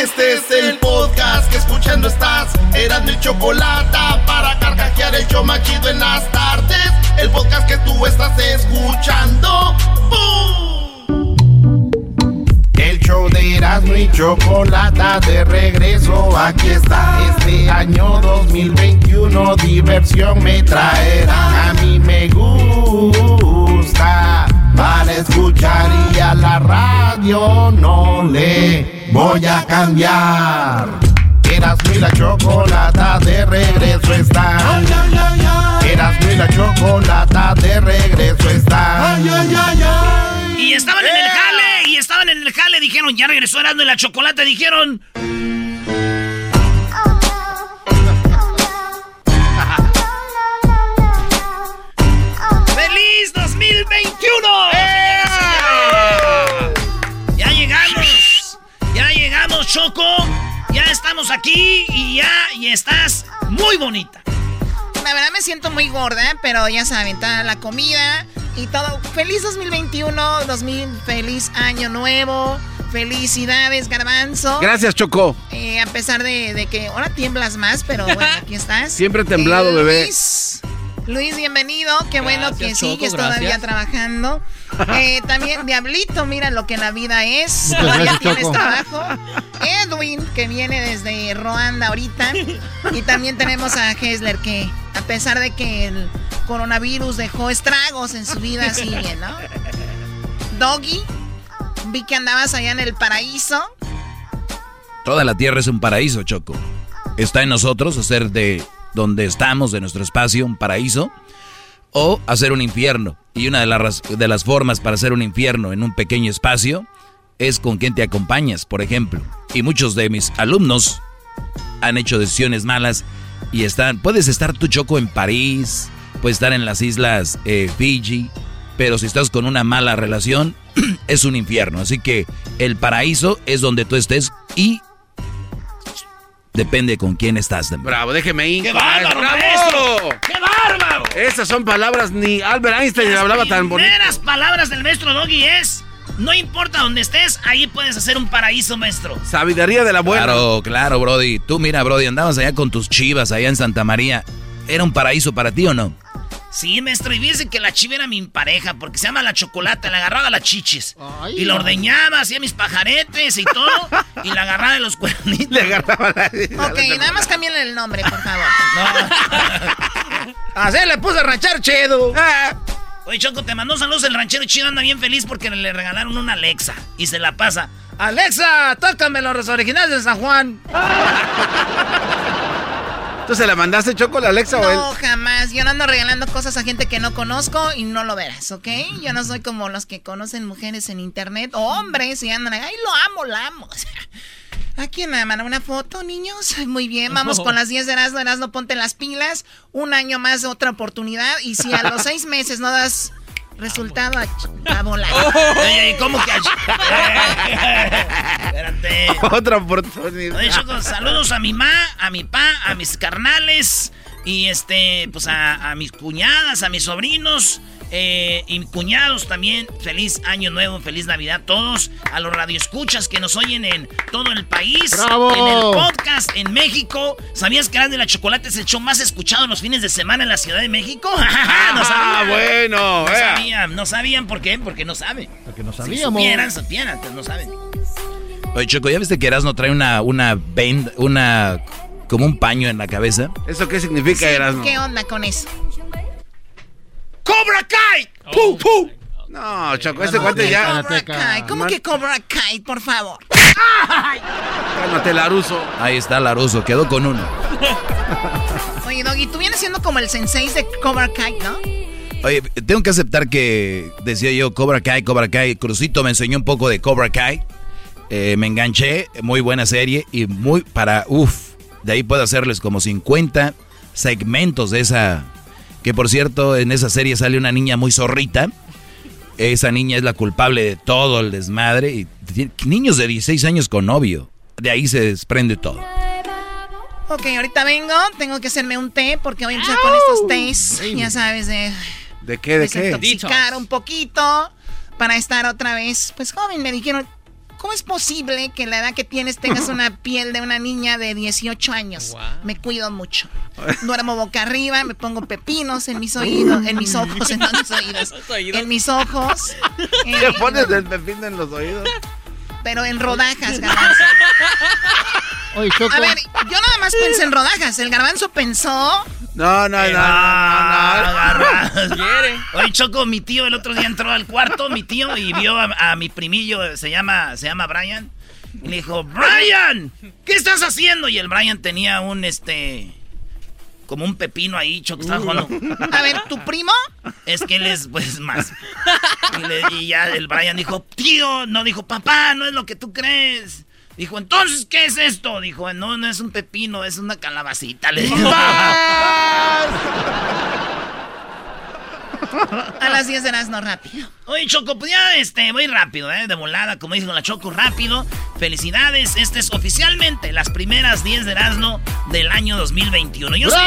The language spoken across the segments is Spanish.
Este es el podcast que escuchando estás. Eran mi chocolate para carcajear el show machido en las tardes. El podcast que tú estás escuchando. ¡Bum! El show de Erasmo y Chocolata de regreso. Aquí está. Este año 2021 diversión me traerá. A mí me gusta para escuchar y a la radio no le voy a cambiar. Erasmo y la Chocolata de regreso están. Erasmo y la Chocolata de regreso están. Y estaban en el jale, y estaban en el jale, dijeron, ya regresó Erasmo y la chocolate, dijeron. ¡Feliz 2021! Ya Choco. Ya estamos aquí y ya y estás muy bonita. La verdad me siento muy gorda, pero ya saben, está la comida y todo. Feliz 2021, 2000, feliz año nuevo. Felicidades, Garbanzo. Gracias, Choco. Eh, a pesar de, de que ahora tiemblas más, pero bueno, aquí estás. Siempre temblado, Eh, bebé. Luis, bienvenido. Qué bueno que Choco, sigues gracias. todavía trabajando. Eh, también, Diablito, mira lo que la vida es. Muchas Todavía gracias, tienes Choco. trabajo. Edwin, que viene desde Ruanda ahorita. Y también tenemos a Hesler, que a pesar de que el coronavirus dejó estragos en su vida, sigue, ¿no? Doggy, vi que andabas allá en el paraíso. Toda la tierra es un paraíso, Choco. Está en nosotros hacer de donde estamos, de nuestro espacio, un paraíso, o hacer un infierno. Y una de, las de las formas para hacer un infierno en un pequeño espacio es con quien te acompañas, por ejemplo. Y muchos de mis alumnos han hecho decisiones malas y están. Puedes estar tú, Choco, en París, puedes estar en las islas eh, Fiji, pero si estás con una mala relación, es un infierno. Así que el paraíso es donde tú estés y depende con quién estás. también. Bravo, déjeme ir. ¡Qué bárbaro, ¡Bravo! maestro! ¡Qué bárbaro! Esas son palabras, ni Albert Einstein Las hablaba tan bonito. primeras palabras del maestro Doggy es: No importa dónde estés, ahí puedes hacer un paraíso, maestro. Sabiduría de la buena. Claro, claro, Brody. Tú mira, Brody, andabas allá con tus chivas allá en Santa María. ¿Era un paraíso para ti o no? Sí, maestro, y fíjese que la chiva era mi pareja, porque se llama la chocolate, le agarraba las chichis. y la ordeñaba, hacía mis pajaretes y todo, y la agarraba de los cuernitos. Le agarraba la... Ok, nada más cámbiale el nombre, por favor. Así le puse a ranchar chido. Oye, Choco, te mandó saludos el ranchero chido, anda bien feliz porque le regalaron una Alexa. Y se la pasa. Alexa, tócame los originales de San Juan. ¿Tú se la mandaste, Choco, la Alexa o él? No, jamás. Yo no ando regalando cosas a gente que no conozco y no lo verás, ¿ok? Yo no soy como los que conocen mujeres en internet o hombres y andan, ay, lo amo, la amo. O sea, ¿A quién me mandan una foto, niños? Muy bien, vamos con las 10 de Erasmo. Erasmo, ponte las pilas. Un año más, otra oportunidad. Y si a los seis meses no das resultado, a, ch- a volar. Ey, ey, ¿cómo que? Espérate. Otra oportunidad. Oye, Choco, saludos a mi ma, a mi pa, a mis carnales y este, pues a, a mis cuñadas, a mis sobrinos eh, y cuñados también. Feliz año nuevo, feliz Navidad a todos. A los radioescuchas que nos oyen en todo el país. ¡Bravo! En el podcast en México. ¿Sabías que Grande la Chocolate es el show más escuchado en los fines de semana en la Ciudad de México? no Ah, sabían. bueno. No vea. sabían, no sabían por qué, porque no saben. Porque no Si sabíamos. supieran, supieran, pues no saben. Oye, Choco, ¿ya viste que Erasmo trae una, una bend, una, como un paño en la cabeza? ¿Eso qué significa, Erasmo? ¿Qué onda con eso? ¡Cobra Kai! ¡Pum, pum! No, Choco, ese guante ya... Cobra Kai. ¿Cómo que Cobra Kai, por favor? Cálmate, Laruso. Ahí está Laruso, quedó con uno. Oye, Doggy, tú vienes siendo como el sensei de Cobra Kai, ¿no? Oye, tengo que aceptar que decía yo Cobra Kai, Cobra Kai. Crucito me enseñó un poco de Cobra Kai. Eh, me enganché, muy buena serie y muy para, uff, de ahí puedo hacerles como 50 segmentos de esa, que por cierto en esa serie sale una niña muy zorrita. Esa niña es la culpable de todo el desmadre. Y niños de 16 años con novio. De ahí se desprende todo. Ok, ahorita vengo. Tengo que hacerme un té porque voy a empezar con estos tés. Ya sabes, de ¿De qué, de qué? desintoxicar un poquito para estar otra vez, pues joven. Me dijeron, ¿cómo es posible que la edad que tienes tengas una piel de una niña de 18 años? Me cuido mucho. Duermo boca arriba, me pongo pepinos en mis oídos, en mis ojos, en mis oídos, en mis ojos. ¿Qué eh, pones el pepino en los oídos? pero en rodajas, garbanzo. Oye, Choco. A ver, yo nada más pensé en rodajas. El garbanzo pensó. No, no, no, no, no, Ah, agarra. Oye, Choco, mi tío el otro día entró al cuarto, mi tío, y vio a, a mi primillo, se llama, se llama Brian. Y le dijo, Brian, ¿qué estás haciendo? Y el Brian tenía un, este, como un pepino ahí, Choco, estaba jugando. A ver, ¿tu primo? Es que él es, pues, más. Y, le- y ya el Brian dijo, tío, no dijo, papá, no es lo que tú crees. Dijo, entonces, ¿qué es esto? Dijo, no, no es un pepino, es una calabacita. Le dijo. A las 10 de no rápido. Oye, Choco, pues ya este, voy rápido, ¿eh? De volada, como dijo la Choco, rápido. Felicidades, este es oficialmente las primeras 10 de Erasmo del año 2021. Yo soy.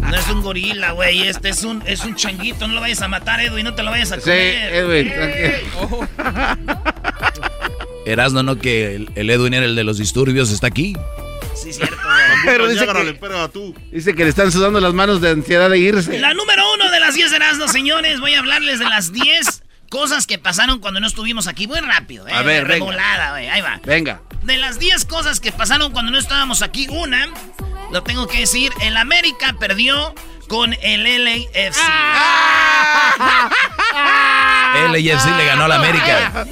No es un gorila, güey, este es un, es un changuito, no lo vayas a matar, Edwin, no te lo vayas a Sí, comer. Edwin, tranquilo. Erasno, no que el, el Edwin era el de los disturbios, está aquí. Sí, cierto, güey. Pero dice que, dice que le están sudando las manos de ansiedad de irse. La número uno de las 10 de Erasmo, señores, voy a hablarles de las 10 cosas que pasaron cuando no estuvimos aquí. Muy rápido, ¿eh? A ver, venga. volada, güey, ahí va. Venga. De las 10 cosas que pasaron cuando no estábamos aquí, una, lo tengo que decir, el América perdió con el LAFC. LAFC le ganó a la América.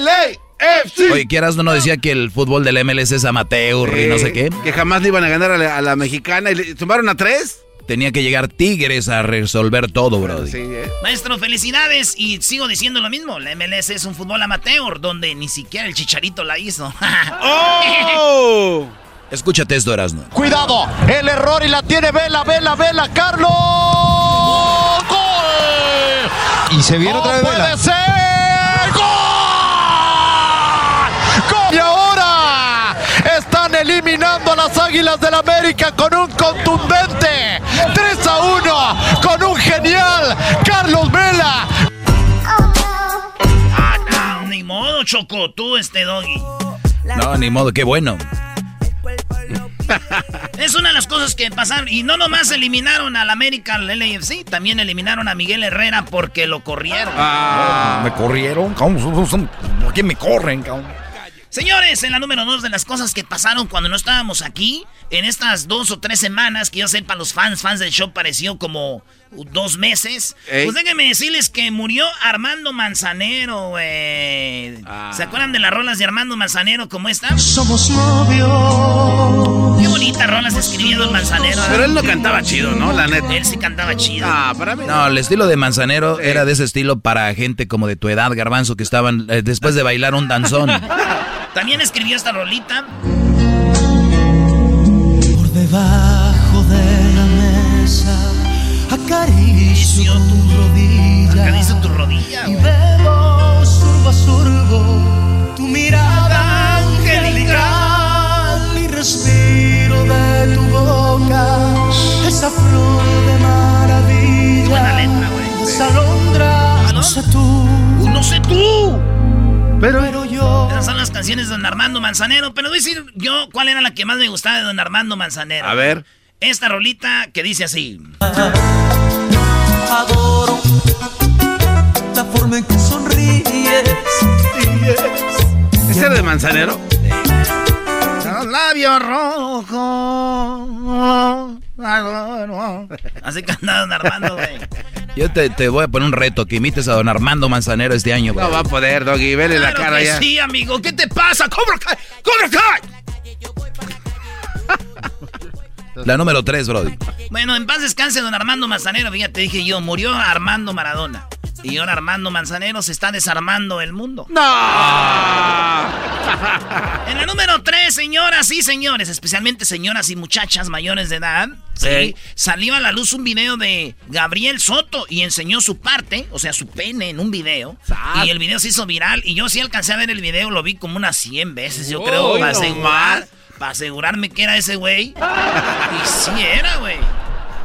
LAFC. Oye, que Erasno no decía que el fútbol del MLS es amateur y no sé qué. Que jamás le iban a ganar a la, a la mexicana y le sumaron a tres. Tenía que llegar Tigres a resolver todo, bro. Sí, ¿eh? Maestro, felicidades y sigo diciendo lo mismo, la MLS es un fútbol amateur donde ni siquiera el Chicharito la hizo. ¡Oh! Escúchate esto, Erasno. Cuidado, el error y la tiene Vela, Vela, Vela, Carlos. ¡Gol! Y se viene otra vez Vela. ¡Puede ser! ¡Gol! ¡Gol! Y ahora están eliminando a las Águilas del América con un contundente 3 a 1 con un genial Carlos Vela. ah, no, ni modo, Choco, tú este doggy. No, ni modo, qué bueno. Es una de las cosas que pasaron. Y no nomás eliminaron al América, al LAFC, también eliminaron a Miguel Herrera porque lo corrieron. Ah. Me corrieron, ¿por qué me corren, cabrón? Señores, en la número dos de las cosas que pasaron cuando no estábamos aquí, en estas dos o tres semanas, que yo sé para los fans, fans del show pareció como dos meses. Ey. Pues déjenme decirles que murió Armando Manzanero, güey. Ah. ¿Se acuerdan de las rolas de Armando Manzanero como esta? Somos novios. Qué bonitas rolas escribía Don Manzanero. Pero él no cantaba chido, ¿no? La neta. Él sí cantaba chido. Ah, para mí. No, el estilo de Manzanero era de ese estilo para gente como de tu edad, garbanzo, que estaban eh, después de bailar un danzón. También escribió esta rolita. Por debajo de la mesa acaricio tu rodilla Acaricio tu rodilla, y bebo surbo a surbo tu mirada angelical y respiro de tu boca esa flor de maravilla. Buena letra, güey. Esa alondra, no sé tú, ¡No sé tú! Pero yo. Esas son las canciones de Don Armando Manzanero. Pero voy a decir yo cuál era la que más me gustaba de Don Armando Manzanero. A ver. Esta rolita que dice así. adoro la forma en que sonríes. ¿Ese era de manzanero? Los labios rojos. Así que anda don Armando, güey. Yo te, te, voy a poner un reto, que imites a don Armando Manzanero este año, güey. No va a poder, Doggy, vele claro la cara que ya. Sí, amigo, ¿qué te pasa? ¡Cobra Kai! ¡Cobra Kai! La número 3, Brody. Bueno, en paz descanse don Armando Manzanero, fíjate, dije yo, murió Armando Maradona. Y ahora Armando Manzanero se está desarmando el mundo. ¡No! En la número 3, señoras y señores, especialmente señoras y muchachas mayores de edad, ¿sí? salió a la luz un video de Gabriel Soto y enseñó su parte, o sea, su pene en un video. Y el video se hizo viral y yo sí alcancé a ver el video, lo vi como unas 100 veces, yo creo, para asegurar, para asegurarme que era ese güey. Y sí era, güey.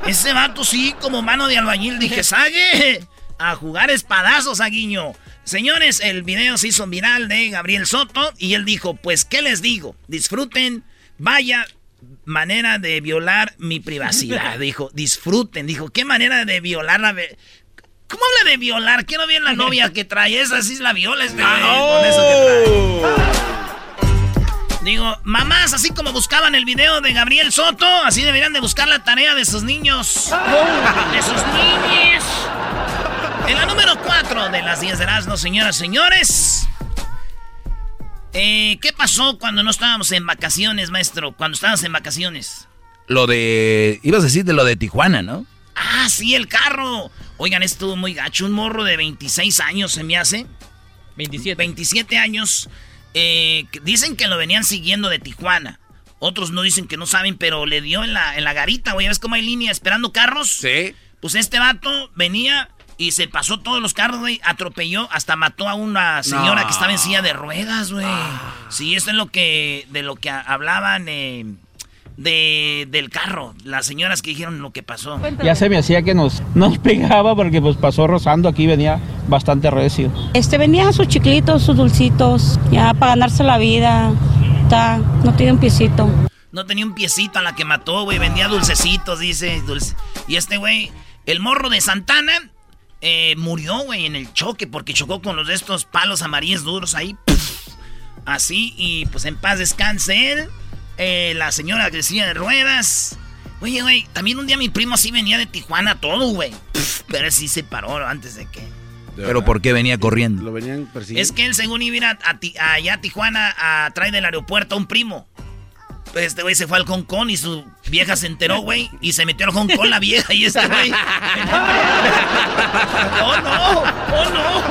Ese vato sí, como mano de albañil, dije, ¡sague! A jugar espadazos, Aguiño. Señores, el video se hizo viral de Gabriel Soto y él dijo, pues, ¿qué les digo? Disfruten, vaya manera de violar mi privacidad. Dijo, disfruten. Dijo, ¿qué manera de violar la... ¿Cómo habla de violar? Quiero ver la novia que trae. Esa sí la viola este güey, con eso que trae. Digo, mamás, así como buscaban el video de Gabriel Soto, así deberían de buscar la tarea de sus niños. De sus niños. En la número 4 de las 10 de Erasmo, señoras y señores. Eh, ¿Qué pasó cuando no estábamos en vacaciones, maestro? Cuando estábamos en vacaciones. Lo de... Ibas a decir de lo de Tijuana, ¿no? Ah, sí, el carro. Oigan, estuvo muy gacho. Un morro de 26 años se me hace. 27. 27 años. Eh, dicen que lo venían siguiendo de Tijuana. Otros no dicen que no saben, pero le dio en la, en la garita, güey. ¿Ves cómo hay línea esperando carros? Sí. Pues este vato venía y se pasó todos los carros, güey. Atropelló, hasta mató a una señora No. que estaba en silla de ruedas, güey. Sí, esto es lo que, de lo que hablaban eh, de, del carro. Las señoras que dijeron lo que pasó. Ya se me hacía que nos, nos pegaba porque pues pasó rozando aquí, venía bastante recio. Este venía sus chiclitos, sus dulcitos, ya para ganarse la vida. Está, no tiene un piecito. No tenía un piecito a la que mató, güey. Vendía dulcecitos, dice. dulce- Y este güey, el morro de Santana, eh, murió, güey, en el choque porque chocó con los de estos palos amarillos duros ahí. así, y pues en paz descanse él. Eh, la señora que decía de ruedas. Oye, güey, también un día mi primo así venía de Tijuana todo, güey. Pero él sí se paró antes de que. Pero ¿por qué venía corriendo? Lo venían persiguiendo. Es que él, según iba a ir a, a Ti- allá a Tijuana a traer del aeropuerto a un primo. Pues este güey se fue al Hong Kong y su vieja se enteró, güey, y se metió al Hong Kong la vieja y este güey. ¡Oh, no! ¡Oh, no!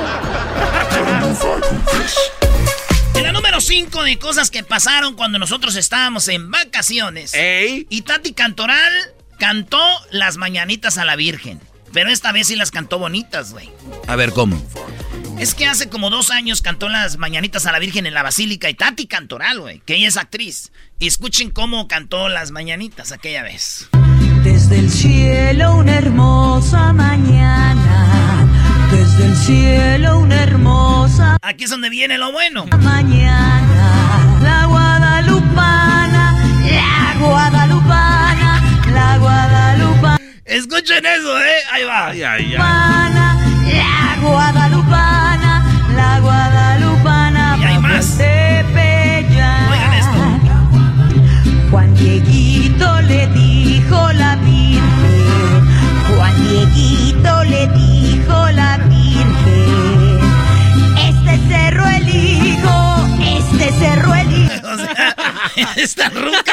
La número 5 de cosas que pasaron cuando nosotros estábamos en vacaciones. Y Tati Cantoral cantó las mañanitas a la Virgen. Pero esta vez sí las cantó bonitas, güey. A ver, ¿cómo? Es que hace como dos años cantó las mañanitas a la Virgen en la Basílica y Tati Cantoral, güey, que ella es actriz. Y escuchen cómo cantó las mañanitas aquella vez. Desde el cielo una hermosa mañana, desde el cielo una hermosa Aquí es donde viene lo bueno. mañana, la guadalupana, la guadalupana, la guadalupana, Escuchen eso, ¿eh? Ahí va. la guadalupana, cerro elijo. O sea,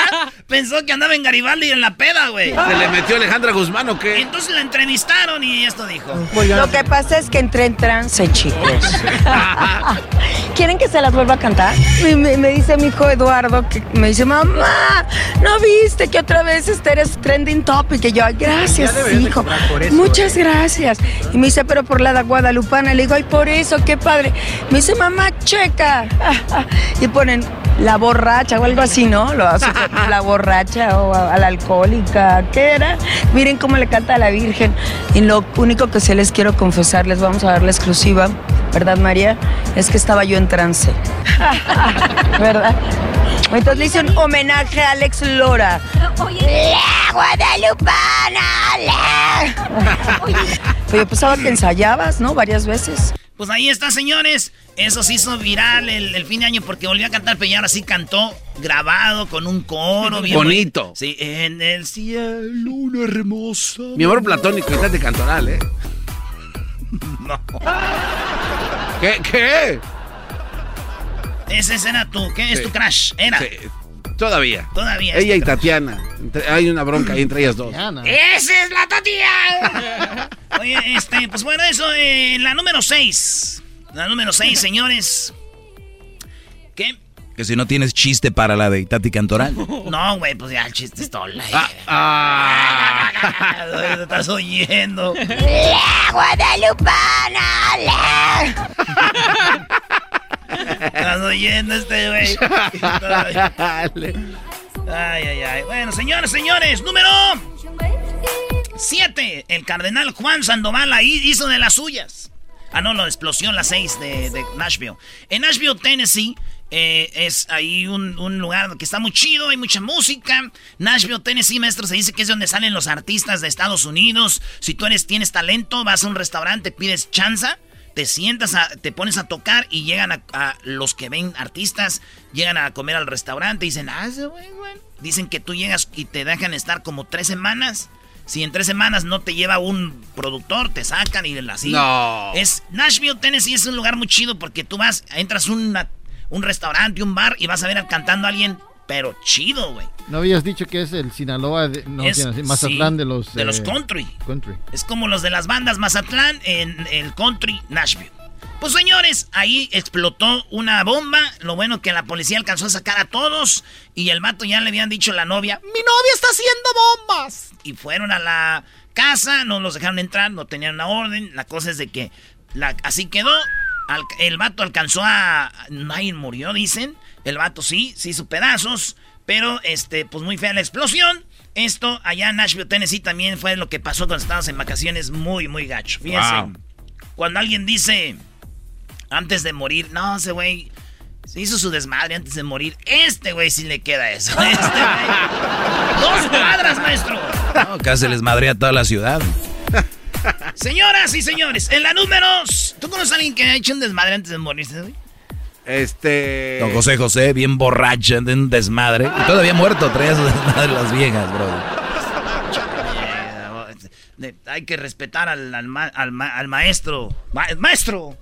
pensó que andaba en Garibaldi en la peda, güey. ¿Se le metió Alejandra Guzmán o qué? Entonces la entrevistaron y esto dijo. Lo que pasa es que entré en trance, chicos. ¿Quieren que se las vuelva a cantar? Me, me- me dice mi hijo Eduardo, que me dice, mamá, ¿no viste que otra vez este eres trending topic? Y yo, "Ay, gracias, de hijo. cobrar por eso, Muchas ¿eh? gracias. Y me dice, pero por la da- guadalupana. Le digo, ay, por eso, qué padre. Me dice, mamá, checa. Y ponen la borracha o algo así, ¿no? Lo la borracha o a, a la alcohólica. ¿Qué era? Miren cómo le canta a la Virgen. Y lo único que se les quiero confesar, les vamos a dar la exclusiva. ¿verdad, María? Es que estaba yo en trance. ¿Verdad? Entonces le hice un homenaje a Alex Lora. ¡La Guadalupana! ¡La! Oye, pues ahora que ensayabas, ¿no? Varias veces. Pues ahí está, señores. Eso se hizo viral el, el fin de año porque volvió a cantar, pero ahora sí cantó grabado con un coro bien Bonito. Sí, en el cielo una hermosa. Mi amor platónico, estás de cantoral, ¿eh? No. ¿Qué? ¿Qué? Ese era tu, ¿qué? Es tu crush. Era. Sí, todavía. Todavía Ella y. Tatiana. Entre- hay una bronca ahí entre ellas dos. ¡Esa es la Tatiana! Oye, este, pues bueno, eso, eh, la número 6. La número 6, señores. ¿Qué? Que si no tienes chiste para la de Tati Cantoral. No, güey, pues ya el chiste es todo. la- Ah, Te estás oyendo. ¡La Guadalupana! Estás oyendo este güey. Ay, ay, ay. Bueno, señores, señores, número 7. El cardenal Juan Sandoval ahí hizo de las suyas. Ah, no, la explosión, la 6 de, de Nashville. En Nashville, Tennessee, eh, es ahí un, un lugar que está muy chido, hay mucha música. Nashville, Tennessee, maestro, se dice que es donde salen los artistas de Estados Unidos. Si tú eres, tienes talento, vas a un restaurante, pides chanza, te sientas, a- te pones a tocar y llegan a, a los que ven artistas, llegan a comer al restaurante y dicen, ah, ese güey, güey. Dicen que tú llegas y te dejan estar como tres semanas. Si en tres semanas no te lleva un productor, te sacan y así. No. Es Nashville, Tennessee es un lugar muy chido porque tú vas, entras a una- un restaurante, un bar y vas a ver cantando a alguien, pero chido, güey. ¿No habías dicho que es el Sinaloa, de, no, Es- Sinaloa, Mazatlán sí, de los... de los eh, country. Country. Es como los de las bandas Mazatlán en el country Nashville. Pues señores, ahí explotó una bomba. Lo bueno que la policía alcanzó a sacar a todos. Y el vato ya le habían dicho a la novia, mi novia está haciendo bombas. Y fueron a la casa, no los dejaron entrar, no tenían una orden. La cosa es de que la- así quedó. Al- el vato alcanzó a... Nadie murió, dicen. El vato sí, sí hizo pedazos. Pero, este, pues muy fea la explosión. Esto allá en Nashville, Tennessee también fue lo que pasó cuando estábamos en vacaciones muy, muy gacho. Fíjense. Wow. Cuando alguien dice antes de morir, no, ese güey se hizo su desmadre antes de morir. Este güey sí le queda eso. Este güey. Dos cuadras, maestro. No, casi les madrea toda la ciudad. Señoras y señores, en la números. ¿Tú conoces a alguien que ha hecho un desmadre antes de morirse, güey? Este. Don José José, bien borracho, de un desmadre. Y todavía muerto, traía su desmadre las viejas, bro. Hay que respetar al, al ma- al ma- al maestro. Ma- maestro.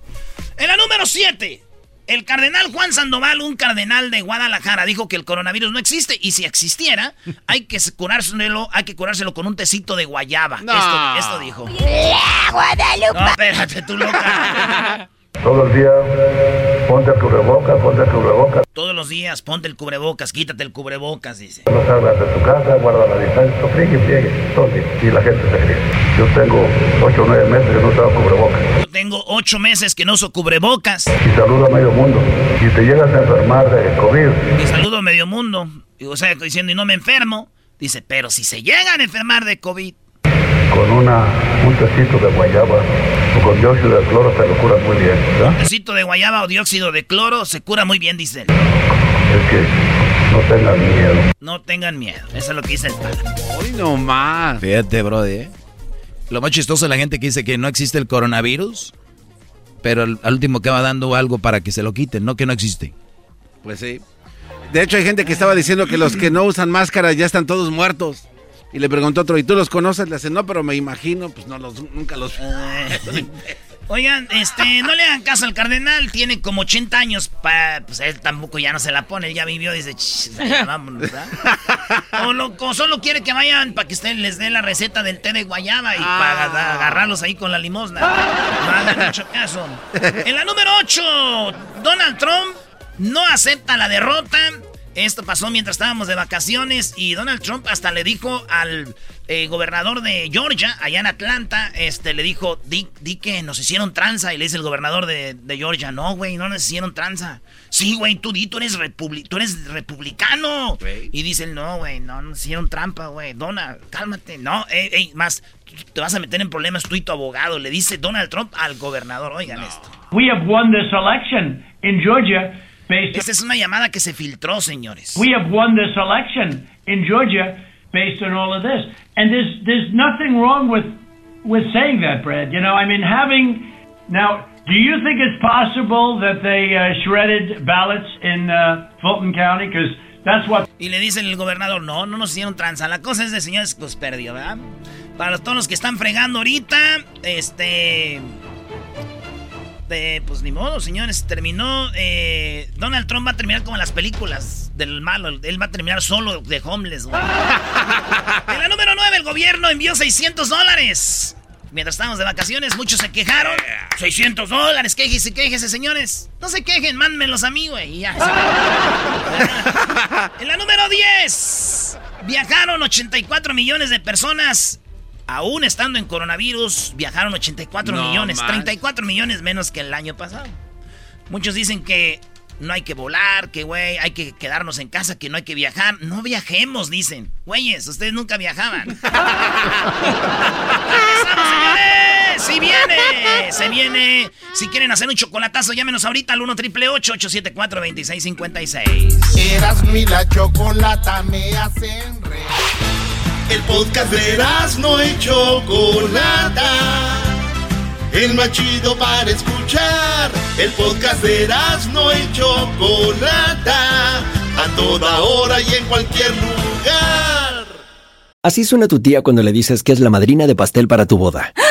En la número 7. El cardenal Juan Sandoval, un cardenal de Guadalajara, dijo que el coronavirus no existe y si existiera, hay que curárselo, hay que curárselo con un tecito de guayaba. No. Esto, esto dijo. ¡La Guadalupe! No, espérate, tú loca. Todos los días ponte el cubrebocas, ponte el cubrebocas. Todos los días ponte el cubrebocas, quítate el cubrebocas, dice. No salgas de tu casa, guarda la distancia, friegue, friegue, día. Y la gente se ríe. Yo tengo 8 o 9 meses que no tengo cubrebocas. Yo tengo ocho meses que no uso cubrebocas Y saludo a medio mundo. Si te llegas a enfermar de COVID, y saludo a medio mundo. Y, O sea, diciendo y no me enfermo. Dice, pero si se llegan a enfermar de COVID, con una, un tecito de guayaba con dióxido de cloro te lo curas muy bien. ¿verdad? tecito de guayaba o dióxido de cloro se cura muy bien, dice él. Es que no tengas miedo. No tengan miedo. Eso es lo que dice el padre. Hoy no más. Fíjate, brody, ¿eh? Lo más chistoso es la gente que dice que no existe el coronavirus, pero al, al último que va dando algo para que se lo quiten, no que no existe. Pues sí. De hecho, hay gente que estaba diciendo que los que no usan máscara ya están todos muertos. Y le preguntó otro, ¿y tú los conoces? Le hace, no, pero me imagino, pues no los, nunca los. Oigan, este, no le hagan caso al cardenal, tiene como 80 años, pa, pues él tampoco ya no se la pone, él ya vivió, dice, "Ch, ya vámonos, ¿verdad? o, lo- o solo quiere que vayan para que usted les dé la receta del té de guayaba y para aga- agarrarlos ahí con la limosna. No hagan mucho caso. En la número 8, Donald Trump no acepta la derrota. Esto pasó mientras estábamos de vacaciones y Donald Trump hasta le dijo al eh, gobernador de Georgia, allá en Atlanta, este, le dijo, di, di que nos hicieron tranza. Y le dice el gobernador de, Georgia, no, güey, no nos hicieron tranza. Sí, güey, tú di, tú eres, tú eres republicano. Y dice él, no, güey, no nos hicieron trampa, güey. Donald, cálmate. No, ey, más, te vas a meter en problemas tú y tu abogado. Le dice Donald Trump al gobernador, oigan esto. We have won this election in Georgia. Esta es una llamada que se filtró, señores. We have won this election in Georgia based on all of this. And there's there's nothing wrong with with saying that, Brad. You know, I mean having now do you think it's possible that they uh, shredded ballots in uh, Fulton County because that's what Y le dice el gobernador, "No, no nos hicieron tranza. La cosa es de señores, pues perdió, ¿verdad?" Para todos los que están fregando ahorita, este pues ni modo, señores. Terminó. Eh, Donald Trump va a terminar como en las películas del malo. Él va a terminar solo de homeless, güey. en la número 9, el gobierno envió 600 dólares. Mientras estábamos de vacaciones, muchos se quejaron. 600 dólares, quejese, quejese, señores. No se quejen, mándenmelos a mí, güey. Ya. en la número 10, viajaron 84 millones de personas aún estando en coronavirus, viajaron 84 millones, 34 millones menos que el año pasado. Muchos dicen que no hay que volar, que güey, hay que quedarnos en casa, que no hay que viajar. No viajemos, dicen. Güeyes, ustedes nunca viajaban. señores! ¡Sí viene! ¡Se viene! Si quieren hacer un chocolatazo, llámenos ahorita al 1 triple 874 2656 Eras mi la chocolata me hacen re. El podcast de no y Chocolata. El más chido para escuchar. El podcast de no y Chocolata. A toda hora y en cualquier lugar. Así suena tu tía cuando le dices que es la madrina de pastel para tu boda.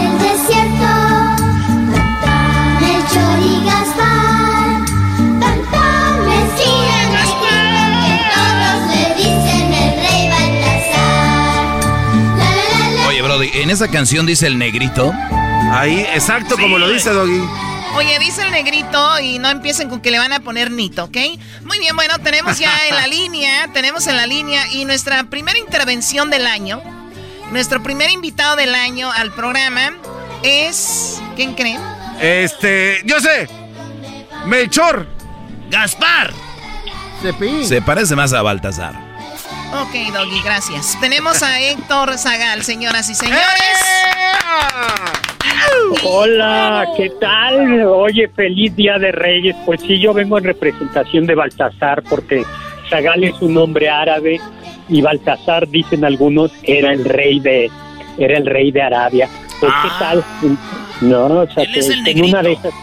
esa canción dice el negrito. Ahí, exacto como lo dice Doggy. Oye, dice el negrito y no empiecen con que le van a poner nito, ¿ok? Muy bien, bueno, tenemos ya en la línea, tenemos en la línea y nuestra primera intervención del año, nuestro primer invitado del año al programa es... ¿Quién creen? Este, yo sé, Melchor. Gaspar. Se parece más a Baltasar. Ok, Doggy, gracias. Tenemos a Héctor Zagal, señoras y señores. Hola, ¿qué tal? Oye, feliz Día de Reyes. Pues sí, yo vengo en representación de Baltasar porque Zagal es un nombre árabe y Baltasar, dicen algunos, era el rey de era el rey de Arabia. Pues, ¿qué ah. tal? No, o sea, que, en una de esas...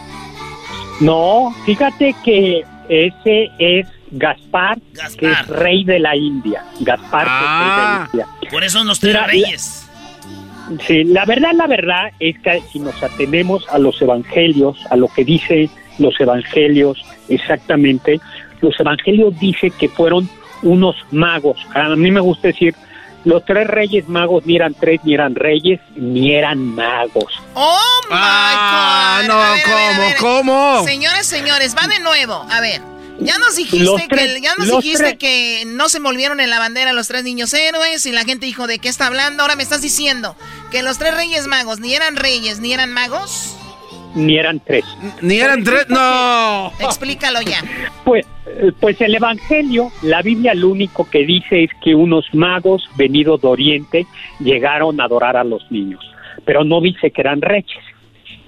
No, fíjate que ese es Gaspar, que es rey de la India. Gaspar, que es rey de la ah, India. Por eso nos tres reyes. sí, la verdad, la verdad es que si nos atenemos a los evangelios, a lo que dicen los evangelios exactamente, los evangelios dicen que fueron unos magos. A mí me gusta decir Los tres reyes magos ni eran tres, ni eran reyes, ni eran magos. ¡Oh, my Ah, God! no, ver, ¿cómo, ver. cómo? Señores, señores, va de nuevo. A ver, ya nos Los dijiste, tres- que, ya nos los dijiste tres- que no se envolvieron en la bandera los tres niños héroes y la gente dijo, ¿de qué está hablando? Ahora me estás diciendo que los tres reyes magos ni eran reyes, ni eran magos. Ni eran tres. Ni eran tres, no. Explícalo ya. Pues, pues el Evangelio, la Biblia lo único que dice es que unos magos venidos de Oriente llegaron a adorar a los niños, pero no dice que eran reyes.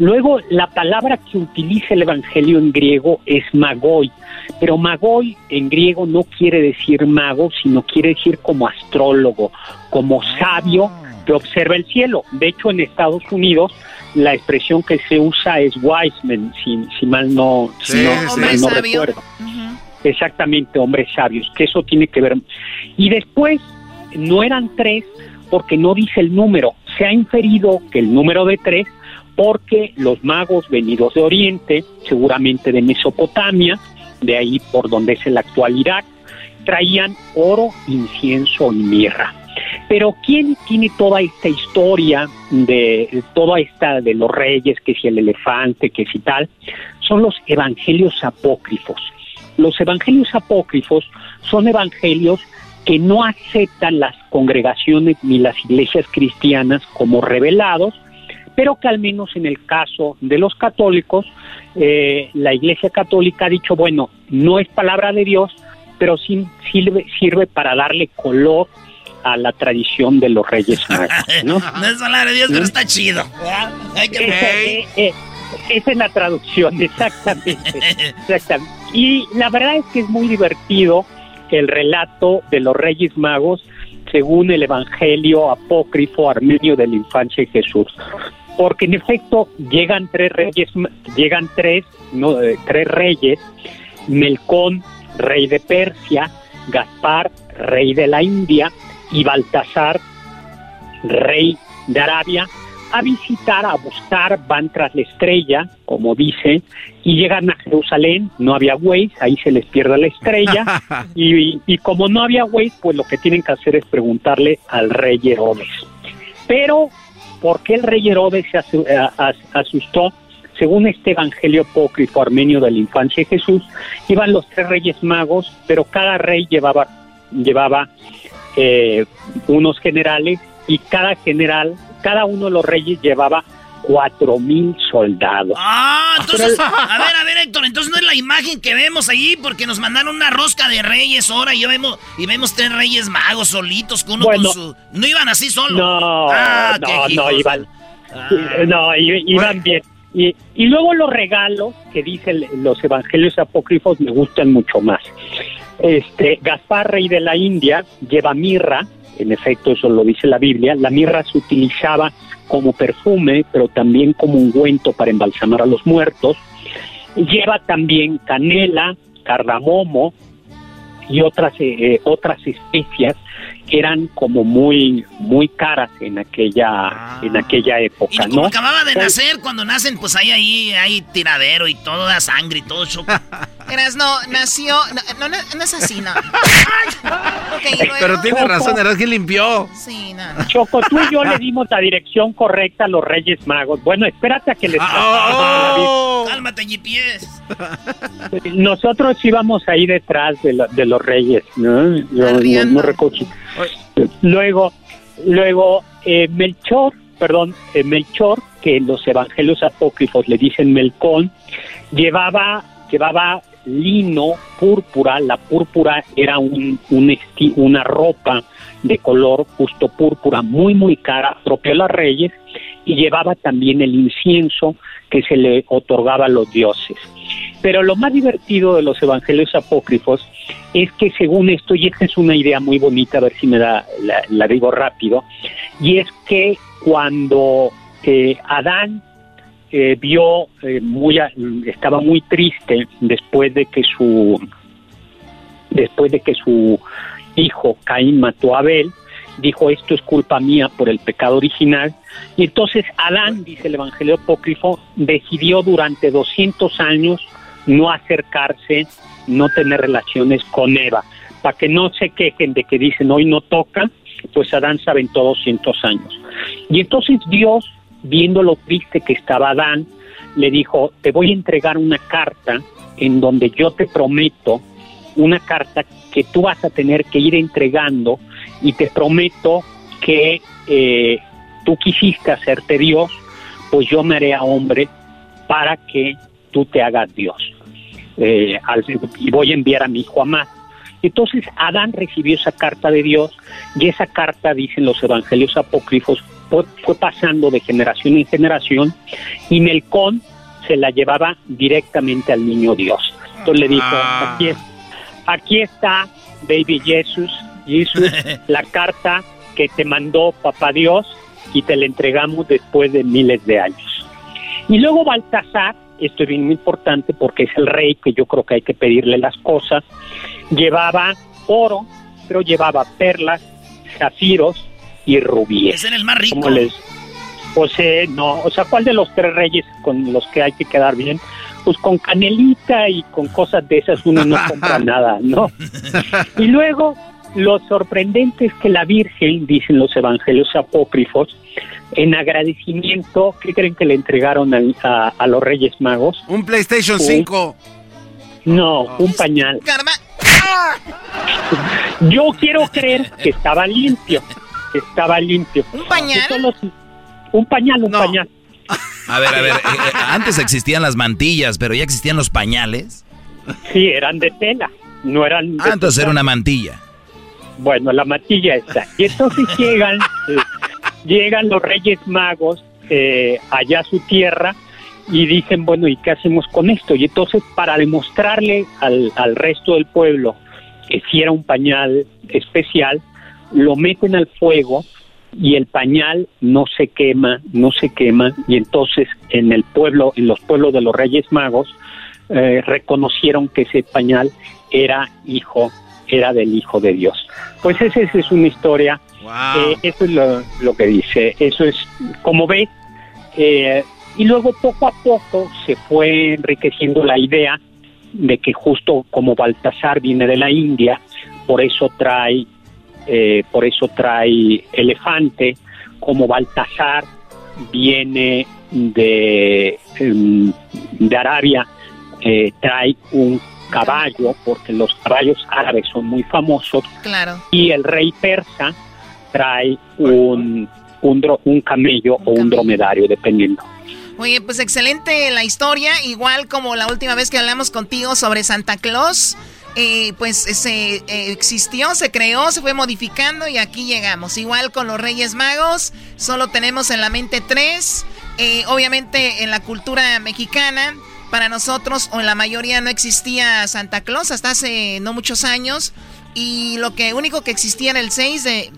Luego, la palabra que utiliza el Evangelio en griego es magoi, pero magoi en griego no quiere decir mago, sino quiere decir como astrólogo, como sabio que observa el cielo. De hecho, en Estados Unidos la expresión que se usa es wise man, si, si mal no, si no- sí. mal no recuerdo. Exactamente, hombres sabios, que eso tiene que ver. Y después, no eran tres porque no dice el número. Se ha inferido que el número de tres porque los magos venidos de Oriente, seguramente de Mesopotamia, de ahí por donde es el actual Irak, traían oro, incienso y mirra. Pero ¿quién tiene toda esta historia de toda esta de los reyes, que si el elefante, que si tal? Son los evangelios apócrifos. Los evangelios apócrifos son evangelios que no aceptan las congregaciones ni las iglesias cristianas como revelados, pero que al menos en el caso de los católicos, eh, la iglesia católica ha dicho, bueno, no es palabra de Dios, pero sí sirve, sirve para darle color a la tradición de los reyes magos, ¿no? No es palabra de Dios, pero está chido. Hay que- Esa, eh, eh, esa es la traducción, exactamente, exactamente. Y la verdad es que es muy divertido el relato de los Reyes Magos según el Evangelio apócrifo armenio de la infancia de Jesús. Porque en efecto llegan tres reyes, llegan tres, no, eh, tres reyes, Melcón, rey de Persia, Gaspar, rey de la India, y Baltasar, rey de Arabia, a visitar, a buscar, van tras la estrella, como dice, y llegan a Jerusalén, no había Waze, ahí se les pierde la estrella, y, y como no había Waze, pues lo que tienen que hacer es preguntarle al rey Herodes. Pero, ¿por qué el rey Herodes se a- asustó? Según este evangelio apócrifo armenio de la infancia de Jesús, iban los tres reyes magos, pero cada rey llevaba, llevaba eh, unos generales y cada general, cada uno de los reyes llevaba cuatro mil soldados. Ah, entonces, a ver, a ver, Héctor, entonces no es la imagen que vemos allí porque nos mandaron una rosca de reyes ahora y yo vemos y vemos tres reyes magos solitos con uno Bueno. con su no iban así solos. No, Ah, no, no, iban, Ah. no, iban bien. Y, y luego los regalos que dicen los evangelios apócrifos me gustan mucho más. Este, Gaspar, rey de la India, lleva mirra, en efecto eso lo dice la Biblia, la mirra se utilizaba como perfume, pero también como ungüento para embalsamar a los muertos. Lleva también canela, cardamomo y otras eh, otras especias eran como muy muy caras en aquella en aquella época, Como ¿no? acababa de Pues, nacer, cuando nacen, pues ahí, ahí, hay tiradero y todo, da sangre y todo choco. Eras, no, nació. No, no, no, es así, no. Ok, y luego- Pero tiene razón, era que limpió. Sí, no, no. Choco, tú y yo le dimos la dirección correcta a los Reyes Magos. Bueno, espérate a que les Oh. Cálmate, GPS. Nosotros íbamos ahí detrás de, lo- de los Reyes, ¿no? Yo no, no recuerdo. Luego, luego eh, Melchor, perdón, eh, Melchor, que en los evangelios apócrifos le dicen Melcón, llevaba, llevaba lino púrpura. La púrpura era un, un esti- una ropa de color justo púrpura, muy, muy cara, propio a los reyes, y llevaba también el incienso que se le otorgaba a los dioses. Pero lo más divertido de los evangelios apócrifos es que según esto, y esta es una idea muy bonita, a ver si me da, la, la digo rápido, y es que cuando eh, Adán eh, vio eh, muy, estaba muy triste después de que su después de que su hijo Caín mató a Abel, dijo esto es culpa mía por el pecado original, y entonces Adán, dice el Evangelio apócrifo, decidió durante 200 años no acercarse, no tener relaciones con Eva, para que no se quejen de que dicen hoy no toca, pues Adán se aventó 200 años. Y entonces Dios, viendo lo triste que estaba Adán, le dijo, te voy a entregar una carta en donde yo te prometo, una carta que tú vas a tener que ir entregando y te prometo que eh, tú quisiste hacerte Dios, pues yo me haré a hombre para que tú te hagas Dios. Eh, y voy a enviar a mi hijo Amad. Entonces Adán recibió esa carta de Dios y esa carta, dicen los evangelios apócrifos, fue, pasando de generación en generación y Melcón se la llevaba directamente al niño Dios. Entonces le dijo, ah. aquí, aquí está, baby Jesus, Jesus, la carta que te mandó papá Dios y te la entregamos después de miles de años. Y luego Baltasar, esto es bien importante porque es el rey que yo creo que hay que pedirle las cosas, llevaba oro, pero llevaba perlas, zafiros y rubíes. Ese es el más rico. pues no, o sea, ¿cuál de los tres reyes con los que hay que quedar bien? Pues con canelita y con cosas de esas uno no compra nada, ¿no? Y luego lo sorprendente es que la Virgen, dicen los evangelios apócrifos, en agradecimiento, ¿qué creen que le entregaron a, los Reyes Magos? Un PlayStation 5. No, un pañal. Yo quiero creer que estaba limpio, que estaba limpio. ¿Un pañal? un pañal, un pañal. A ver, a ver, eh, eh, antes existían las mantillas, pero ya existían los pañales. Sí, eran de tela, no eran... ah, entonces era una mantilla. Bueno, la mantilla está. Y entonces llegan, eh, llegan los Reyes Magos allá a su tierra y dicen, bueno, ¿y qué hacemos con esto? Y entonces para demostrarle al, al resto del pueblo que si era un pañal especial, lo meten al fuego y el pañal no se quema, no se quema, y entonces en el pueblo, en los pueblos de los Reyes Magos, eh, reconocieron que ese pañal era hijo, era del Hijo de Dios. Pues esa, es una historia, eh, eso es lo, que dice, eso es, como ves, eh, y luego poco a poco se fue enriqueciendo la idea de que justo como Baltasar viene de la India, por eso trae, eh, por eso trae elefante, como Baltasar viene de, em, de Arabia, eh, trae un caballo, porque los caballos árabes son muy famosos, claro. y el rey persa trae un, un, un camello o un dromedario, dependiendo. Oye, pues excelente la historia, igual como la última vez que hablamos contigo sobre Santa Claus. Eh, pues se eh, existió, se creó, se fue modificando y aquí llegamos. Igual con los Reyes Magos, solo tenemos en la mente tres. Eh, obviamente en la cultura mexicana, para nosotros o en la mayoría no existía Santa Claus hasta hace no muchos años. Y lo que único que existía era el 6 de,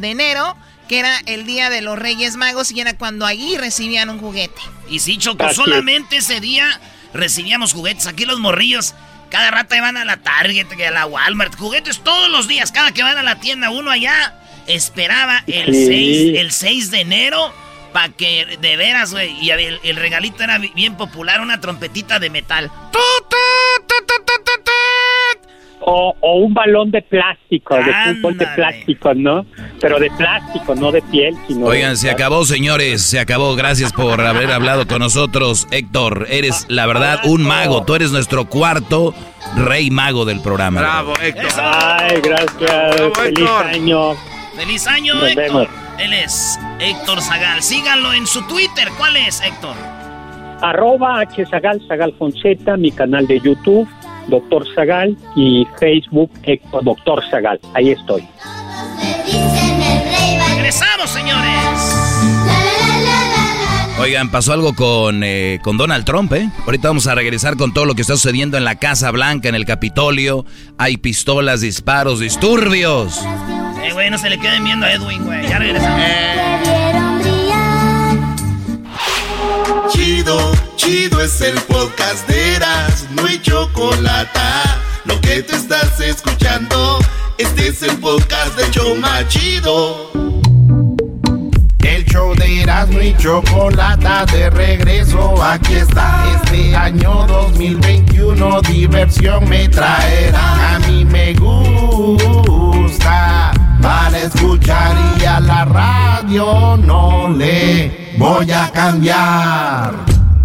de enero que era el día de los Reyes Magos y era cuando allí recibían un juguete. Y sí, Choco, solamente ese día recibíamos juguetes. Aquí los morrillos cada rato iban a la Target, a la Walmart, juguetes todos los días. Cada que van a la tienda, uno allá esperaba el, 6, el 6 de enero para que de veras, güey. Y el, el, regalito era bien popular, una trompetita de metal. O, un balón de plástico, de fútbol de plástico, ¿no? Pero de plástico, no de piel, sino. Oigan, se acabó, señores, se acabó. Gracias por haber hablado con nosotros, Héctor. Eres, la verdad, un mago. Tú eres nuestro cuarto rey mago del programa. Bravo, Héctor. Ay, gracias. Feliz año. Feliz año, Héctor. Él es Héctor Zagal. Síganlo en su Twitter. ¿Cuál es, Héctor? Arroba H Zagal, Zagal Fonseca, mi canal de YouTube Doctor Zagal y Facebook Doctor Zagal. Ahí estoy. Regresamos, señores. Oigan, pasó algo con, eh, con Donald Trump, ¿eh? Ahorita vamos a regresar con todo lo que está sucediendo en la Casa Blanca, en el Capitolio. Hay pistolas, disparos, disturbios. Eh, güey, no se le queden viendo a Edwin, güey. Ya regresamos. Chido, chido es el podcast de Eras, no hay chocolate. Lo que te estás escuchando, este es el podcast de Choma Chido. El show de Erasmo y Chocolata de regreso, aquí está. Este año 2021 diversión me traerá. A mí me gusta para escuchar y a la radio no le voy a cambiar.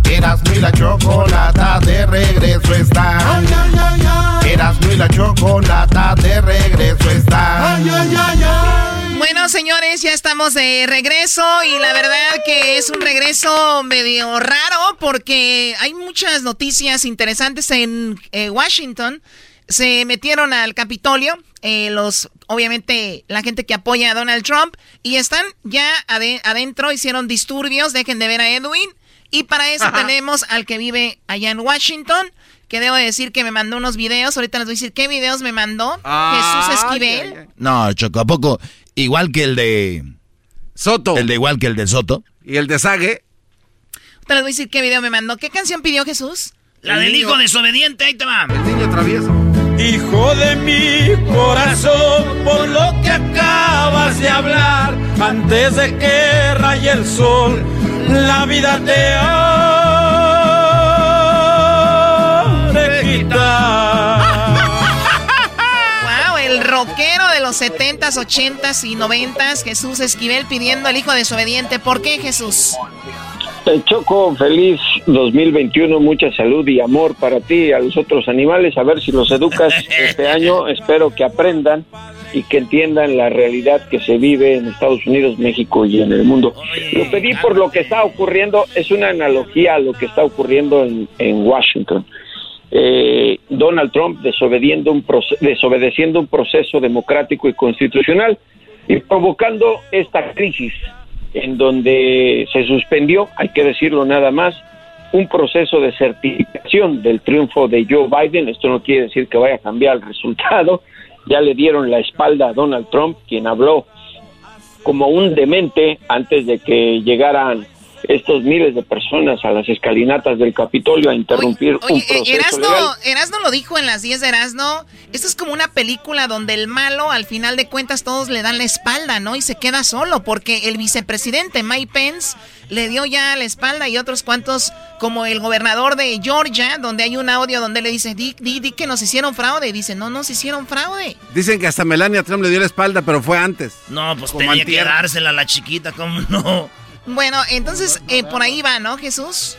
Eras mi la chocolata de regreso está. Ay, ay, ay, ay. Eras mi la chocolata de regreso está. Ay, ay, ay, ay. Bueno, señores, ya estamos de regreso y la verdad que es un regreso medio raro porque hay muchas noticias interesantes en eh, Washington. Se metieron al Capitolio, eh, los, obviamente, la gente que apoya a Donald Trump y están ya adentro, hicieron disturbios, dejen de ver a Edwin. Y para eso tenemos al que vive allá en Washington, que debo decir que me mandó unos videos. Ahorita les voy a decir qué videos me mandó Jesús Esquivel. No, Choco, ¿a poco? Igual que el de... Soto. El de igual que el de Soto. Y el de Sague. Ahorita les voy a decir qué video me mandó. ¿Qué canción pidió Jesús? La del hijo desobediente, ahí te va. El niño travieso. Hijo de mi corazón, por lo que acabas de hablar, antes de que raye el sol, la vida te ha de quitar. Wow, el rockero de los 70s, 80s y 90s, Jesús Esquivel pidiendo al hijo desobediente. ¿Por qué Jesús? Choco, feliz 2021, mucha salud y amor para ti y a los otros animales. A ver si los educas este año. Espero que aprendan y que entiendan la realidad que se vive en Estados Unidos, México y en el mundo. Lo pedí por lo que está ocurriendo, es una analogía a lo que está ocurriendo en, en Washington. Eh, Donald Trump desobediendo un desobedeciendo un proceso democrático y constitucional y provocando esta crisis en donde se suspendió, hay que decirlo nada más, un proceso de certificación del triunfo de Joe Biden. Esto no quiere decir que vaya a cambiar el resultado. Ya le dieron la espalda a Donald Trump, quien habló como un demente antes de que llegaran estos miles de personas a las escalinatas del Capitolio a interrumpir un proceso Erasno, legal. Erasno lo dijo en las 10 de Erasno. Esto es como una película donde el malo, al final de cuentas, todos le dan la espalda, ¿no? Y se queda solo, porque el vicepresidente Mike Pence le dio ya la espalda y otros cuantos, como el gobernador de Georgia, donde hay un audio donde le dice, di, di, di que nos hicieron fraude. Y dice, no, nos hicieron fraude. Dicen que hasta Melania Trump le dio la espalda, pero fue antes. No, pues Como tenía antier. que dársela a la chiquita, ¿cómo no? Bueno, entonces eh, por ahí va, ¿no, Jesús?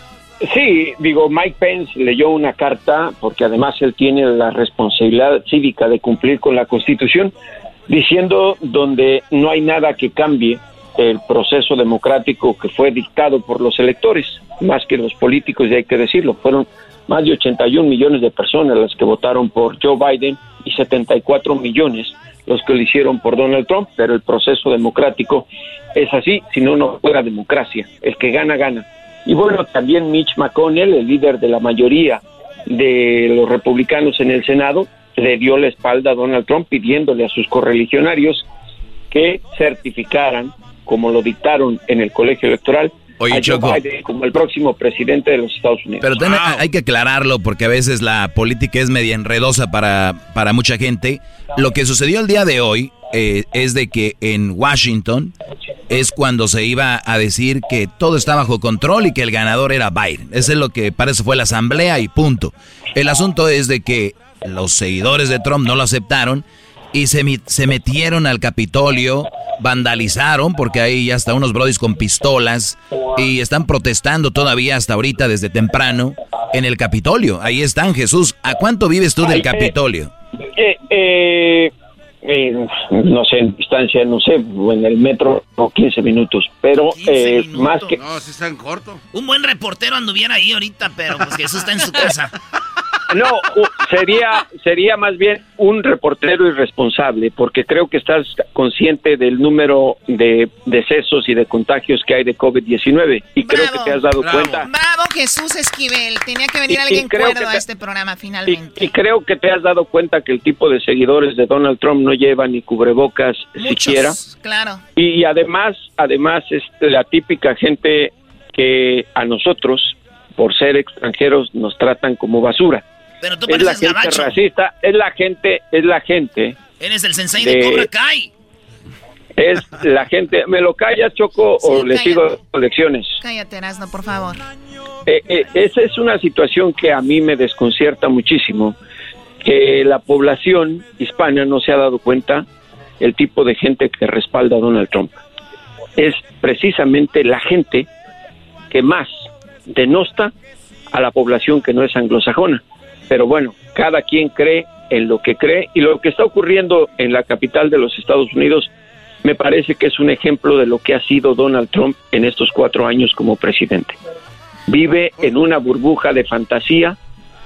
Sí, digo, Mike Pence leyó una carta, porque además él tiene la responsabilidad cívica de cumplir con la Constitución, diciendo donde no hay nada que cambie el proceso democrático que fue dictado por los electores, más que los políticos, y hay que decirlo, fueron más de 81 millones de personas las que votaron por Joe Biden y 74 millones los que lo hicieron por Donald Trump, pero el proceso democrático es así, si no, no fuera democracia. El que gana, gana. Y bueno, también Mitch McConnell, el líder de la mayoría de los republicanos en el Senado, le dio la espalda a Donald Trump pidiéndole a sus correligionarios que certificaran, como lo dictaron en el colegio electoral, Oye, a Joe Choco. Biden como el próximo presidente de los Estados Unidos. Pero también hay que aclararlo porque a veces la política es media enredosa para, para mucha gente. Lo que sucedió el día de hoy eh, es de que en Washington es cuando se iba a decir que todo está bajo control y que el ganador era Biden. Eso es lo que para eso fue la asamblea y punto. El asunto es de que los seguidores de Trump no lo aceptaron y se, mi- se metieron al Capitolio, vandalizaron, porque hay hasta unos brodis con pistolas y están protestando todavía hasta ahorita desde temprano en el Capitolio. Ahí están, Jesús. ¿A cuánto vives tú del eh, Capitolio? Eh, eh, eh, no sé, en distancia, no sé, o en el metro, o 15 minutos, pero eh, más que... No, si están corto. Un buen reportero anduviera ahí ahorita, pero pues Jesús está en su casa. No, sería, sería más bien un reportero irresponsable, porque creo que estás consciente del número de decesos y de contagios que hay de COVID-19, y creo que te has dado cuenta. Bravo, Jesús Esquivel. Tenía que venir Y- y alguien creo cuerdo que a te- este programa Y, finalmente. y creo que te has dado cuenta que el tipo de seguidores de Donald Trump no llevan ni cubrebocas siquiera. Claro. Y además, además es la típica gente que a nosotros, por ser extranjeros, nos tratan como basura. Pero tú Es la pareces gente gabacho. racista, es la gente, es la gente, Eres el sensei De- de Cobra Kai. es la gente. ¿Me lo callas, Choco, o le sigo lecciones? Cállate, Erasno, por favor. Eh, eh, esa es una situación que a mí me desconcierta muchísimo, que la población hispana no se ha dado cuenta el tipo de gente que respalda a Donald Trump. Es precisamente la gente que más denosta a la población que no es anglosajona. Pero bueno, cada quien cree en lo que cree y lo que está ocurriendo en la capital de los Estados Unidos me parece que es un ejemplo de lo que ha sido Donald Trump en estos cuatro años como presidente. Vive en una burbuja de fantasía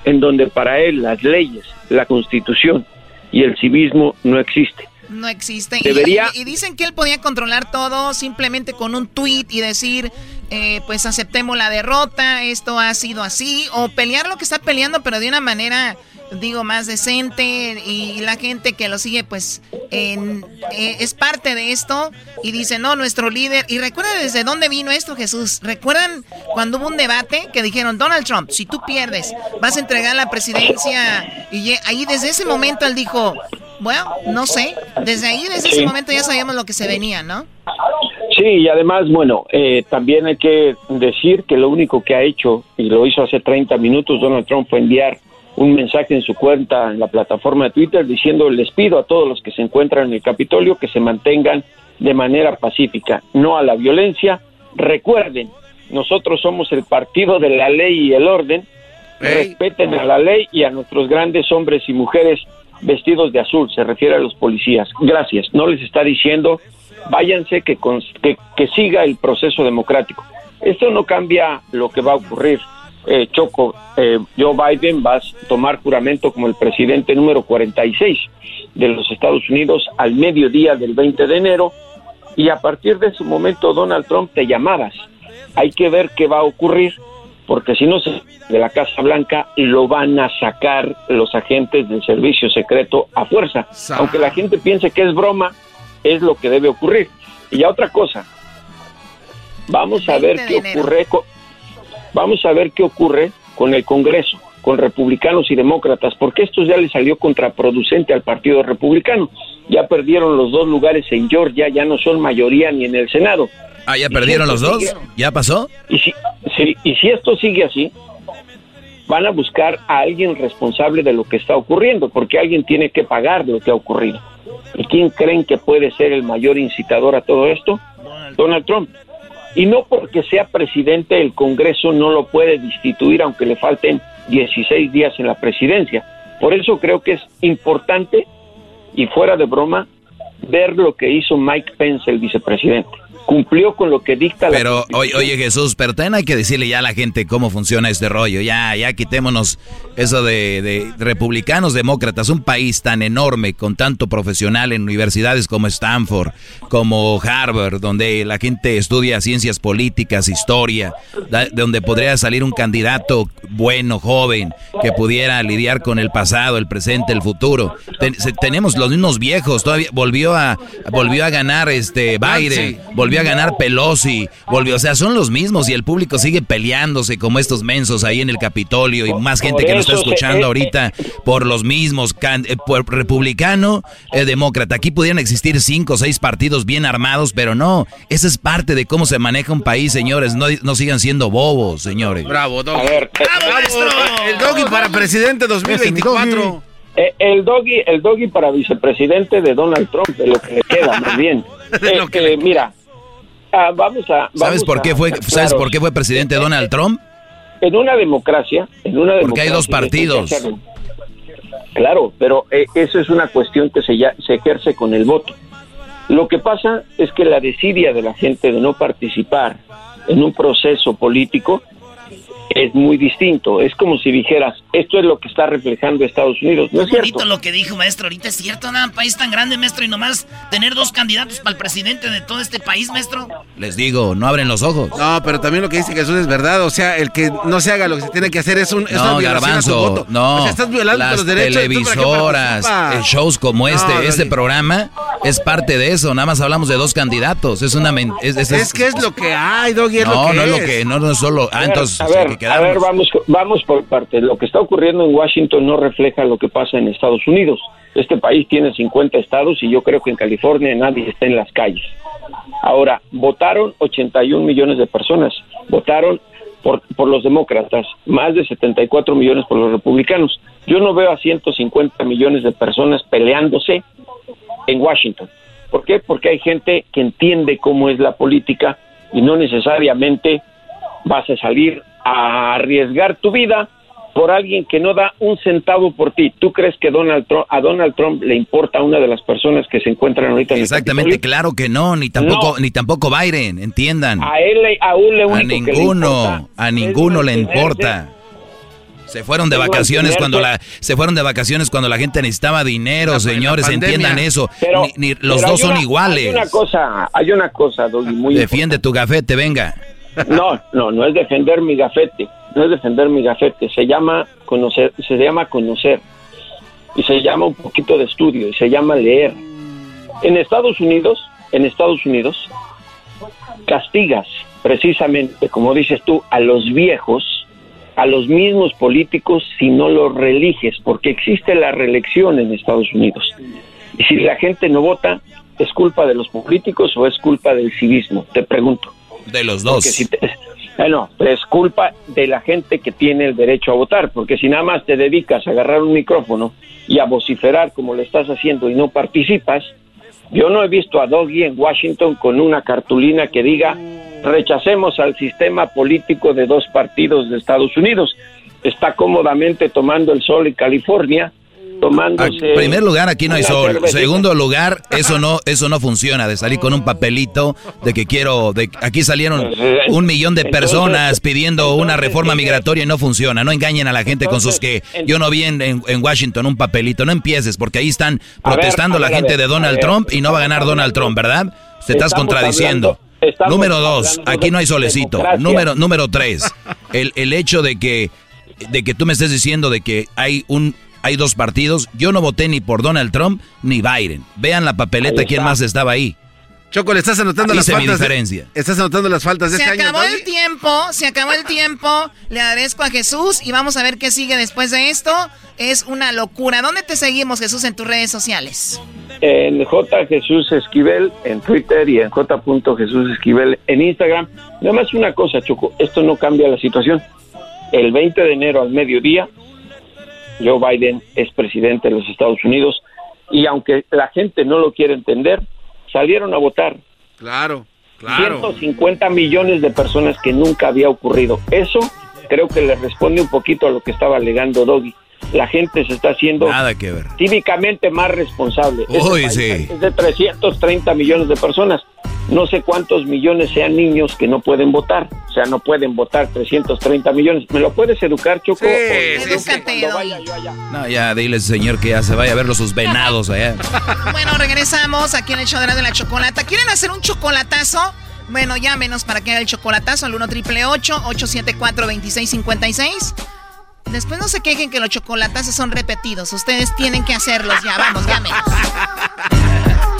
en donde para él las leyes, la constitución y el civismo no existen. No existe. Debería- Y, y dicen que él podía controlar todo simplemente con un tweet y decir, eh, pues aceptemos la derrota, esto ha sido así, o pelear lo que está peleando, pero de una manera, digo, más decente y la gente que lo sigue, pues en- eh, es parte de esto y dice, no, nuestro líder. Y recuerda desde dónde vino esto, Jesús. ¿Recuerdan cuando hubo un debate que dijeron, Donald Trump, si tú pierdes, vas a entregar la presidencia? Y ahí desde ese momento él dijo, bueno, no sé. Desde ahí, desde ese momento ya sabíamos lo que se venía, ¿no? Sí, y además, bueno, eh, también hay que decir que lo único que ha hecho, y lo hizo hace 30 minutos, Donald Trump fue enviar un mensaje en su cuenta en la plataforma de Twitter diciendo les pido a todos los que se encuentran en el Capitolio que se mantengan de manera pacífica, no a la violencia. Recuerden, nosotros somos el partido de la ley y el orden. Respeten a la ley y a nuestros grandes hombres y mujeres vestidos de azul, se refiere a los policías. Gracias. No les está diciendo váyanse que, que, que siga el proceso democrático. Esto no cambia lo que va a ocurrir. Eh, Choco, eh, Joe Biden va a tomar juramento como el presidente número 46 de los Estados Unidos al mediodía del 20 de enero y a partir de ese momento Donald Trump te llamabas. Hay que ver qué va a ocurrir porque si no se de la Casa Blanca lo van a sacar los agentes del servicio secreto a fuerza. Aunque la gente piense que es broma, es lo que debe ocurrir. Y ya otra cosa, vamos a ver 20 de qué ocurre con, vamos a ver qué ocurre con el Congreso, con republicanos y demócratas, porque esto ya le salió contraproducente al Partido Republicano. Ya perdieron los dos lugares en Georgia, ya no son mayoría ni en el Senado. Ah, ¿ya perdieron si los dos? sigue- ¿Ya pasó? y si, si- y si esto sigue así, van a buscar a alguien responsable de lo que está ocurriendo, porque alguien tiene que pagar de lo que ha ocurrido. ¿Y quién creen que puede ser el mayor incitador a todo esto? Donald Trump. Y no porque sea presidente, el Congreso no lo puede destituir aunque le falten 16 días en la presidencia. Por eso creo que es importante, y fuera de broma, ver lo que hizo Mike Pence, el vicepresidente. Cumplió con lo que dicta la Pero, oye, oye, Jesús, pero también hay que decirle ya a la gente cómo funciona este rollo. Ya, ya quitémonos eso de, de republicanos, demócratas. Un país tan enorme, con tanto profesional en universidades como Stanford, como Harvard, donde la gente estudia ciencias políticas, historia, donde podría salir un candidato bueno, joven, que pudiera lidiar con el pasado, el presente, el futuro. Ten- se- tenemos los mismos viejos, todavía volvió a, volvió a ganar este Biden, volvió a ganar Pelosi, volvió, o sea, son los mismos y el público sigue peleándose como estos mensos ahí en el Capitolio y más gente que nos está escuchando eh, ahorita por los mismos, can- eh, por republicano, eh, demócrata. Aquí pudieran existir cinco o seis partidos bien armados, pero no, esa es parte de cómo se maneja un país, señores, no, no sigan siendo bobos, señores. Bravo, Doggy. A ver, El Doggy para presidente 2024. Eh, el doggy, el doggy para vicepresidente de Donald Trump, de lo que le queda, más bien. Eh, eh, mira, ah, vamos a. ¿Sabes por qué a- fue, claro, sabes por qué fue presidente Donald Trump? En una democracia, en una Porque hay dos democracia, partidos. Claro, pero eh, eso es una cuestión que se, ya, se ejerce con el voto. Lo que pasa es que la desidia de la gente de no participar en un proceso político es muy distinto. Es como si dijeras, esto es lo que está reflejando Estados Unidos. No es cierto. Lo que dijo, maestro. Ahorita es cierto, nada, un país tan grande, maestro, y nomás tener dos candidatos para el presidente de todo este país, maestro. Les digo, no abren los ojos. No, pero también lo que dice Jesús es verdad. O sea, el que no se haga lo que se tiene que hacer es, un, es una No, a tu garbanzo, voto. no. O sea, estás violando Las los derechos. ¿tú para qué televisoras, eh, shows como este, No, este programa es parte de eso. Nada más hablamos de dos candidatos. Es una men- es, es- Es que es lo que hay, Doggy, es no, lo que no es es. lo que no, no es solo. Ah, A ver, entonces a ver, a ver, vamos, vamos por partes. Lo que está ocurriendo en Washington no refleja lo que pasa en Estados Unidos. Este país tiene 50 estados y yo creo que en California nadie está en las calles. Ahora, votaron 81 millones de personas. Votaron por, por los demócratas, más de 74 millones por los republicanos. Yo no veo a 150 millones de personas peleándose en Washington. ¿Por qué? Porque hay gente que entiende cómo es la política y no necesariamente vas a salir a arriesgar tu vida por alguien que no da un centavo por ti. ¿Tú crees que Donald Trump, a Donald Trump le importa una de las personas que se encuentran ahorita en Exactamente, claro que no, ni tampoco ni tampoco Biden, entiendan. A él a, le a ninguno, a ninguno le importa. Se fueron de vacaciones cuando la se fueron de vacaciones cuando la gente necesitaba dinero, señores, entiendan eso. ni, los dos son iguales. Hay una cosa, hay una cosa, muy Defiende tu gafete, venga. No, no, no es defender mi gafete, no es defender mi gafete, se llama conocer, se llama conocer y se llama un poquito de estudio y se llama leer. En Estados Unidos, en Estados Unidos castigas precisamente, como dices tú, a los viejos, a los mismos políticos si no los religes, porque existe la reelección en Estados Unidos. Y si la gente no vota, ¿es culpa de los políticos o es culpa del civismo? Te pregunto. De los dos. bueno, es culpa de la gente que tiene el derecho a votar, porque si nada más te dedicas a agarrar un micrófono y a vociferar como lo estás haciendo y no participas, yo no he visto a Doggy en Washington con una cartulina que diga rechacemos al sistema político de dos partidos de Estados Unidos. Está cómodamente tomando el sol en California tomándose. En primer lugar, aquí no hay sol. Segundo lugar, eso no, eso no funciona, de salir con un papelito de que quiero, de aquí salieron pues, eh, un millón de personas pidiendo una reforma migratoria y no funciona. No engañen a la gente con sus que yo no vi en, Washington un papelito. No empieces, porque ahí están protestando la gente de Donald Trump y no va a ganar Donald Trump, ¿verdad? Se estás contradiciendo. número dos, aquí no hay solecito. Número, número tres, el, el hecho de que, de que tú me estés diciendo de que hay un hay dos partidos. Yo no voté ni por Donald Trump ni Biden. Vean la papeleta quién más estaba ahí. Choco, le estás anotando las faltas. diferencia. estás anotando las faltas de se este acabó el tiempo, se acabó el tiempo. Le agradezco a Jesús y vamos a ver qué sigue después de esto. Es una locura. ¿Dónde te seguimos, Jesús, en tus redes sociales? En J Jesús Esquivel en Twitter y en J. Jesús Esquivel en Instagram. Nada más una cosa, Choco, esto no cambia la situación. El 20 de enero al mediodía Joe Biden es presidente de los Estados Unidos y aunque la gente no lo quiere entender, salieron a votar. Claro, claro. 150 millones de personas que nunca había ocurrido. Eso creo que le responde un poquito a lo que estaba alegando Doggy. La gente se está haciendo Nada que ver. cívicamente más responsable. Uy, sí. Es de 330 millones de personas no sé cuántos millones sean niños que no pueden votar. O sea, no pueden votar 330 millones. ¿Me lo puedes educar, Choco? Sí, No, ya dile señor que ya se vaya a ver sus venados allá. bueno, regresamos aquí en el show de la chocolata. ¿Quieren hacer un chocolatazo? Bueno, llámenos para que haga el chocolatazo al 1 triple 874 2656 Después no se quejen que los chocolatazos son repetidos. Ustedes tienen que hacerlos ya. Vamos, llámenos.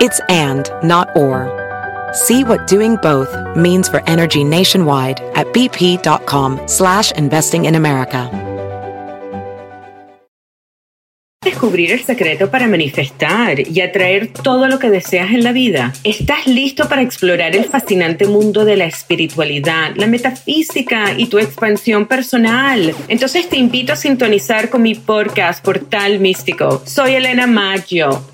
It's and, not or. See what doing both means for energy nationwide at bp.com slash investing in America. Descubrir el secreto para manifestar y atraer todo lo que deseas en la vida. ¿Estás listo para explorar el fascinante mundo de la espiritualidad, la metafísica y tu expansión personal? Entonces te invito a sintonizar con mi podcast Portal Místico. Soy Elena Maggio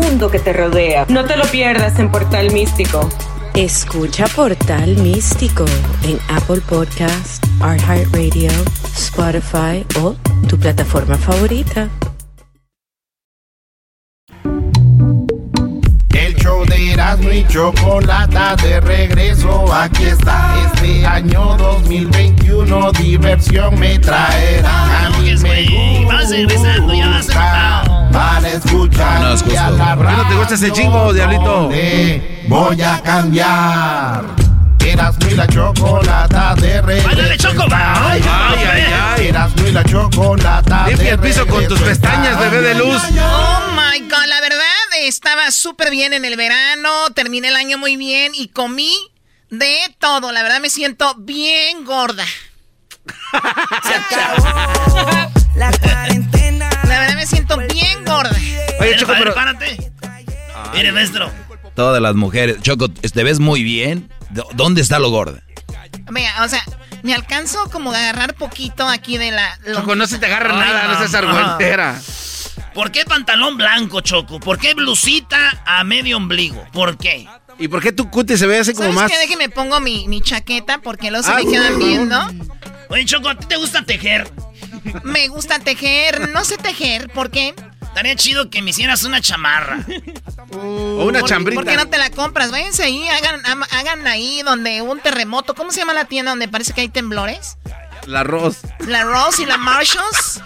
mundo que te rodea. No te lo pierdas en Portal Místico. Escucha Portal Místico en Apple Podcast, Art Heart Radio, Spotify o tu plataforma favorita. El show de Erasmo y Chocolata de regreso, aquí está. Este año 2021 diversión me traerá. A mí me gusta. Vas regresando, ya vas para escuchar No, es justo. y a la ¿Por qué no te gusta ese chingo, Diablito? Voy a cambiar. Erasmo y la Chocolata de regreso. ¡Ándale, Choco! ¡Ay, ay, ay, ay! Erasmo y la Chocolata Limpia de el piso con tus pestañas, bebé de luz. Oh my god, la verdad estaba súper bien en el verano, terminé el año muy bien y comí de todo. La verdad me siento bien gorda. La cuarentena. La verdad me siento bien gorda. Oye, Choco, pero- Párate. Mire, maestro. Todas las mujeres. Choco, te ves muy bien. ¿Dó- ¿Dónde está lo gorda? Mira, o sea, me alcanzo como a agarrar poquito aquí de la... Choco, no se te agarra Ay, nada, no seas mamá. argüentera. ¿Por qué pantalón blanco, Choco? ¿Por qué blusita a medio ombligo? ¿Por qué? ¿Y por qué tu cutis se ve así como ¿Sabes más? qué? Déjeme pongo mi, mi chaqueta porque luego se Ah, me quedan viendo. Oye, Choco, ¿a ti te gusta tejer? Me gusta tejer, no sé tejer, ¿por qué? Estaría chido que me hicieras una chamarra. O una ¿Por- chambrita. ¿Por qué no te la compras? Váyanse ahí, hagan, hagan ahí donde un terremoto. ¿Cómo se llama la tienda donde parece que hay temblores? La Ross. La Ross y la Marshalls.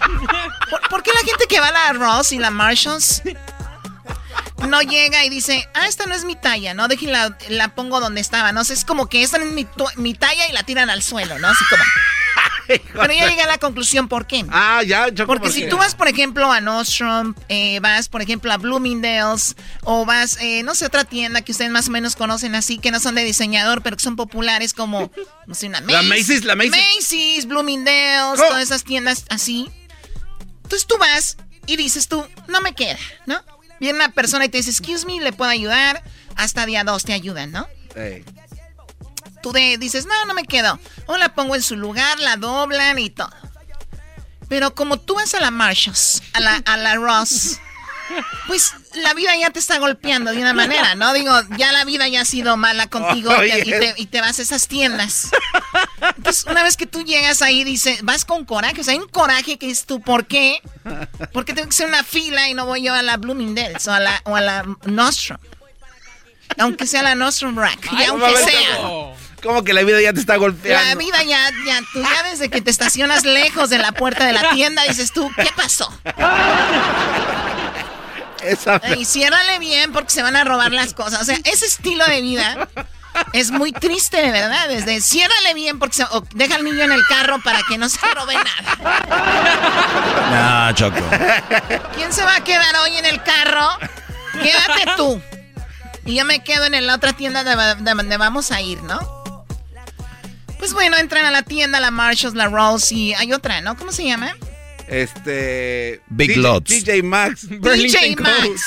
¿Por, por qué la gente que va a la Ross y la Marshalls no llega y dice, ah, esta no es mi talla, ¿no? Dejen la, la pongo donde estaba, ¿no? Sea, es como que esta no es mi, mi talla y la tiran al suelo, ¿no? Así como... Pero ya llegué a la conclusión, ¿por qué? Ah, ya, Choco. Porque ¿por si tú vas, por ejemplo, a Nordstrom, eh, vas, por ejemplo, a Bloomingdale's, o vas, eh, no sé, otra tienda que ustedes más o menos conocen así, que no son de diseñador, pero que son populares como, no sé, una La Macy's, la Macy's. Macy's, Bloomingdale's, Oh. todas esas tiendas así. Entonces tú vas y dices tú, no me queda, ¿no? Viene una persona y te dice, excuse me, ¿le puedo ayudar? Hasta día dos te ayudan, ¿no? Ey. Tú de, dices, no, no me quedo. O la pongo en su lugar, la doblan y todo. Pero como tú vas a la Marshalls, a la, a la Ross, pues la vida ya te está golpeando de una manera, ¿no? Digo, ya la vida ya ha sido mala contigo y, te, y te- y te vas a esas tiendas. Entonces, una vez que tú llegas ahí, dices, vas con coraje. O sea, hay un coraje que es tú, ¿por qué? ¿Por qué tengo que hacer una fila y no voy yo a la Bloomingdale's o a la, o a la Nostrum? Aunque sea la Nostrum Rack, y aunque sea. ¿Cómo que la vida ya te está golpeando? La vida ya, ya, tú ya desde que te estacionas lejos de la puerta de la tienda, dices tú, ¿qué pasó? Esa... Y ciérrale bien porque se van a robar las cosas. O sea, ese estilo de vida es muy triste, de verdad. Desde ciérrale bien porque se, o deja al niño en el carro para que no se robe nada. No, Choco. ¿Quién se va a quedar hoy en el carro? Quédate tú. Y yo me quedo en la otra tienda de, de donde vamos a ir, ¿no? Pues bueno, entran a la tienda, la Marshalls, la Rolls y hay otra, ¿no? ¿Cómo se llama? Este. Big DJ Lots. DJ Max. DJ Max.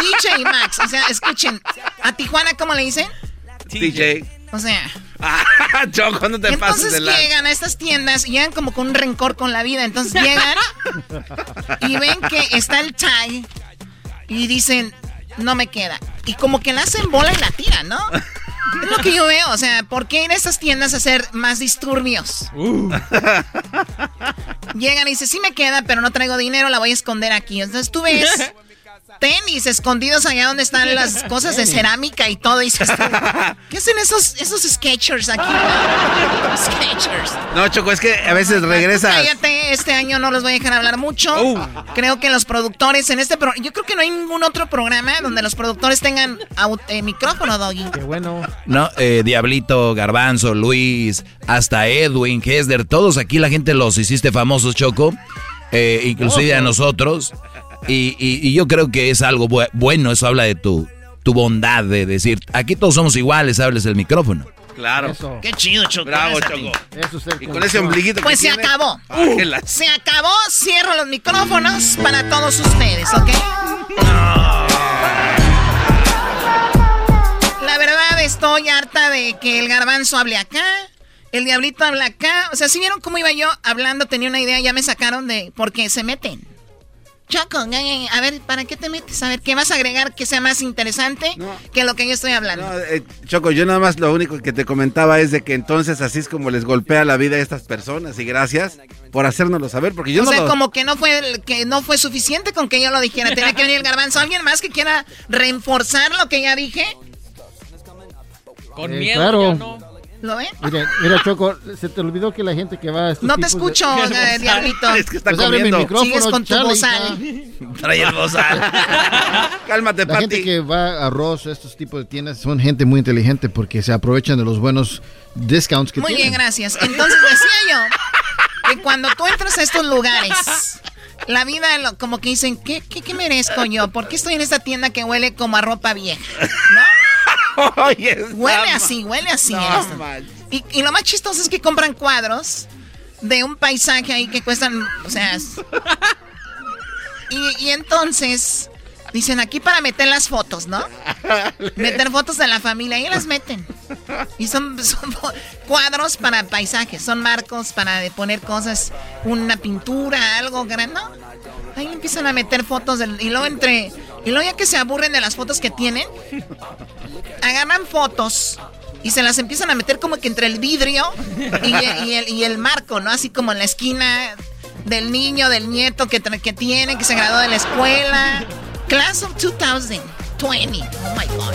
DJ Max. O sea, escuchen. ¿A Tijuana cómo le dicen? DJ. O sea. Ah, Choco, no te Entonces de la. llegan a estas tiendas y llegan como con un rencor con la vida. Entonces llegan y ven que está el tag y dicen, no me queda. Y como que la hacen bola y la tiran, ¿no? Es lo que yo veo. O sea, ¿por qué ir a estas tiendas hacer más disturbios? Llegan y dicen, sí me queda, pero no traigo dinero, la voy a esconder aquí. Entonces tú ves tenis escondidos allá donde están las cosas de cerámica y todo. Y dices, ¿qué hacen esos, esos sketchers aquí? Sketchers. No, Choco, es que a veces regresas. Cállate, este año no los voy a dejar hablar mucho. Creo que los productores en este programa, yo creo que no hay ningún otro programa donde los productores tengan eh, micrófono, Doggy. Qué bueno. No, eh, Diablito, Garbanzo, Luis, hasta Edwin, Hesder, todos aquí la gente los hiciste famosos, Choco, eh, inclusive a nosotros. Y, y- y yo creo que es algo bu- bueno, eso habla de tu, tu bondad de decir, aquí todos somos iguales, hables el micrófono. Claro. Qué chido, Choco. Bravo. Choco. Eso es el Y con ese ombliguito Pues que se tiene- acabó. La- Se acabó, cierro los micrófonos para todos ustedes, ¿ok? La verdad estoy harta de que el garbanzo hable acá, el diablito habla acá. O sea, si vieron cómo iba yo hablando, tenía una idea, ya me sacaron de... Porque se meten. Choco, a ver, ¿para qué te metes? A ver, ¿qué vas a agregar que sea más interesante que lo que yo estoy hablando? No, eh, Choco, yo nada más lo único que te comentaba es de que entonces así es como les golpea la vida a estas personas y gracias por hacérnoslo saber porque yo o no sea, lo- como que no fue que no fue suficiente con que yo lo dijera. Tenía que venir el garbanzo. ¿Alguien más que quiera reforzar lo que ya dije? Con Eh, miedo, claro. ya no. ¿Lo ven? Mira, mira, Choco, se te olvidó que la gente que va a estos No te tipos de- escucho, eh, Diablito. Es que está Pues abre mi comiendo. micrófono, Sigues con tu bozal. Trae el bozal. Cálmate, La gente Pati. que va a Ross, a estos tipos de tiendas, son gente muy inteligente porque se aprovechan de los buenos discounts que Muy bien, tienen. gracias. Entonces decía yo que cuando tú entras a estos lugares, la vida lo- como que dicen, ¿qué, qué, qué merezco yo? ¿Por qué estoy en esta tienda que huele como a ropa vieja? Está Huele así, huele así. No. Y, y lo más chistoso es que compran cuadros de un paisaje ahí que cuestan, o sea... Y, y entonces dicen aquí para meter las fotos, ¿no? Meter fotos de la familia y las meten. Y son, son cuadros para paisajes, son marcos para de poner cosas, una pintura, algo grande. ¿no? Ahí empiezan a meter fotos del- y luego entre y luego ya que se aburren de las fotos que tienen, agarran fotos y se las empiezan a meter como que entre el vidrio y, y el, y el marco, ¿no? Así como en la esquina del niño, del nieto que, que tiene, que se graduó de la escuela. Class of 2020. Oh my God.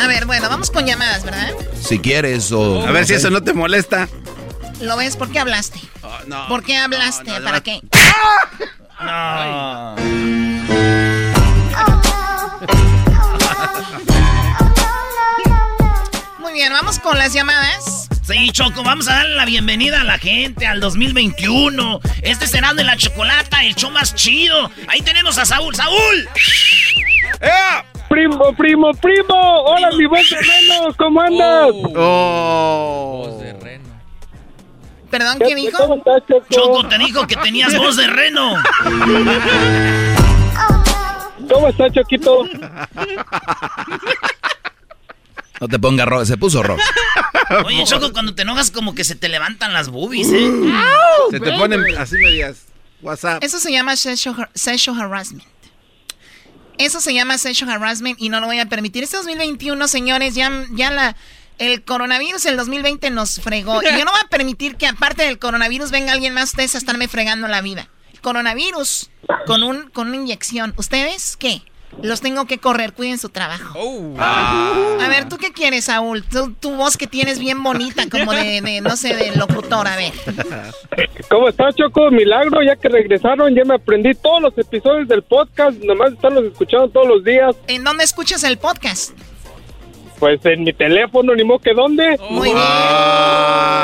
A ver, bueno, vamos con llamadas, ¿verdad? Si quieres o... A ver si eso no te molesta. ¿Lo ves? ¿Por qué hablaste? no. ¿Por qué hablaste? ¿Para qué? No. Muy bien, vamos con las llamadas. Sí, Choco, vamos a darle la bienvenida a la gente al 2021. Este será de la chocolata, el show más chido. Ahí tenemos a Saúl. ¡Saúl! Primo, primo, primo. Hola, mi voz de reno. ¿Cómo andas? Oh. ¿Perdón, qué dijo? ¿Cómo estás, Choco? Choco, te dijo que tenías voz de reno. ¿Cómo estás, Choquito? No te pongas rojo, se puso rojo. Oye, Choco, cuando te enojas como que se te levantan las boobies, ¿eh? Se te ponen así medias. WhatsApp. Eso se llama sexual harassment. Eso se llama sexual harassment y no lo voy a permitir. Este 2021, señores, ya, ya la, el coronavirus el 2020 nos fregó. Y yo no voy a permitir que aparte del coronavirus venga alguien más ustedes a estarme fregando la vida. Coronavirus con, un, con una inyección. ¿Ustedes qué? Los tengo que correr, cuiden su trabajo. A ver, ¿tú qué quieres, Saúl? Tu, tu voz que tienes bien bonita, como de, de, no sé, de locutor, a ver. ¿Cómo estás, Choco? Milagro, ya que regresaron, ya me aprendí todos los episodios del podcast. Nomás estarlos escuchando todos los días. ¿En dónde escuchas el podcast? Pues en mi teléfono, ni modo que dónde. Muy bien.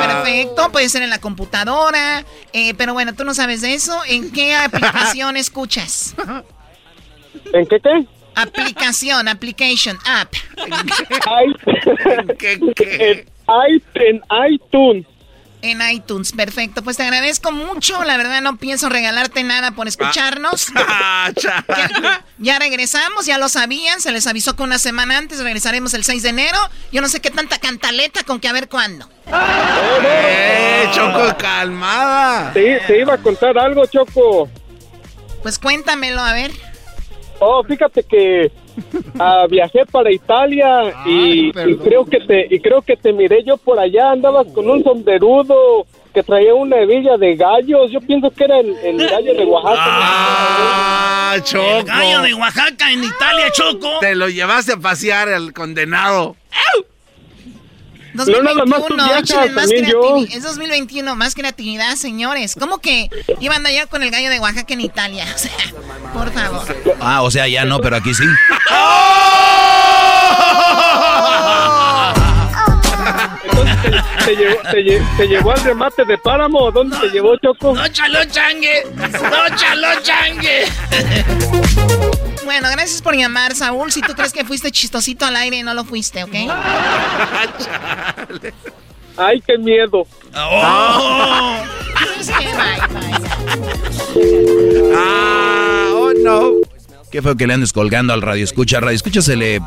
Perfecto, puede ser en la computadora. eh, pero bueno, tú no sabes de eso. ¿En qué aplicación escuchas? ¿En qué qué? Aplicación, application, app. En, i- en iTunes. En iTunes, perfecto. Pues te agradezco mucho. La verdad no pienso regalarte nada por escucharnos. ya, ya regresamos, ya lo sabían. Se les avisó que una semana antes regresaremos el 6 de enero. Yo no sé qué tanta cantaleta con que a ver cuándo. ¡Eh, Choco, calmada! Sí, te iba a contar algo, Choco. Pues cuéntamelo, a ver. Oh, fíjate que ah, viajé para Italia y, y creo que te y creo que te miré yo por allá. Andabas con un sombrerudo que traía una hebilla de gallos. Yo pienso que era el, el gallo de Oaxaca. ¡Ah, Choco! El gallo de Oaxaca en Italia, Choco. Te lo llevaste a pasear al condenado. 2021, No, nada más tú viajas, échenle más también yo. creatividad. Es 2021, más creatividad, señores. ¿Cómo que iban allá con el gallo de Oaxaca en Italia? O sea, por favor. Ah, o sea, ya no, pero aquí sí. Entonces, ¿te, te llevó, te, lle- te llevó al remate de Páramo? ¿Dónde te llevó, Choco? ¡No chalo changue! ¡No chalo changue! Bueno, gracias por llamar, Saúl. Si tú crees que fuiste chistosito al aire, no lo fuiste, ¿ok? Ay, qué miedo. Oh. ¿Sabes qué? Bye, bye. ¡Ah! ¡Oh, no! Qué feo que le andes colgando al radio escucha. Radio escucha se le,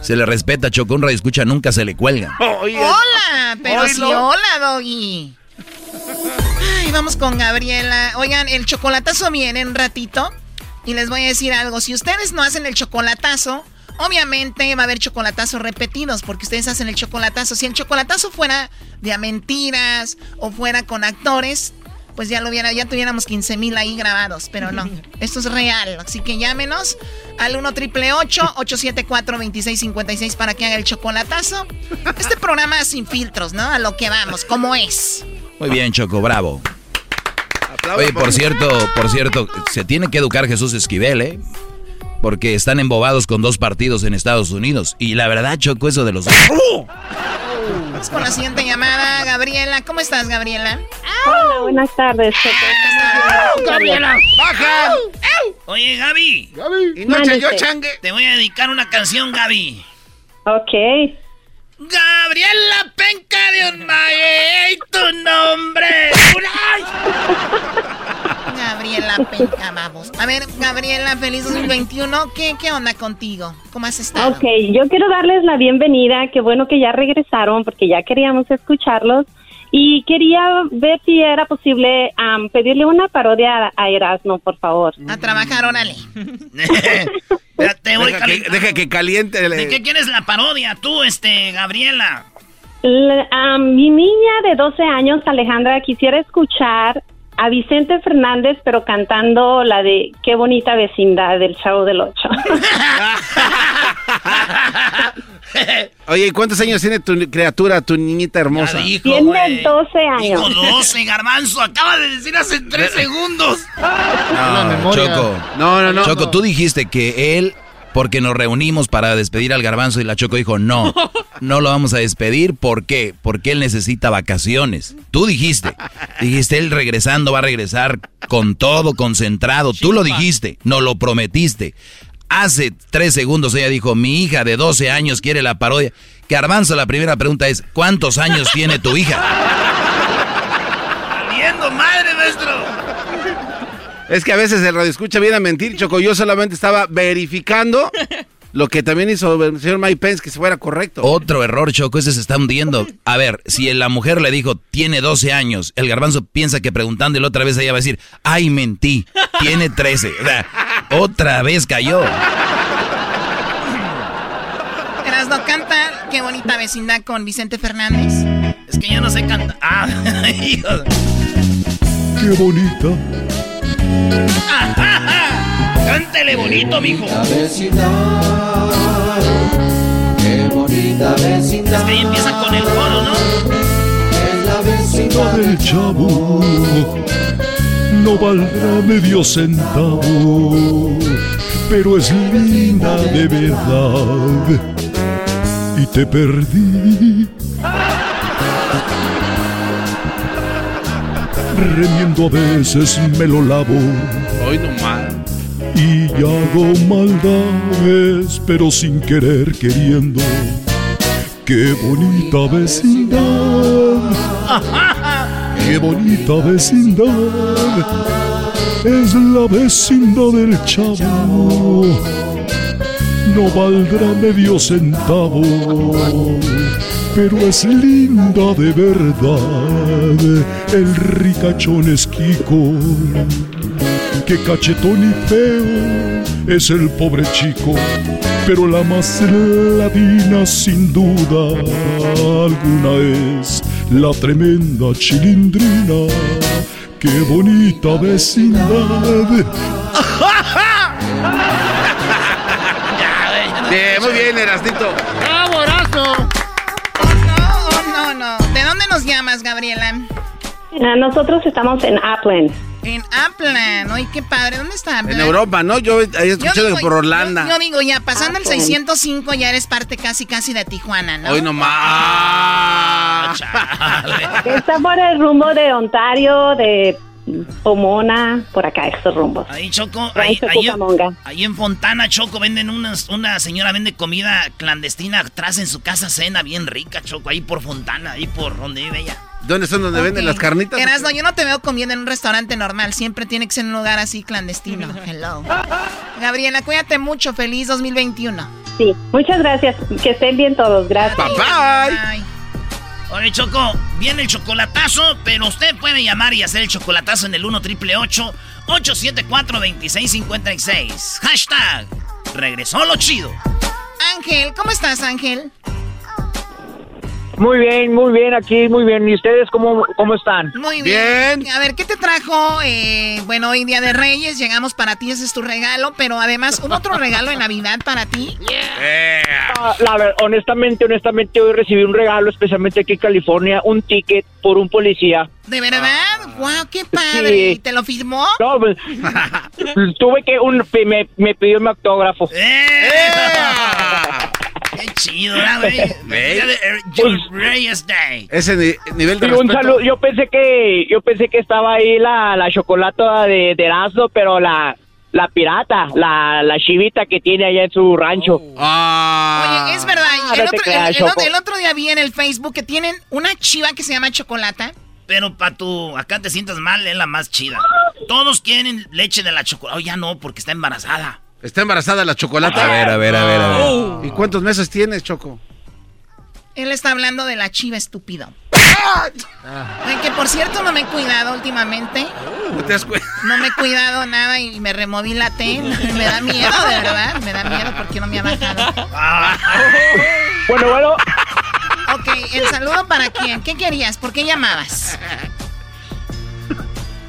se le respeta, Choco. Un radio escucha nunca se le cuelga. Hola, pero sí, hola, Doggy. Ay, vamos con Gabriela. Oigan, el chocolatazo viene en un ratito. Y les voy a decir algo. Si ustedes no hacen el chocolatazo, obviamente va a haber chocolatazos repetidos. Porque ustedes hacen el chocolatazo. Si el chocolatazo fuera de a mentiras o fuera con actores, pues ya lo hubiera, ya tuviéramos 15 mil ahí grabados, pero no, esto es real, así que llámenos al 1 triple 874 2656 para que haga el chocolatazo. Este programa sin filtros, ¿no? A lo que vamos, como es. Muy bien, Choco, bravo. Oye, por cierto, por cierto, se tiene que educar Jesús Esquivel, ¿eh? Porque están embobados con dos partidos en Estados Unidos. Y la verdad, Choco, eso de los... Vamos con la siguiente llamada, Gabriela. ¿Cómo estás, Gabriela? Hola, buenas tardes. Gabriela, baja. Oye, Gaby. Gaby. Y noche yo changue. Te voy a dedicar una canción, Gaby. Ok. Gabriela Penca de un y tu nombre. Gabriela Penca, vamos. A ver, Gabriela, feliz 2021. ¿Qué, ¿Qué onda contigo? ¿Cómo has estado? Ok, yo quiero darles la bienvenida. Qué bueno que ya regresaron porque ya queríamos escucharlos. Y quería ver si era posible am, pedirle una parodia a Erasmo, por favor. A trabajar, órale. Voy Deja que, cali- deja que caliente. ¿De qué quieres la parodia tú, este, Gabriela? Mi niña de 12 años, Alejandra, quisiera escuchar a Vicente Fernández, pero cantando la de Qué bonita vecindad del Chavo del Ocho. Oye, ¿y cuántos años tiene tu criatura, tu niñita hermosa? Tiene 12 años. Dijo 12, garbanzo. Acaba de decir hace 3 segundos. No, Choco. No, no, no. Choco, tú dijiste que él, porque nos reunimos para despedir al garbanzo y la Choco dijo, no, no lo vamos a despedir. ¿Por qué? Porque él necesita vacaciones. Tú dijiste. Dijiste, él regresando va a regresar con todo, concentrado. Tú lo dijiste, no lo prometiste. Hace tres segundos ella dijo, mi hija de 12 años quiere la parodia. Garbanzo, la primera pregunta es, ¿cuántos años tiene tu hija? Viendo madre, maestro. Es que a veces el radio escucha viene a mentir, Choco. Yo solamente estaba verificando lo que también hizo el señor Mike Pence, que se fuera correcto. Otro error, Choco, ese se está hundiendo. A ver, si la mujer le dijo, tiene 12 años, el garbanzo piensa que preguntándole otra vez ella va a decir, ay, mentí, tiene 13. O sea, otra vez cayó. Erasno canta Qué bonita vecindad con Vicente Fernández. Es que yo no sé cantar. Ah, hijo. Qué bonita. Cántele bonito, mijo. Qué bonita vecindad. Es que ahí empieza con el coro, ¿no? Es la vecindad del chavo. No valdrá medio centavo, pero es linda de verdad. Y te perdí. Remiendo a veces me lo lavo Hoy nomás. y hago maldades, pero sin querer queriendo. Qué bonita vecindad, qué bonita vecindad, es la vecindad del chavo. No valdrá medio centavo, pero es linda de verdad. El ricachón es Kiko que cachetón y feo es el pobre chico, pero la más ladina sin duda alguna es la tremenda chilindrina. Qué bonita vecindad. Bien, muy bien, Erasnito. ¡Bravo, Erasno! No, oh, no, no. ¿De dónde nos llamas, Gabriela? Ah, Nosotros estamos en Upland. En Upland. Oye, qué padre. ¿Dónde está Upland? En Europa, ¿no? Yo he escuchado digo- que por Holanda. Yo, yo digo, ya pasando el Upland. 605 ya eres parte casi, casi de Tijuana, ¿no? Hoy nomás. Está por el rumbo de Ontario, de Pomona, por acá, estos rumbos. Ahí, Choco, Ahí ahí, ahí, en Fontana, Choco, venden unas, una señora vende comida clandestina atrás en su casa, cena bien rica, Choco, ahí por Fontana, ahí por donde vive ella. ¿Dónde son donde venden las carnitas? Erasno, yo no te veo comiendo en un restaurante normal. Siempre tiene que ser en un lugar así clandestino. Hello. Gabriela, cuídate mucho. Feliz 2021. Sí, muchas gracias. Que estén bien todos. Gracias. Bye. Oye, Choco, viene el chocolatazo, pero usted puede llamar y hacer el chocolatazo en el 1 triple 874 2656. Hashtag, regresó lo chido. Ángel, ¿cómo estás, Ángel? Muy bien, muy bien, aquí muy bien. ¿Y ustedes cómo, cómo están? Muy bien. A ver, ¿qué te trajo? Eh, bueno, hoy Día de Reyes, llegamos para ti, ese es tu regalo, pero además, ¿un otro regalo de Navidad para ti? Ah, la ver, honestamente, honestamente, hoy recibí un regalo, especialmente aquí en California, un ticket por un policía. ¿De verdad? ¡Wow, qué padre! ¿Y ¿Te lo firmó? No, pues, tuve que, un, me, me pidió mi autógrafo. ¡Eh! ¡Qué chido, güey! Reyes Day. Ese ni- nivel de Sí, un respeto. saludo. Yo pensé que yo pensé que estaba ahí la, la chocolata de, de Erasmo, pero la la pirata, la, la chivita que tiene allá en su rancho. Oye, es verdad. Ah, el, no te otro, creas, el- el otro- Choco. el otro día vi en el Facebook que tienen una chiva que se llama Chocolata. Pero pa' tu, acá te sientas mal, es la más chida. Todos quieren leche de la chocolate. Oh, ya no, porque está embarazada. ¿Está embarazada la chocolata? A ver, a ver, a ver, a ver. Oh. ¿Y cuántos meses tienes, Choco? Él está hablando de la chiva estúpido. Ah. Que por cierto no me he cuidado últimamente. ¿No te has cu- No me he cuidado nada y me removí la T. Me da miedo, de verdad. Me da miedo porque no me ha bajado. Bueno, bueno. Ok, el saludo para quién. ¿Qué querías? ¿Por qué llamabas?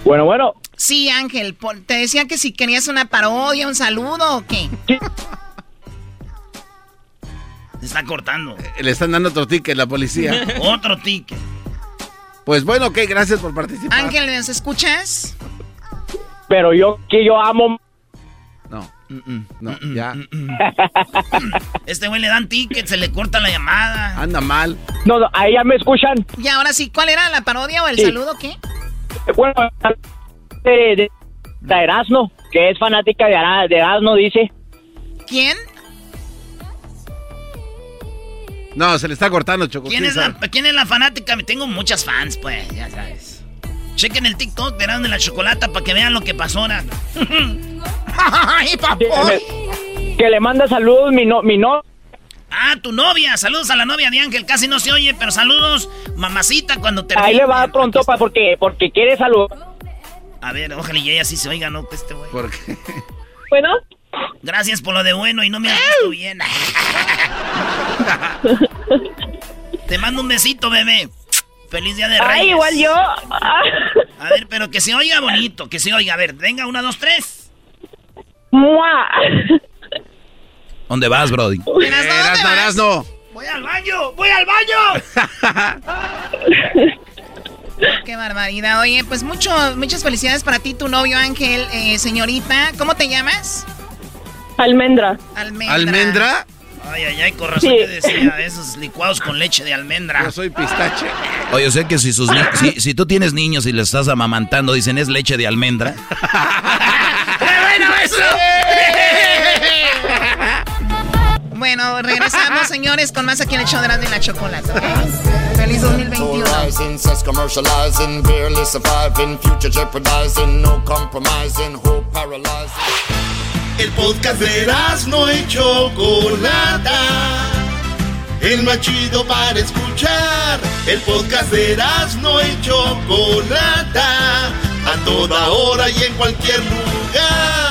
Bueno, bueno. Sí, Ángel. por- te decía que si querías una parodia, un saludo o qué. Se está cortando. Le están dando otro ticket la policía. Otro ticket. Pues bueno, ok, gracias por participar. Ángel, ¿nos escuchas? Pero yo que yo amo. No, no, ya. Este güey le dan ticket, se le corta la llamada. Anda mal. No, no, ahí ya me escuchan. Y ahora sí, ¿cuál era la parodia o el Sí. saludo qué? Bueno, de, de, de Erasmo, que es fanática de, Ara- de Erasmo, dice. ¿Quién? No, se le está cortando, Choco. ¿Quién es, la, ¿Quién es la fanática? Tengo muchas fans, pues, ya sabes. Chequen el TikTok de Erasmo de la Chocolata para que vean lo que pasó ahora. ¡Ay, Que, que le manda saludos mi no, mi no. Ah, tu novia. Saludos a la novia de Ángel. Casi no se oye, pero saludos, mamacita, cuando te. Ahí le va pronto pa, porque porque quiere salud. A ver, ojalá y ella sí se oiga, ¿no? Este güey. ¿Por qué? Bueno. Gracias por lo de bueno y no me has visto bien. Te mando un besito, bebé. Feliz día de Reyes. Ay, igual yo. A ver, pero que se oiga bonito, que se oiga. A ver, venga, una, dos, tres. ¡Mua! ¿Dónde vas, Brody? Erasno, Erasno. ¡Voy al baño! ¡Voy al baño! Qué barbaridad. Oye, pues mucho, muchas felicidades para ti, tu novio Ángel, eh, señorita. ¿Cómo te llamas? Almendra. Almendra. ¿Almendra? Ay, ay, ay, con razón Sí. te decía, esos licuados con leche de almendra. Yo soy pistache. Oye, sé que si, sus ni- si, si tú tienes niños y les estás amamantando, dicen es leche de almendra. bueno eso! Bueno, regresamos, señores, con más aquí en el show de Erasmo y la Chocolate. ¿ok? Feliz 2021. Rising, says commercializing, barely surviving, future jeopardizing, no compromising, hope paralyzing. El podcast de no y Chocolata. El más chido para escuchar. El podcast de no y Chocolata. A toda hora y en cualquier lugar.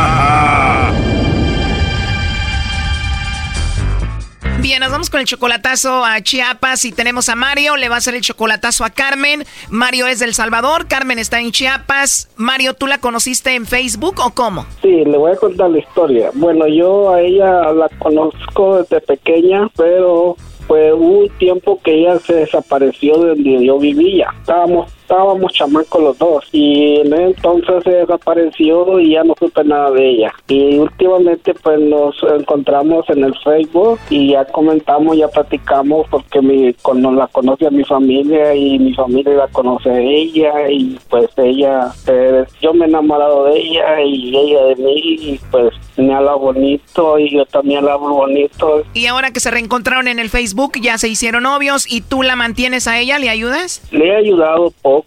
Bien, nos vamos con el chocolatazo a Chiapas y tenemos a Mario, le va a hacer el chocolatazo a Carmen. Mario es del Salvador, Carmen está en Chiapas. Mario, ¿tú la conociste en Facebook o cómo? Sí, le voy a contar la historia. Bueno, yo a ella la conozco desde pequeña, pero fue un tiempo que ella se desapareció de donde yo vivía. Estábamos estábamos chamacos los dos y en ese entonces se desapareció y ya no supe nada de ella. Y últimamente pues nos encontramos en el Facebook y ya comentamos, ya platicamos porque mi, con, la conoce a mi familia y mi familia la conoce a ella y pues ella, eh, yo me he enamorado de ella y ella de mí y pues me habla bonito y yo también la hablo bonito. Y ahora que se reencontraron en el Facebook, ya se hicieron novios y tú la mantienes a ella, ¿le ayudas? Le he ayudado poco.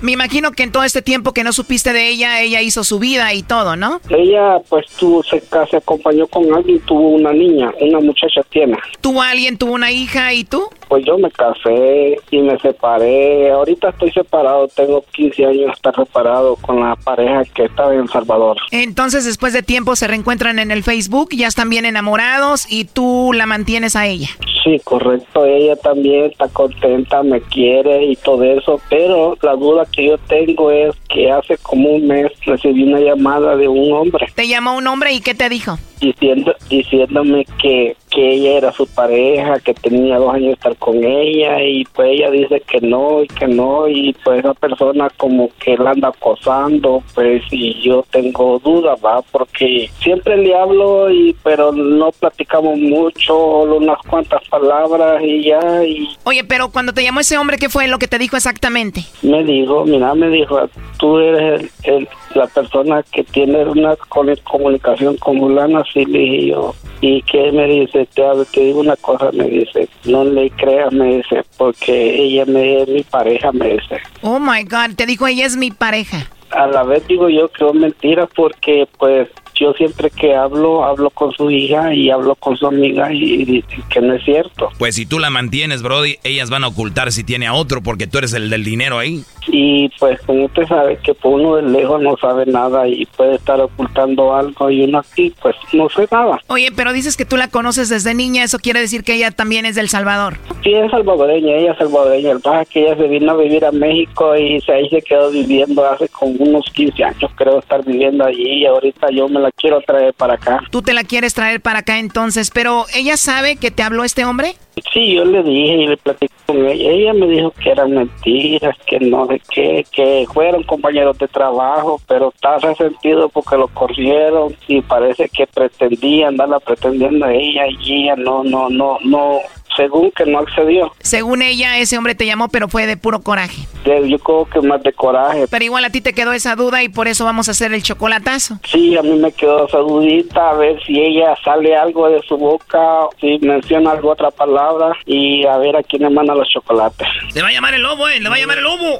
Me imagino que en todo este tiempo que no supiste de ella, ella hizo su vida y todo, ¿no? Ella pues tuvo, se, se acompañó con alguien, tuvo una niña, una muchacha tiene. ¿Tuvo alguien, tuvo una hija y tú? Pues yo me casé y me separé. Ahorita estoy separado, tengo 15 años estar separado con la pareja que estaba en El Salvador. Entonces, después de tiempo, se reencuentran en el Facebook, ya están bien enamorados y tú la mantienes a ella. Sí, correcto. Ella también está contenta, me quiere y todo eso. Pero la duda que yo tengo es que hace como un mes recibí una llamada de un hombre Te llamó un hombre y ¿qué te dijo? Diciendo diciéndome que, que ella era su pareja, que tenía dos años de estar con ella y pues ella dice que no y que no y pues esa persona como que la anda acosando pues y yo tengo dudas va porque siempre le hablo y pero no platicamos mucho solo unas cuantas palabras y ya y Oye, pero cuando te llamó ese hombre, ¿qué fue lo que te dijo exactamente? me dijo, mira, me dijo, tú eres el, el- la persona que tiene una comunicación con fulana, sí, le dije yo. Y que me dice, te, te digo una cosa, me dice, no le creas, me dice, porque ella me, es mi pareja, me dice. Oh my God, te dijo ella es mi pareja. A la vez digo yo que es mentira porque pues yo siempre que hablo, hablo con su hija y hablo con su amiga y, y que no es cierto. Pues si tú la mantienes, Brody, ellas van a ocultar si tiene a otro porque tú eres el del dinero ahí. Y pues como usted sabe que por uno de lejos no sabe nada y puede estar ocultando algo y uno aquí pues no sé nada. Oye, pero dices que tú la conoces desde niña, eso quiere decir que ella también es del Salvador. Sí, es salvadoreña, ella es salvadoreña. El pasa es que ella se vino a vivir a México y se, ahí se quedó viviendo hace como unos 15 años, creo estar viviendo allí y ahorita yo me la quiero traer para acá. Tú te la quieres traer para acá entonces, pero ella sabe que te habló este hombre. Sí, yo le dije y le platiqué con ella. Ella me dijo que eran mentiras, que no sé qué, que fueron compañeros de trabajo, pero está resentido porque lo corrieron y parece que pretendía andarla pretendiendo a ella y ella no, no, no, no, según que no accedió. Según ella, ese hombre te llamó, pero fue de puro coraje. De- Yo creo que más de coraje. Pero igual a ti te quedó esa duda y por eso vamos a hacer el chocolatazo. Sí, a mí me quedó esa dudita, a ver si ella sale algo de su boca, si menciona alguna otra palabra y a ver a quién le manda los chocolates. Le va a llamar el lobo, eh, le va a llamar el lobo.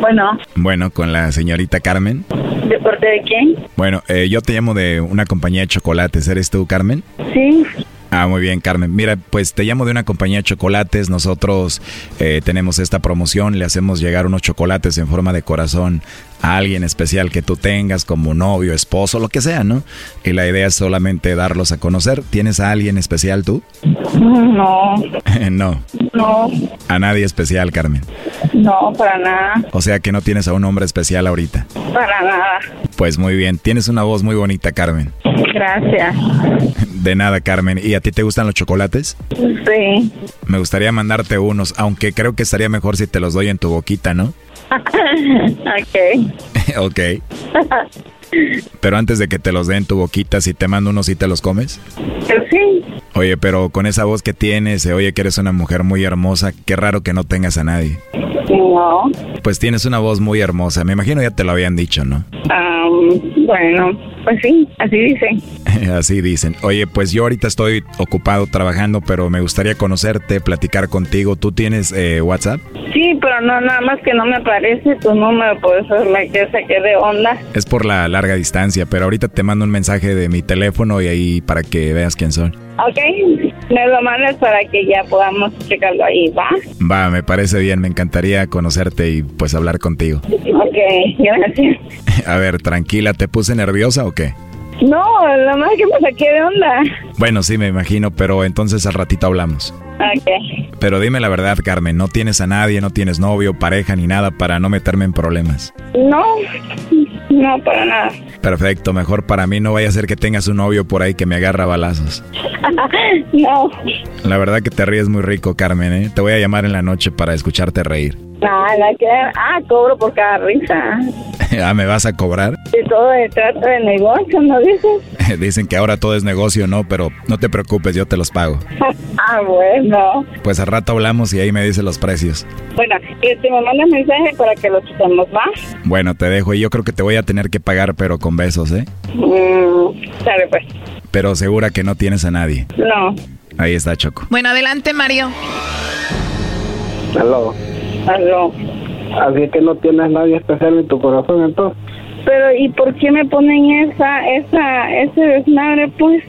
Bueno, Bueno, con la señorita Carmen. ¿De parte de quién? Bueno, eh, yo te llamo de una compañía de chocolates. ¿Eres tú, Carmen? Sí. Ah, muy bien, Carmen. Mira, pues te llamo de una compañía de chocolates. Nosotros eh, tenemos esta promoción. Le hacemos llegar unos chocolates en forma de corazón a alguien especial que tú tengas, como novio, esposo, lo que sea, ¿no? Y la idea es solamente darlos a conocer. ¿Tienes a alguien especial tú? No, no, no, a nadie especial, Carmen. no, para nada, O sea que no tienes a un hombre especial ahorita. para nada. Pues muy bien, tienes una voz muy bonita, Carmen. Gracias. De nada, Carmen. ¿Y a ti te gustan los chocolates? Sí. Me gustaría mandarte unos, aunque creo que estaría mejor si te los doy en tu boquita, ¿no? ok. ok. Pero antes de que te los dé en tu boquita, si te mando unos, ¿sí te los comes? Sí. Oye, pero con esa voz que tienes, oye que eres una mujer muy hermosa. Qué raro que no tengas a nadie. No. Pues tienes una voz muy hermosa. Me imagino ya te lo habían dicho, ¿no? Bueno, pues sí, así dicen. Así dicen. Oye, pues yo ahorita estoy ocupado trabajando, pero me gustaría conocerte, platicar contigo. ¿Tú tienes eh, WhatsApp? Sí, pero no, nada más que no me aparece tu número, por eso me que saqué de onda. Es por la larga distancia, pero ahorita te mando un mensaje de mi teléfono y ahí para que veas quién soy. Ok, me lo mandas para que ya podamos checarlo ahí, ¿va? Va, me parece bien, me encantaría conocerte y pues hablar contigo. Ok, gracias. A ver, tranquila, ¿te puse nerviosa o qué? No, nada más que me saqué de onda. Bueno, sí, me imagino, pero entonces al ratito hablamos. Ok. Pero dime la verdad, Carmen, no tienes a nadie, no tienes novio, pareja ni nada para no meterme en problemas. No, No, para nada. Perfecto, mejor para mí no vaya a ser que tengas un novio por ahí que me agarra balazos. no. La verdad que te ríes muy rico, Carmen, ¿eh? Te voy a llamar en la noche para escucharte reír. Nada, que ah, cobro por cada risa. ah, ¿me vas a cobrar? Y todo se trata de negocio, ¿no dices? Dicen que ahora todo es negocio, ¿no? Pero no te preocupes, yo te los pago. ah, bueno. Pues al rato hablamos y ahí me dices los precios. Bueno, y te me mandas mensaje para que lo quitemos más. Bueno, te dejo y yo creo que te voy a tener que pagar, pero con besos, ¿eh? Mm, sabe pues. Pero segura que no tienes a nadie. No. Ahí está Choco. Bueno, adelante, Mario. Aló. Aló. Así que no tienes nadie especial en tu corazón entonces. Pero ¿y por qué me ponen esa, esa, ese desmadre pues?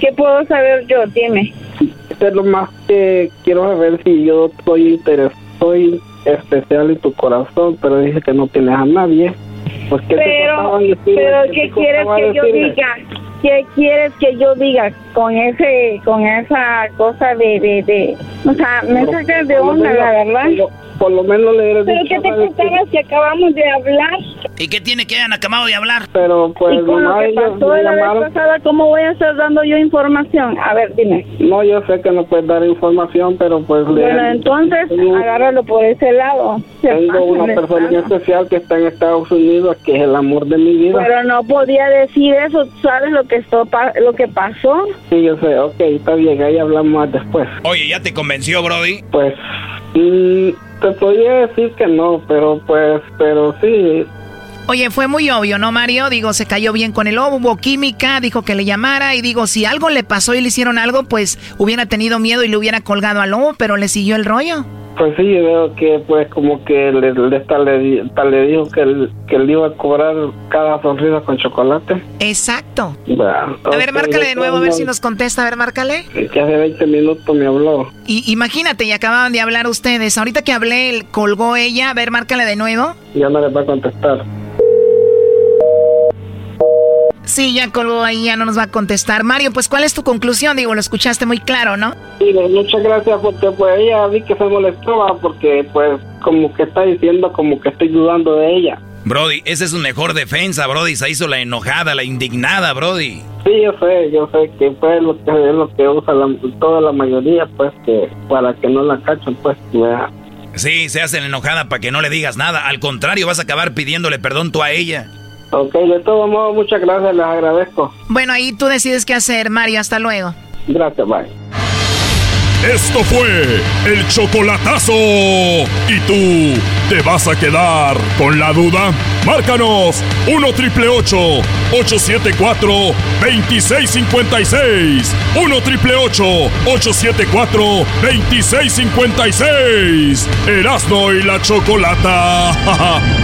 ¿Qué puedo saber yo? Dime. Es lo más que quiero saber si yo estoy interesado, soy especial en tu corazón, pero dice que no tienes a nadie. Pues, ¿qué pero, pero ¿qué quieres que yo diga? ¿Qué quieres que yo diga con ese, con esa cosa de, de, de o sea, me sacas de onda, la verdad? Por lo menos le Pero ¿qué te contaba si acabamos de hablar? ¿Y qué tiene que hayan acabado de hablar? Pero pues ¿Y con lo que pasó la vez pasada, ¿cómo voy a estar dando yo información? A ver, dime. No, yo sé que no puedes dar información, pero pues... Bueno, entonces, agárralo por ese lado. Tengo una persona especial que está en Estados Unidos, que es el amor de mi vida. Pero no podía decir eso, ¿sabes lo que, esto, lo que pasó? Sí, yo sé, ok, está bien, ahí hablamos después. Oye, ¿ya te convenció, Brody? Pues... Mm, te podría decir que no, pero pues, pero sí. Oye, fue muy obvio, ¿no, Mario? Digo, se cayó bien con el lobo, hubo química, dijo que le llamara y digo, si algo le pasó y le hicieron algo, pues hubiera tenido miedo y le hubiera colgado al lobo, pero le siguió el rollo. Pues sí, veo que pues como que le, le, le, le dijo que, le iba a cobrar cada sonrisa con chocolate. Exacto. a ver, márcale de nuevo, a ver si nos contesta. A ver, márcale. Que hace 20 minutos me habló. Y imagínate, y acababan de hablar ustedes. Ahorita que hablé, colgó ella. A ver, márcale de nuevo. Ya no le va a contestar. Sí, ya colgó ahí, ya no nos va a contestar. Mario, pues ¿cuál es tu conclusión? Digo, lo escuchaste muy claro, ¿no? Sí, muchas gracias porque pues ella vi que se molestaba porque pues como que está diciendo como que estoy dudando de ella. Brody, esa es su mejor defensa, Brody. Se hizo la enojada, la indignada, Brody. Sí, yo sé, yo sé que pues lo que es lo que usa toda la mayoría, pues que para que no la cachen, pues vea. Sí, se hace la enojada para que no le digas nada. Al contrario, vas a acabar pidiéndole perdón tú a ella. Ok, de todo modo, muchas gracias, les agradezco. Bueno, ahí tú decides qué hacer, Mario. Hasta luego. Gracias, bye. Esto fue el chocolatazo. ¿Y tú te vas a quedar con la duda? Márcanos 1 triple 874 2656. 1 triple 874 2656. Erasno y la chocolata.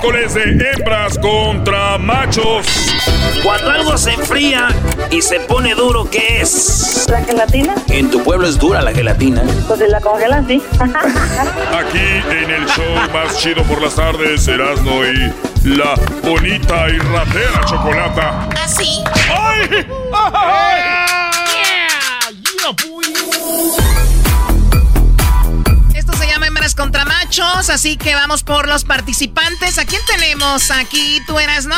Miércoles de hembras contra machos. Cuando algo se enfría y se pone duro, ¿qué es? ¿La gelatina? En tu pueblo es dura la gelatina. Pues si la congelan, sí. Aquí en el show más chido por las tardes, Erasmo y la bonita y ratera chocolata. ¿Ah, sí? ¡Ay! ¡Ay! Yeah, yeah, Hembras contra Machos. así que vamos por los participantes. ¿A quién tenemos aquí? ¿Tú eras, no?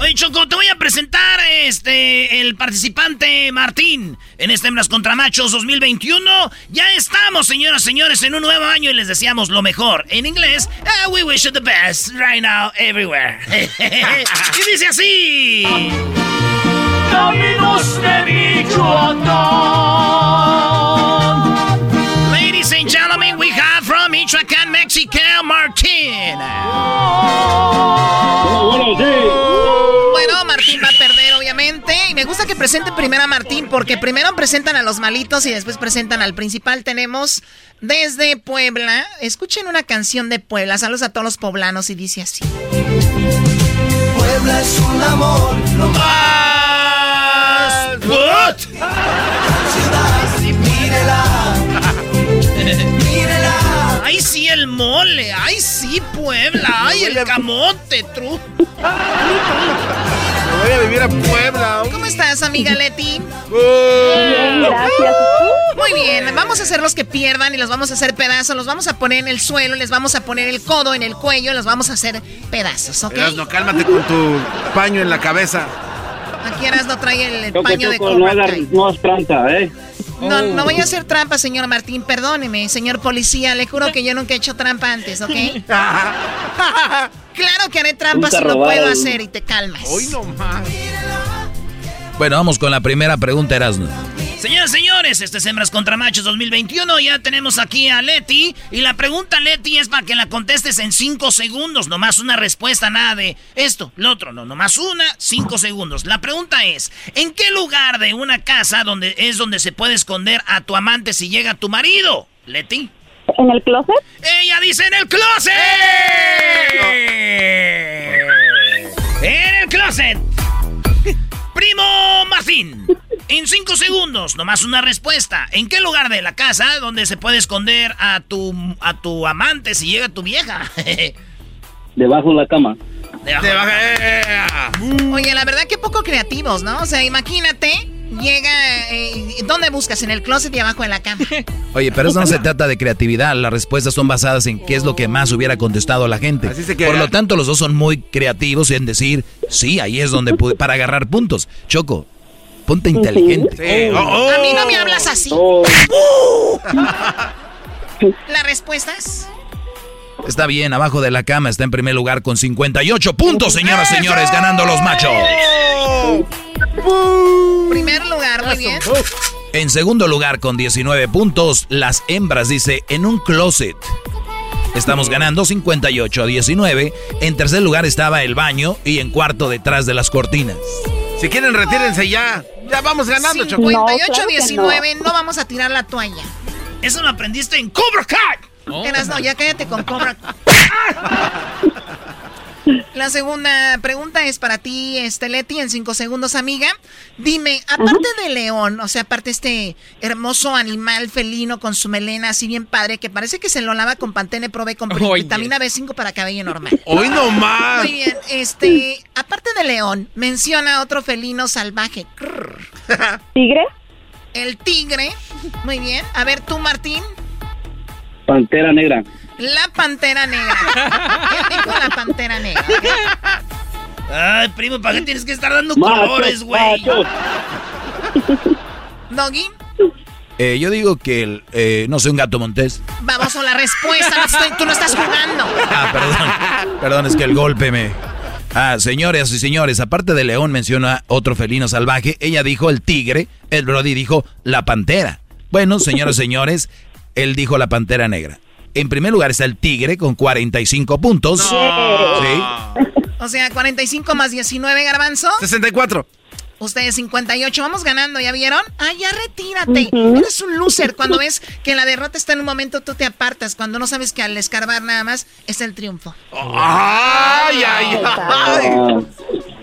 Oye, Choco, te voy a presentar este el participante Martín en este Hembras contra Machos 2021. Ya estamos, señoras y señores, en un nuevo año y les deseamos lo mejor. En inglés, uh, we wish you the best right now, everywhere. y dice así. Caminos de Michoacán. Presenten primero a Martín, porque primero presentan a los malitos y después presentan al principal. Tenemos desde Puebla. Escuchen una canción de Puebla. Saludos a todos los poblanos y dice así. Puebla es un amor, lo más. What? Mírela, mírela. ¡Ay, sí, el mole! ¡Ay, sí, Puebla! ¡Ay, el camote, tru! Voy a vivir a Puebla. ¿Cómo estás, amiga Leti? Bien, gracias. Muy bien, vamos a hacer los que pierdan y los vamos a hacer pedazos. Los vamos a poner en el suelo, les vamos a poner el codo en el cuello, los vamos a hacer pedazos, ¿ok? Erasno, cálmate con tu paño en la cabeza. Aquí no trae el, paño de no Cobra Kai. no hagas trampa, ¿eh? No, no voy a hacer trampa, señor Martín, perdóneme, señor policía, le juro que yo nunca he hecho trampa antes, ¿ok? claro que haré trampa si lo puedo hacer y te calmas. Hoy no más. Bueno, vamos con la primera pregunta, Erasmo. Señoras y señores, este es Hembras contra Machos 2021. Ya tenemos aquí a Leti. Y la pregunta, Leti, es para que la contestes en 5 segundos. Nomás una respuesta, nada de esto, lo otro. No, nomás una, 5 segundos. La pregunta es: ¿en qué lugar de una casa donde es donde se puede esconder a tu amante si llega tu marido? Leti. ¿En el closet? Ella dice en el closet. En el closet. Primo Martín. En cinco segundos, nomás una respuesta. ¿En qué lugar de la casa donde se puede esconder a tu, a tu amante si llega tu vieja? Debajo de la cama. Debajo Te de la baja- Oye, la verdad que poco creativos, ¿no? O sea, imagínate, llega, eh, ¿dónde buscas? En el closet y abajo de la cama. Oye, pero eso no se trata de creatividad. Las respuestas son basadas en qué es lo que más hubiera contestado la gente. Así se queda. Por lo tanto, los dos son muy creativos en decir, sí, ahí es donde pude, para agarrar puntos. Choco, ponte inteligente. Sí. Oh, oh. A mí no me hablas así. Oh, ¿Las respuestas? Está bien, abajo de la cama está en primer lugar con 58 puntos, señoras y señores, ganando los machos. Primer lugar, muy bien. En segundo lugar, con 19 puntos, las hembras dice en un closet. Estamos ganando 58 a 19. En tercer lugar estaba el baño y en cuarto detrás de las cortinas. Si quieren, retírense ya. Ya vamos ganando, Choco. 58-19, no. vamos a tirar la toalla. Eso lo aprendiste en Cobra Kai. Eras, no, ya cállate con Cobra. La segunda pregunta es para ti, este Leti, en cinco segundos, amiga. Dime, aparte de león, o sea, aparte este hermoso animal felino con su melena así bien padre, que parece que se lo lava con Pantene Pro B con Oye. vitamina B5 para cabello normal. Hoy no más. Muy bien, este, aparte de león, menciona otro felino salvaje. ¿Tigre? El tigre. Muy bien. A ver, tú, Martín. Pantera negra. La pantera negra. ¿Qué dijo la pantera negra? Ay, primo, ¿para qué tienes que estar dando Machos, colores, güey? Doggy, Eh, yo digo que, el, eh, no sé, un gato montés. vamos a la respuesta. no estoy- tú no estás jugando. Ah, perdón. Perdón, es que el golpe me... Ah, señores y señores, aparte de león menciona otro felino salvaje. Ella dijo el tigre, el Brody dijo la pantera. Bueno, señores y señores, él dijo la pantera negra. En primer lugar está el tigre con 45 puntos. Sí. O sea, 45 más 19, garbanzo. 64. Ustedes 58. Vamos ganando, ¿ya vieron? Ah, ya retírate. Eres un loser. Cuando ves que la derrota está en un momento, tú te apartas. Cuando no sabes que al escarbar nada más es el triunfo. Ay, ay, ay.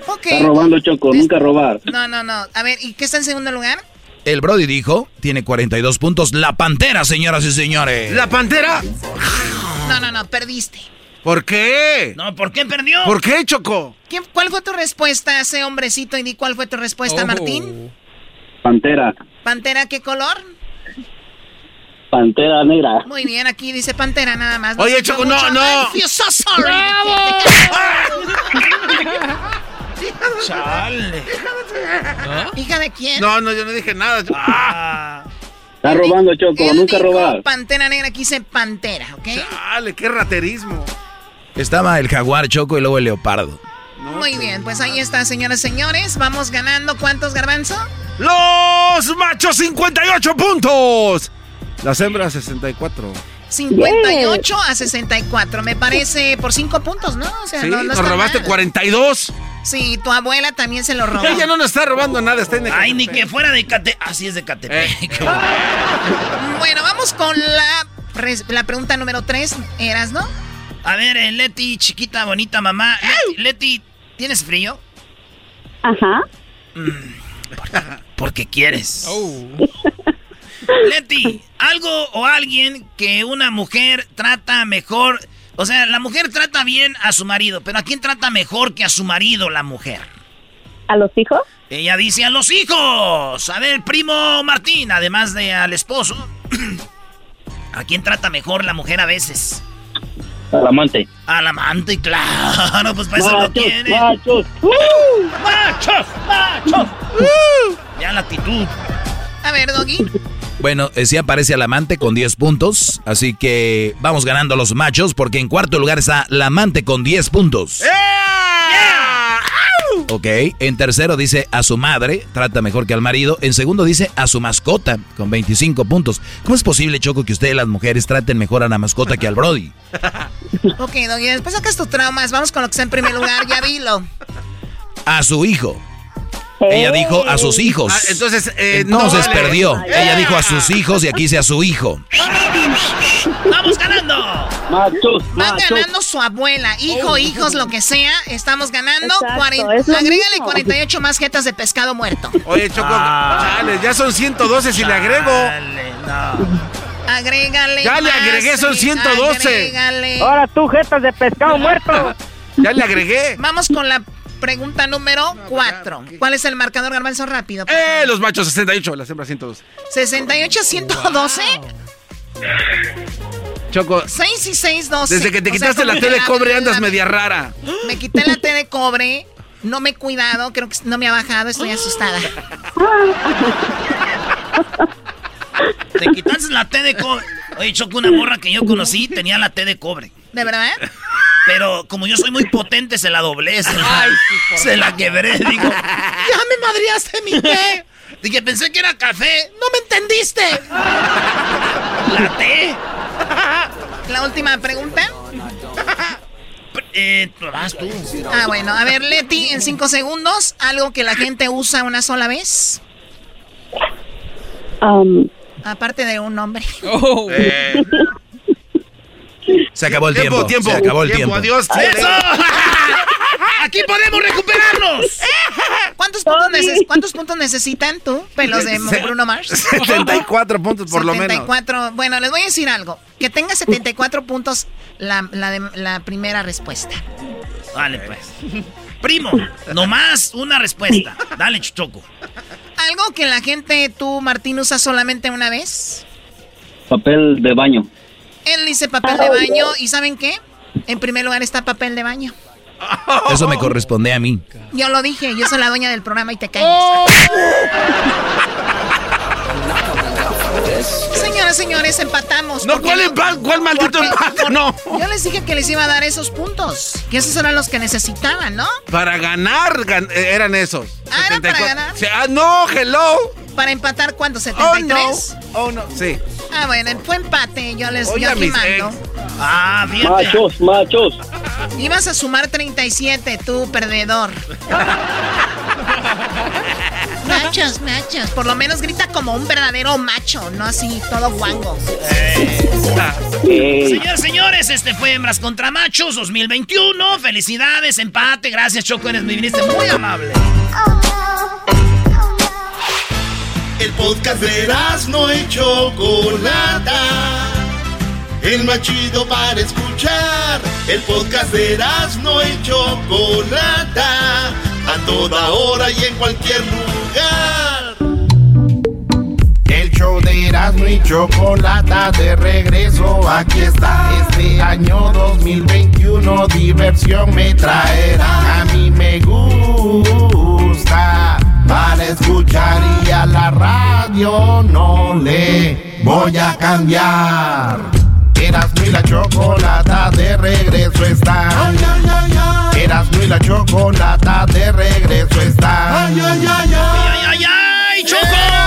Ok. Está robando, Choco. Nunca robar. No, no, no. A ver, ¿y qué está en segundo lugar? El Brody dijo, tiene 42 puntos, la pantera, señoras y señores. ¿La pantera? No, no, no, perdiste. ¿Por qué? No, ¿por qué perdió? ¿Por qué, Choco? ¿Qué- ¿Cuál fue tu respuesta, ese hombrecito? Y di cuál fue tu respuesta, Oh. Martín. Pantera. ¿Pantera qué color? Pantera Negra. Muy bien, aquí dice Pantera nada más. Oye, Choco, no, no. I feel so sorry. Chale. ¿Hija de quién? No, no, yo no dije nada. Ah. Está robando, Choco, Él nunca dijo robar. Pantera Negra, aquí dice Pantera, ¿ok? Chale, qué raterismo. Estaba el jaguar choco y luego el leopardo. Muy bien, pues ahí está, señoras y señores. Vamos ganando. ¿Cuántos, Garbanzo? Los machos 58 puntos. Las hembras 64. 58 a 64. Me parece por 5 puntos, ¿no? O sea, Sí, no, no nos robaste mal. 42. Sí, tu abuela también se lo robó. Ella no nos está robando nada, está en Ay, ni que fuera de Catepec. Así es de Catepec. Bueno, vamos con la, la pregunta número 3. ¿Eras, no? A ver, eh, Leti, chiquita, bonita mamá. Leti, Leti, ¿tienes frío? Ajá. Porque quieres. Leti, algo o alguien que una mujer trata mejor. O sea, la mujer trata bien a su marido, pero ¿a quién trata mejor que a su marido la mujer? ¿A los hijos? Ella dice a los hijos. A ver, primo Martín, además de al esposo. ¿A quién trata mejor la mujer a veces? Al amante. Al amante, claro, pues para eso lo Machos, quiere. machos. ¡Machos! ¡Machos! Ya la actitud. A ver, Doggy. Bueno, eh, sí aparece al amante con 10 puntos, así que vamos ganando los machos porque en cuarto lugar está la amante con 10 puntos. Ok, en tercero dice a su madre, trata mejor que al marido. En segundo dice a su mascota, con 25 puntos. ¿Cómo es posible, Choco, que ustedes las mujeres traten mejor a la mascota que al Brody? Ok, Doggy, después sacas tus traumas. Vamos con lo que está en primer lugar. Ya dilo. A su hijo. Ella dijo a sus hijos. Ah, entonces, eh, Entonces no vale. perdió. Ella dijo a sus hijos y aquí dice a su hijo. ¡Vamos ganando! Machos, Van ganando su abuela, hijo, hijos, lo que sea. Estamos ganando. Exacto, Cuaren- es lo Agrégale mismo. 48 más jetas de pescado muerto. Oye, Choco, chale, ya son 112 si le agrego. No. Agrégale. Ya le más, agregué, son sí, 112. Agrégale. Ahora tú, jetas de pescado muerto. Ya le agregué. Vamos con la pregunta número 4. ¿Cuál es el marcador, Garbanzo? Rápido. Eh, los machos 68, las hembras 112. 68 112. Choco, 6 y 6, 12. desde que te O sea, quitaste la T de cobre andas media rara. Me quité la T de cobre. No me he cuidado. Creo que no me ha bajado. Estoy asustada. Te quitaste la T de cobre. Oye, Choco, una morra que yo conocí tenía la T de cobre. ¿De verdad? Pero como yo soy muy potente, se la doblé. Se la, se la quebré. Digo, ya me madreaste mi té. Dije, pensé que era café. No me entendiste. La T. La última pregunta. Eh, vas tú. Ah, bueno. A ver, Leti, en 5 segundos. Algo que la gente usa una sola vez. Um, Aparte de un nombre. Eh, Se acabó el tiempo. tiempo, Se acabó el tiempo. Adiós. ¡Eso! ¡Aquí podemos recuperarnos! ¿Cuántos puntos, neces- ¿Cuántos puntos necesitan tú, pelos de Se- Bruno Mars? 74 puntos por lo menos. 74. Bueno, les voy a decir algo. Que tenga 74 puntos la, la, de- la primera respuesta. Vale, pues. Primo, nomás una respuesta. Dale, Choco. Algo que la gente, tú, Martín, usa solamente una vez. Papel de baño. Él dice papel de baño. ¿Y saben qué? En primer lugar está papel de baño. Eso me corresponde a mí. Yo lo dije, yo soy la dueña del programa y te calles. Señoras, señores, empatamos. No, ¿cuál empa- cuál maldito porque- empate? No. Yo les dije que les iba a dar esos puntos. Que esos eran los que necesitaban, ¿no? Para ganar gan- eh, eran esos. Ah, ¿era para ganar? Ah, no, hello. Para empatar, ¿cuánto? Oh, no. ¿73? Oh, no. Sí. Ah, bueno, fue empate. Yo les Oye, yo aquí mando. Ah, fíjate. Machos, machos. Ibas a sumar 37, tú, perdedor. machos, machos. Por lo menos grita como un verdadero macho, no así todo guango. Señores, señores, este fue Hembras contra Machos 2021. Felicidades, empate. Gracias, Choco. Eres me viniste muy amable. El podcast de no y Chocolata. El más chido para escuchar. El podcast de no y Chocolata. A toda hora y en cualquier lugar. El show de Erasmo y Chocolata de regreso, aquí está. Este año 2021 diversión me traerá. A mí me gusta para escuchar y a la radio no le voy a cambiar. Erasmo y la Chocolata de regreso está. Ay, ay, ay, ay. Erasmo y la Chocolata de regreso está. Ay, ay, ay, ay. ay, ay, Choco.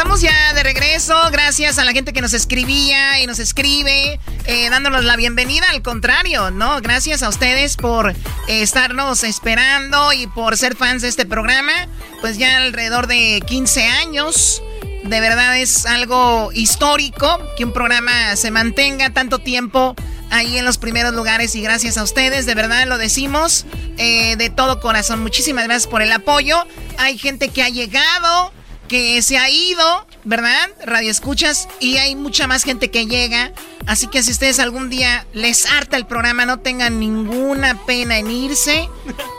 Estamos ya de regreso. Gracias a la gente que nos escribía y nos escribe, eh, dándonos la bienvenida. Al contrario, ¿no? Gracias a ustedes por eh, estarnos esperando y por ser fans de este programa. Pues ya alrededor de 15 años. De verdad es algo histórico que un programa se mantenga tanto tiempo ahí en los primeros lugares y gracias a ustedes, de verdad lo decimos eh, de todo corazón. Muchísimas gracias por el apoyo. Hay gente que ha llegado, que se ha ido, ¿verdad? Radio escuchas y hay mucha más gente que llega. Así que si ustedes algún día les harta el programa, no tengan ninguna pena en irse,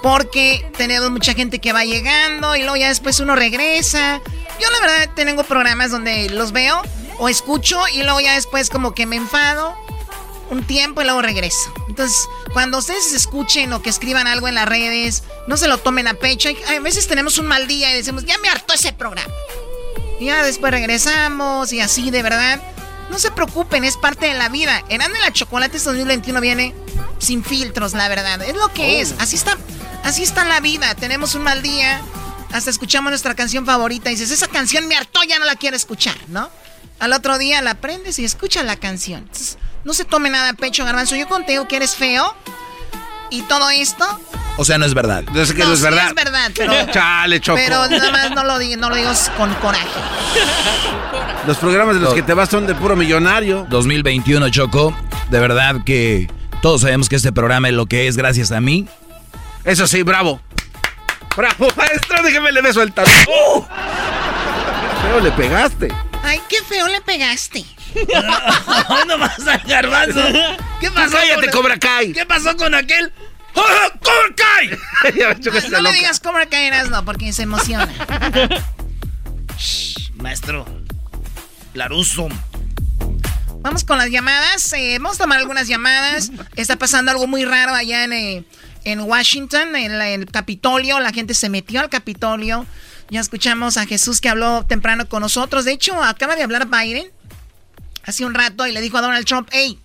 porque tenemos mucha gente que va llegando y luego ya después uno regresa. Yo la verdad tengo programas donde los veo o escucho y luego ya después como que me enfado un tiempo y luego regreso. Entonces, cuando ustedes escuchen o que escriban algo en las redes, no se lo tomen a pecho. A veces tenemos un mal día y decimos, ya me hartó ese programa. Y ya después regresamos y así, de verdad. No se preocupen, es parte de la vida. En Ande la Chocolate 2021 viene sin filtros, la verdad. Es lo que es. Así está, así está la vida. Tenemos un mal día. Hasta escuchamos nuestra canción favorita y dices, esa canción me hartó, ya no la quiero escuchar, ¿no? Al otro día la aprendes y escuchas la canción. no se tome nada a pecho, garbanzo. Yo contigo que eres feo y todo esto. O sea, no es verdad. No sé que no, es verdad. es verdad, pero. Chale, Choco. Pero nada más no lo, digo, no lo digo con coraje. Los programas de los que te vas son de puro millonario. 2021, Choco. De verdad que todos sabemos que este programa es lo que es gracias a mí. Eso sí, bravo. Bravo, maestro, déjeme le beso el talón. ¡Oh! Feo le pegaste. Ay, qué feo le pegaste. no vas al garbanzo. ¿Qué pasó? Cállate, Cobra Kai. ¿Qué pasó con aquel? ¡Cobra Kai! no le digas Cobra Kai, no, porque se emociona. Shh, maestro. Laruso. Vamos con las llamadas. Eh, vamos a tomar algunas llamadas. Está pasando algo muy raro allá en, eh, en Washington, en, la, en el Capitolio. La gente se metió al Capitolio. Ya escuchamos a Jesús que habló temprano con nosotros. De hecho, acaba de hablar Biden hace un rato y le dijo a Donald Trump, hey,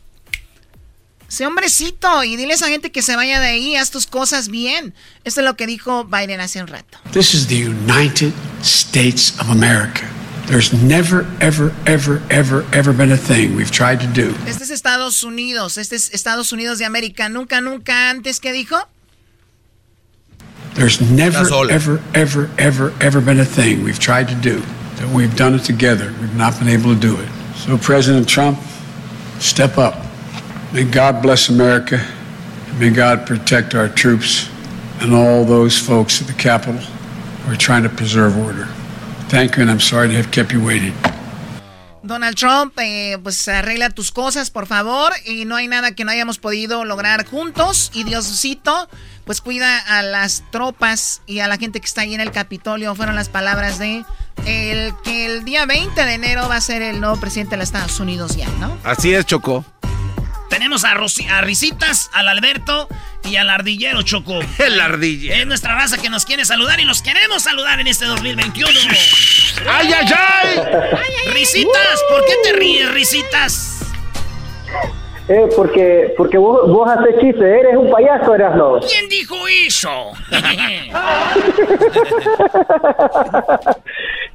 sé hombrecito y dile a esa gente que se vaya de ahí, haz tus cosas bien. Esto es lo que dijo Biden hace un rato. This is the United States of America. There's never, ever, ever, ever, ever been a thing we've tried to do. Este es Estados Unidos, este es Estados Unidos de América. Nunca, nunca antes, ¿qué dijo? There's never, ever, ever, ever, ever been a thing we've tried to do that we've done it together. We've not been able to do it. So, President Trump, step up. May God bless America. May God protect our troops and all those folks at the Capitol who are trying to preserve order. Thank you, and I'm sorry to have kept you waiting. Donald Trump, eh, pues arregla tus cosas, por favor. Y no hay nada que no hayamos podido lograr juntos. Y Diosito, pues cuida a las tropas y a la gente que está ahí en el Capitolio. Fueron las palabras de el que el día 20 de enero va a ser el nuevo presidente de los Estados Unidos ya, ¿no? Así es, Choco. Tenemos a, a Risitas, al Alberto y al Ardillero Choco. El Ardillero. Es nuestra raza que nos quiere saludar y los queremos saludar en este 2021. ¡Ay, ay, ay! Risitas, ¿por qué te ríes, Risitas? Eh, porque, porque vos, vos haces chiste, eres un payaso, eras no. ¿Quién dijo eso?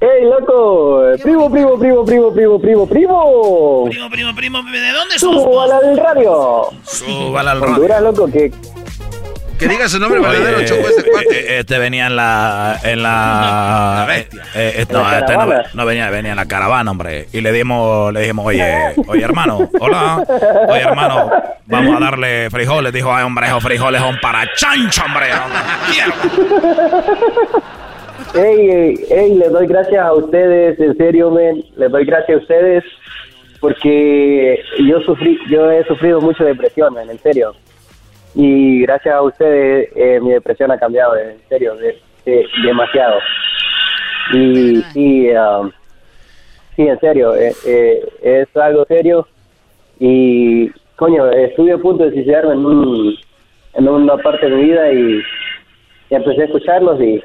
¡Ey, loco! Primo, primo, primo, primo, primo, primo, primo. Primo, primo, primo, ¿de dónde sos? Súbala al radio. Súbala al radio. Honduras, loco, que que diga su nombre verdadero, cuate. Este venía en la. En la. La bestia. Eh, eh, no, este no, no, venía, venía en la caravana, hombre. Y le dimos, le dijimos, oye, oye, hermano, hola. Oye, hermano, vamos a darle frijoles. Dijo, ay, hombre, esos frijoles son para chancho, hombre. Ey, ey, ey, les doy gracias a ustedes, en serio, men. Les doy gracias a ustedes porque yo sufrí, yo he sufrido mucho depresión, men, en serio y gracias a ustedes eh, mi depresión ha cambiado, en serio, de, de, demasiado. Y, y um, sí, en serio, eh, eh, es algo serio y, coño, estuve a punto de suicidarme en, un, en una parte de mi vida y, y empecé a escucharlos y,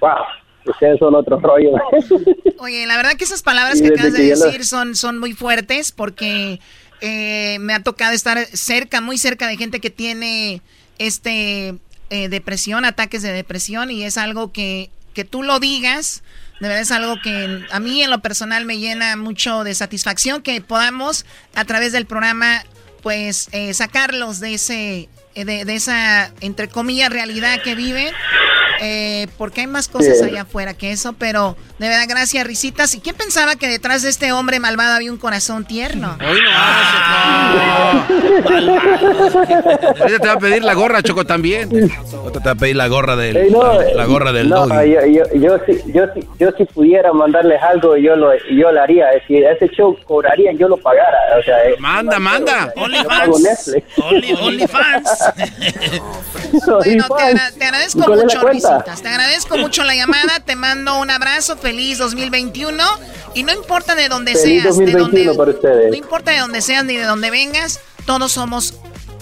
wow, ustedes son otro rollo. Oye, la verdad que esas palabras que acabas de decir son, son muy fuertes porque eh, me ha tocado estar cerca, muy cerca de gente que tiene este eh, depresión, ataques de depresión y es algo que, que tú lo digas. De verdad es algo que a mí en lo personal me llena mucho de satisfacción que podamos a través del programa pues eh, sacarlos de ese de, de, esa entre comillas realidad que viven eh, porque hay más cosas allá afuera que eso, pero de verdad, gracias, risitas. ¿Y quién pensaba que detrás de este hombre malvado había un corazón tierno? Hoy no, Ahorita te va a pedir la gorra, Choco, también. Ahorita te va a pedir la gorra del, la, gorra del no, yo, yo, yo, si, yo, si, yo si pudiera mandarles algo, yo lo, yo lo haría. Si ese show cobraría, yo lo pagara. O sea, manda, no, manda. OnlyFans. OnlyFans. bueno, te, te agradezco mucho, Risitas. Te agradezco mucho la llamada. Te mando un abrazo. Feliz 2021. Y no importa de dónde Feliz seas. 2021 de dónde, para ustedes. No importa de dónde seas ni de dónde vengas. Todos somos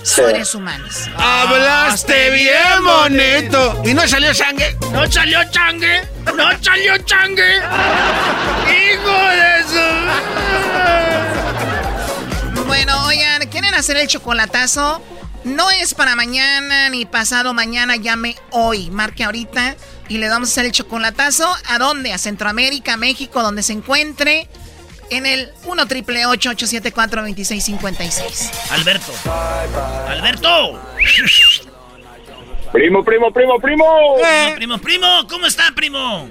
seres humanos. Hablaste bien bonito. ¿Y no salió changue? No salió changue. No salió changue. Hijo de su. Bueno, oigan, ¿quieren hacer el chocolatazo? No es para mañana ni pasado mañana, llame hoy. Marque ahorita y le vamos a hacer el chocolatazo. ¿A dónde? A Centroamérica, México, donde se encuentre. En el 1 triple 874 2656 Alberto. Alberto. Primo, primo, primo, primo. Eh. Primo, primo, ¿cómo está, primo?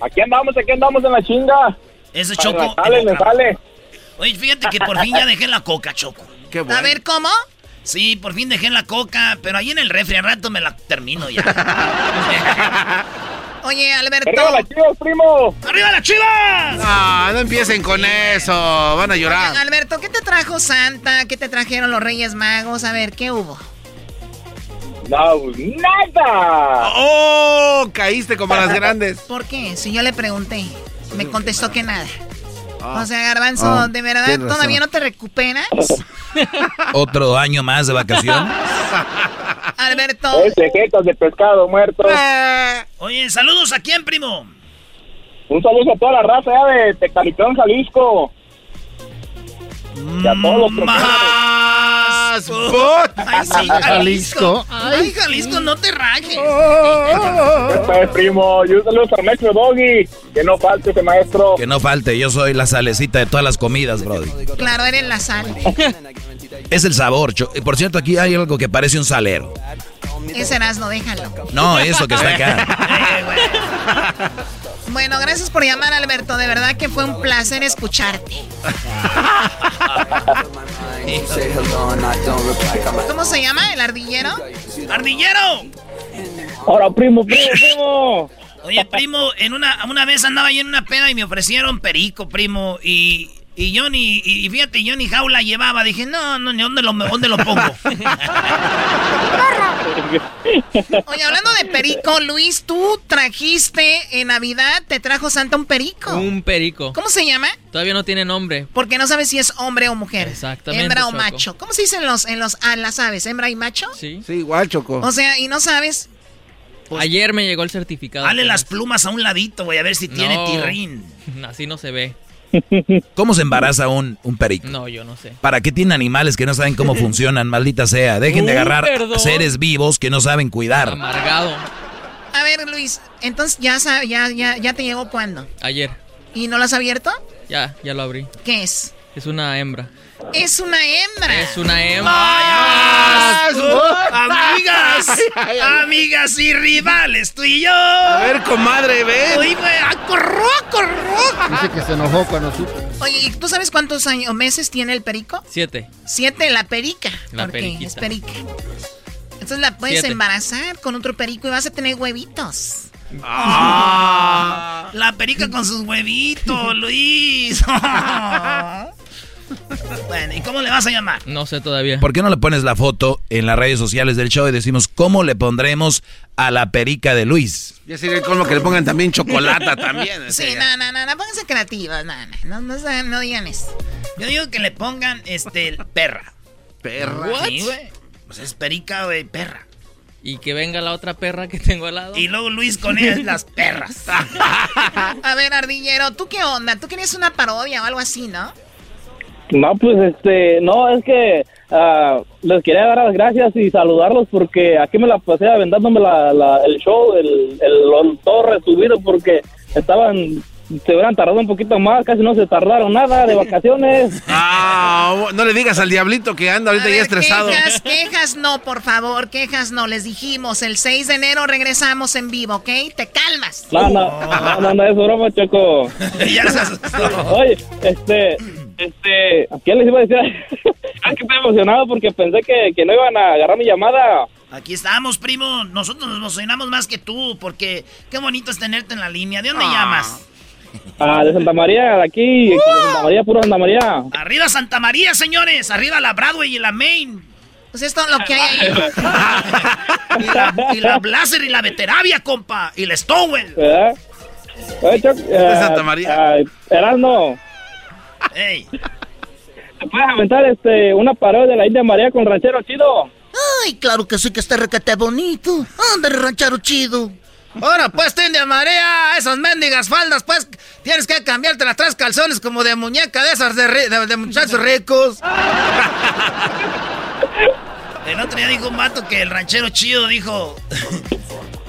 Aquí andamos, aquí andamos en la chinga. Ese Choco. Sale, me sale. Oye, fíjate que por fin ya dejé la coca, Choco. Qué bueno. A ver, ¿cómo? Sí, por fin dejé la coca, pero ahí en el refri al rato me la termino ya. Oye, Alberto. ¡Arriba las chivas, primo! ¡Arriba las chivas! No, no empiecen con eso. Van a llorar. Oye, Alberto, ¿qué te trajo Santa? ¿Qué te trajeron los Reyes Magos? A ver, ¿qué hubo? No, nada. ¡Oh! Caíste como las grandes. ¿Por qué? Si yo le pregunté, me contestó que nada. O sea, Garbanzo, Ah, ¿de verdad todavía razón. no te recuperas? Otro año más de vacación. Alberto. De pescado muerto. Oye, saludos a quién, primo. Un saludo a toda la raza ya de Tecalitón, Jalisco. Y a todos los Más. bot. Ay, sí, Jalisco. Ay, Jalisco, no te rajes. Pues, primo, y un saludo al maestro Doggy. Que no falte ese maestro. Que no falte, yo soy la salecita de todas las comidas, Brody. Claro, eres la sal. Es el sabor. Cho- y Por cierto, aquí hay algo que parece un salero. Ese Erasmo, déjalo. No, eso que está acá. Bueno, gracias por llamar, Alberto. De verdad que fue un placer escucharte. ¿Cómo se llama? ¿El ardillero? ¡Ardillero! Ahora, primo, primo, primo. Oye, primo, en una, una vez andaba yo en una peda y me ofrecieron perico, primo, y, y yo ni, y y fíjate, yo ni jaula llevaba. Dije, no, no, ni dónde lo, dónde lo pongo. Oye, hablando de perico, Luis, tú trajiste en Navidad, te trajo Santa un perico. Un perico. ¿Cómo se llama? Todavía no tiene nombre. Porque no sabes si es hombre o mujer. Exactamente, Hembra o Choco. macho. ¿Cómo se dice en los, en los, a las aves? ¿Hembra y macho? Sí. Sí, igual, Choco. O sea, y no sabes. Ayer me llegó el certificado. Dale las plumas a un ladito, voy a ver si tiene No. tirrín. Así no se ve. ¿Cómo se embaraza un, un perico? No, yo no sé. ¿Para qué tienen animales que no saben cómo funcionan, maldita sea? Dejen de Uy, agarrar perdón. seres vivos que no saben cuidar. Amargado. A ver, Luis, entonces ya, ya, ya, ya te llegó cuándo. Ayer. ¿Y no lo has abierto? Ya, ya lo abrí. ¿Qué es? Es una hembra. Es una hembra. Es una hembra. ¡Ay, asco! amigas, amigas y rivales, tú y yo. A ver, comadre, ven. Oye, güey, ah, corró, corró. Dice que se enojó cuando supo. Oye, ¿y ¿tú sabes cuántos años, meses tiene el perico? Siete. Siete, la perica. La porque periquita. es perica. Entonces la puedes Siete. embarazar con otro perico y vas a tener huevitos. Ah, la perica con sus huevitos, Luis. Bueno, ¿y cómo le vas a llamar? No sé todavía. ¿Por qué no le pones la foto en las redes sociales del show y decimos cómo le pondremos a la perica de Luis? Ya sería con lo que le pongan también chocolate también. Sí, no, no, no, no, pónganse creativos, no, no, no, no, no digan eso. Yo digo que le pongan, este, perra. ¿Perra? Sí, güey. Pues es perica, güey, perra. Y que venga la otra perra que tengo al lado. Y luego Luis con ellas las perras. A ver, Ardillero, ¿tú qué onda? ¿Tú querías una parodia o algo así, no? No, pues este, no, es que ah, les quería dar las gracias y saludarlos porque aquí me la pasé aventándome la, la- el show, el, el, todo resubido porque estaban, se hubieran tardado un poquito más, casi no se tardaron nada de vacaciones. Ah, no le digas al diablito que anda ahorita A ya ver, estresado. Quejas, quejas no, por favor, quejas no. Les dijimos, el 6 de enero regresamos en vivo, ¿ok? Te calmas. No, no, no, no, no, es broma, Choco. Oye, este, este, ¿a quién les iba a decir? es que estoy emocionado porque pensé que, que no iban a agarrar mi llamada. Aquí estamos, primo. Nosotros nos emocionamos más que tú, porque qué bonito es tenerte en la línea. ¿De dónde Ah. llamas? Ah, de Santa María, de aquí, de Santa María, puro Santa María. Arriba Santa María, señores. Arriba la Broadway y la Main. Pues esto es lo que hay ahí. y, la, y la Blazer y la Veteravia, compa. Y la Stowell. ¿Verdad? Oye, Choc, De Santa María. ah, Erasmo, Ey. ¿te puedes aventar este, una parodia de la India María con ranchero chido? Ay, claro que sí, que está requete bonito. Anda, ranchero chido. Ahora, pues, te de marea, esas mendigas faldas, pues, tienes que cambiarte las tres calzones como de muñeca de esas de, ri- de- de muchachos ricos. El otro día dijo un vato que el ranchero chido dijo...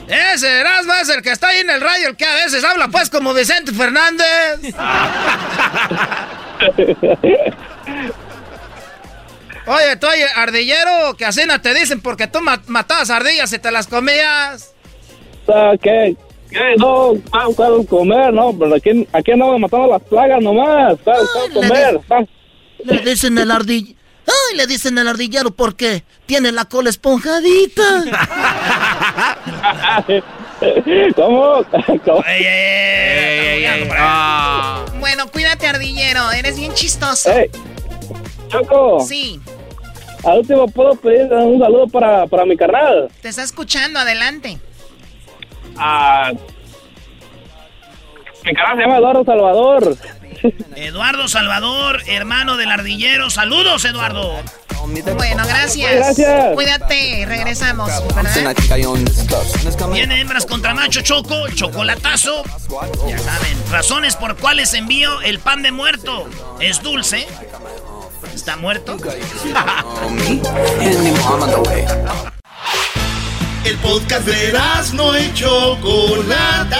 Ese Erasmo es el que está ahí en el radio, el que a veces habla, pues, como Vicente Fernández. Oye, tú, oye, ardillero, que así no te dicen porque tú ma- matabas ardillas y te las comías. Ah, ¿Qué? ¿Qué? No, claro, claro, comer, no, pero aquí, aquí andamos matando las plagas nomás, claro, claro, comer. ah. Le dicen el ardillero. Ay, le dicen el ardillero porque tiene la cola esponjadita. ¿Cómo? ¿Cómo? Bueno, cuídate, Ardillero. Eres bien chistoso. Ey, Choco. Sí, Al último, ¿puedo pedir un saludo para, para mi carnal? te está escuchando. Adelante. Ah, mi carnal se llama Eduardo Salvador. Eduardo Salvador, hermano del ardillero. Saludos, Eduardo. Bueno, gracias. Gracias. Cuídate. Regresamos. ¿verdad? Viene hembras contra macho choco, el chocolatazo. Ya saben, razones por cuales envío el pan de muerto. Es dulce. ¿Está muerto? El podcast de no y Chocolata.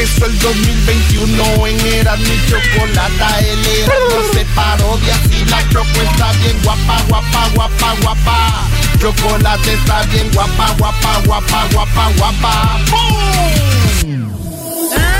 Empezó el 2021 en Era mi chocolata. El Erasmo se parodia y la choco está bien guapa, guapa, guapa, guapa. Chocolate está bien guapa, guapa, guapa, guapa, guapa. ¡Bum!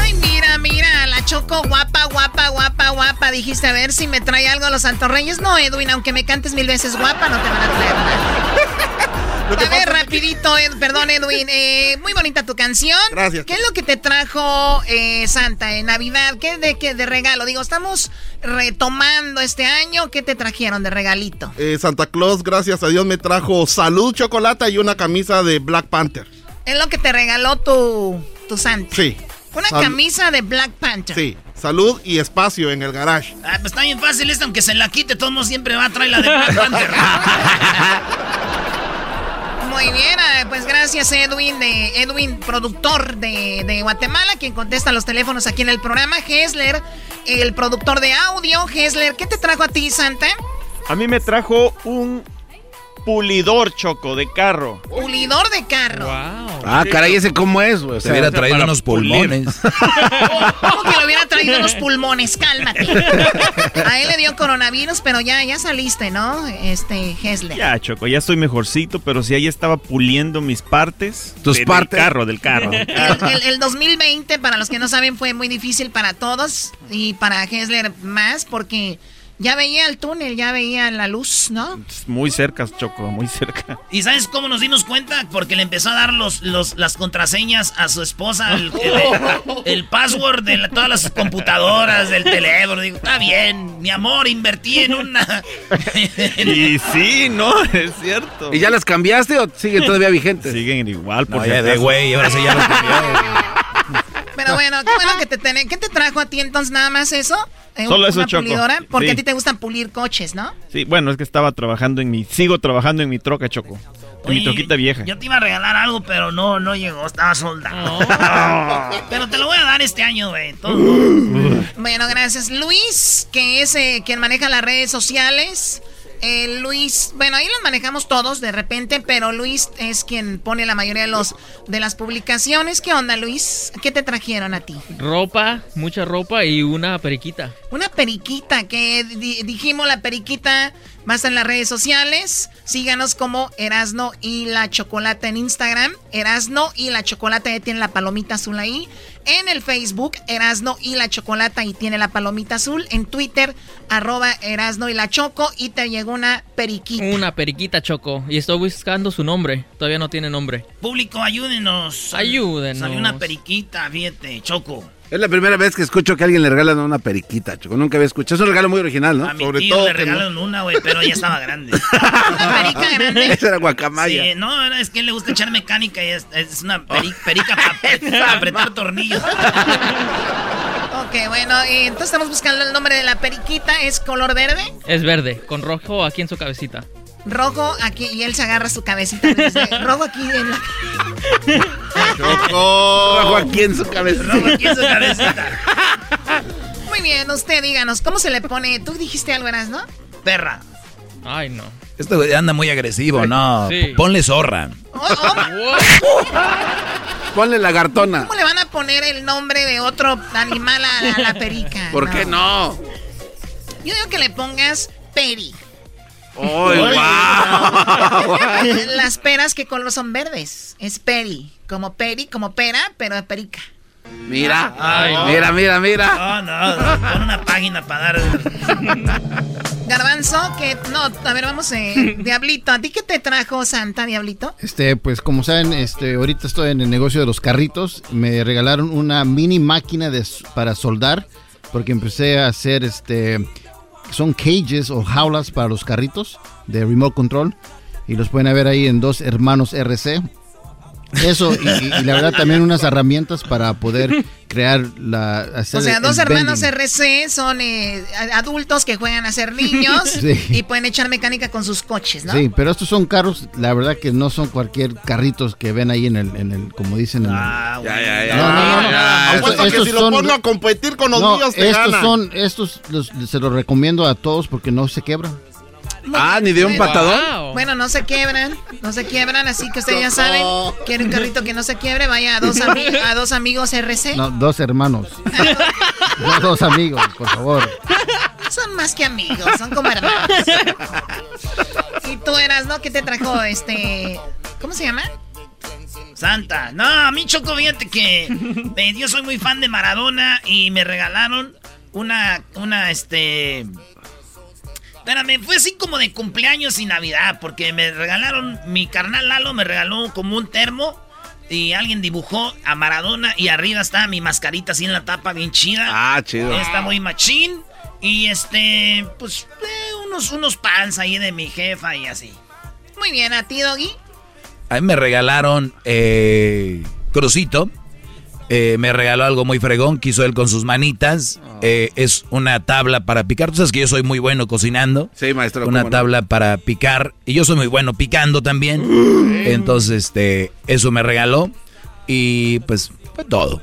Ay, mira, mira, la Choco guapa, guapa, guapa, guapa. Dijiste a ver si me trae algo a los Santorreyes. No, Edwin, aunque me cantes mil veces guapa, no te van a traer. A ver, rapidito, Ed- perdón, Edwin. eh, muy bonita tu canción. Gracias. ¿Qué es lo que te trajo eh, Santa en Navidad? ¿Qué de, qué de regalo? Digo, estamos retomando este año. ¿Qué te trajeron de regalito? Eh, Santa Claus, gracias a Dios, me trajo salud, chocolate y una camisa de Black Panther. Es lo que te regaló tu, tu Santa. Sí. Una Sal- camisa de Black Panther. Sí, salud y espacio en el garage. Ah, pues está bien fácil esto, aunque se la quite, todo el mundo siempre va a traer la de Black Panther. Muy bien, pues gracias Edwin, de Edwin, productor de, de Guatemala, quien contesta los teléfonos aquí en el programa. Hesler, el productor de audio. Hesler, ¿qué te trajo a ti, Santa? A mí me trajo un pulidor choco de carro. Pulidor de carro. Ah, caray, ese cómo es, güey. Se hubiera traído unos pulmones. ¿Cómo que le hubiera traído unos pulmones? Cálmate. A él le dio coronavirus, pero ya, ya saliste, ¿no? Este, Hesler. Ya, Choco, ya estoy mejorcito, pero si ahí estaba puliendo mis partes. Tus de- partes. Del carro, del carro. El, el- el 2020, para los que no saben, fue muy difícil para todos y para Hesler más porque ya veía el túnel, ya veía la luz, ¿no? Muy cerca, Choco, muy cerca. ¿Y sabes cómo nos dimos cuenta? Porque le empezó a dar los, los, las contraseñas a su esposa, el, el- el password de la- todas las computadoras, del teléfono. Digo, está bien, mi amor, invertí en una... Y sí, no, es cierto. ¿Y ya las cambiaste o siguen todavía vigentes? Siguen igual, No, por ya si de güey, ahora sí ya los cambió. Pero bueno, qué bueno que te tenés. ¿Qué te trajo a ti entonces nada más eso? Eh, Solo eso, una Choco. pulidora, porque Sí. a ti te gustan pulir coches, ¿no? Sí, bueno, es que estaba trabajando en mi... Sigo trabajando en mi troca, Choco. En mi Oye, troquita vieja. Yo te iba a regalar algo, pero no, no llegó, estaba soldado. pero te lo voy a dar este año, güey. Bueno, gracias. Luis, que es eh, quien maneja las redes sociales. Eh, Luis, bueno, ahí los manejamos todos de repente, pero Luis es quien pone la mayoría de los de las publicaciones. ¿Qué onda, Luis? ¿Qué te trajeron a ti? Ropa, mucha ropa y una periquita. Una periquita, que di- dijimos la periquita estar en las redes sociales. Síganos como Erasno y la Chocolata en Instagram. Erasno y la Chocolata ya tiene la palomita azul ahí. En el Facebook, Erasno y la Chocolata y tiene la palomita azul. En Twitter, arroba Erasno y la Choco y te llegó una periquita. Una periquita, Choco. Y estoy buscando su nombre. Todavía no tiene nombre. Público, ayúdenos. Ayúdenos. Salió una periquita, fíjate, Choco. Es la primera vez que escucho que a alguien le regalan una periquita, chico. Nunca había escuchado. Es un regalo muy original, ¿no? A mi tío le regalaron una, güey, pero ya estaba grande. perica grande? Esa era guacamaya. Sí, no, es que le gusta echar mecánica y es, es una peri- perica para apretar tornillos. Ok, bueno, entonces estamos buscando el nombre de la periquita. ¿Es color verde? Es verde, con rojo aquí en su cabecita. Rojo aquí y él se agarra su cabecita. dice, rojo aquí en la... Rojo aquí en su cabeza. Rojo aquí en su cabecita. Muy bien, usted díganos, ¿cómo se le pone? Tú dijiste algo, eras, ¿no? Perra. Ay, no. Este güey anda muy agresivo, no. Sí. Ponle zorra. Ponle lagartona. ¿Cómo le van a poner el nombre de otro animal a, a la perica? ¿Por qué no? Yo digo que le pongas peri. ¡Ay, guau! Las peras, ¿qué color son verdes? Es peri. Como peri, como pera, pero de perica. Mira, Ay, no. mira, mira, mira. No, no, pon una página para dar. Garbanzo, que no, a ver, vamos, eh, Diablito, ¿a ti qué te trajo Santa, Diablito? Este, pues como saben, este, ahorita estoy en el negocio de los carritos. Me regalaron una mini máquina de, para soldar porque empecé a hacer, este, son cages o jaulas para los carritos de remote control y los pueden ver ahí en dos hermanos RC. Eso y, la verdad también unas herramientas para poder crear la hacer O sea, dos hermanos bending. RC son eh, adultos que juegan a ser niños Sí. y pueden echar mecánica con sus coches, ¿no? Sí, pero estos son carros, la verdad que no son cualquier carritos que ven ahí en el, en el como dicen en el- Ya, ya, ya. No, no, no, no. Ya, Estos- Apuesto que si lo pongo a competir con los No, míos, te estos son, estos los- se los recomiendo a todos porque no se quebran. Ah, ni de un Bueno, patadón. Bueno, no se quiebran, no se quiebran, así que ustedes ya saben, quiere un carrito que no se quiebre, vaya a dos, ami- a dos amigos RC. No, dos hermanos. no, dos amigos, por favor. Son más que amigos, son como hermanos. y tú eras, ¿no? ¿Qué te trajo este... ¿Cómo se llama? Santa. No, a mí Choco, fíjate que eh, yo soy muy fan de Maradona y me regalaron una, una, este... Espérame, fue así como de cumpleaños y Navidad, porque me regalaron, mi carnal Lalo me regaló como un termo y alguien dibujó a Maradona y arriba está mi mascarita así en la tapa bien chida. Ah, chido. Está muy machín y este, pues, eh, unos, unos pants ahí de mi jefa y así. Muy bien, ¿a ti, Doggy? A mí me regalaron eh, Crucito. Eh, me regaló algo muy fregón, quiso él con sus manitas. Eh, es una tabla para picar. Tú sabes que yo soy muy bueno cocinando. Sí, maestro. Una no. tabla para picar. Y yo soy muy bueno picando también. Entonces, este, eso me regaló. Y pues, fue todo.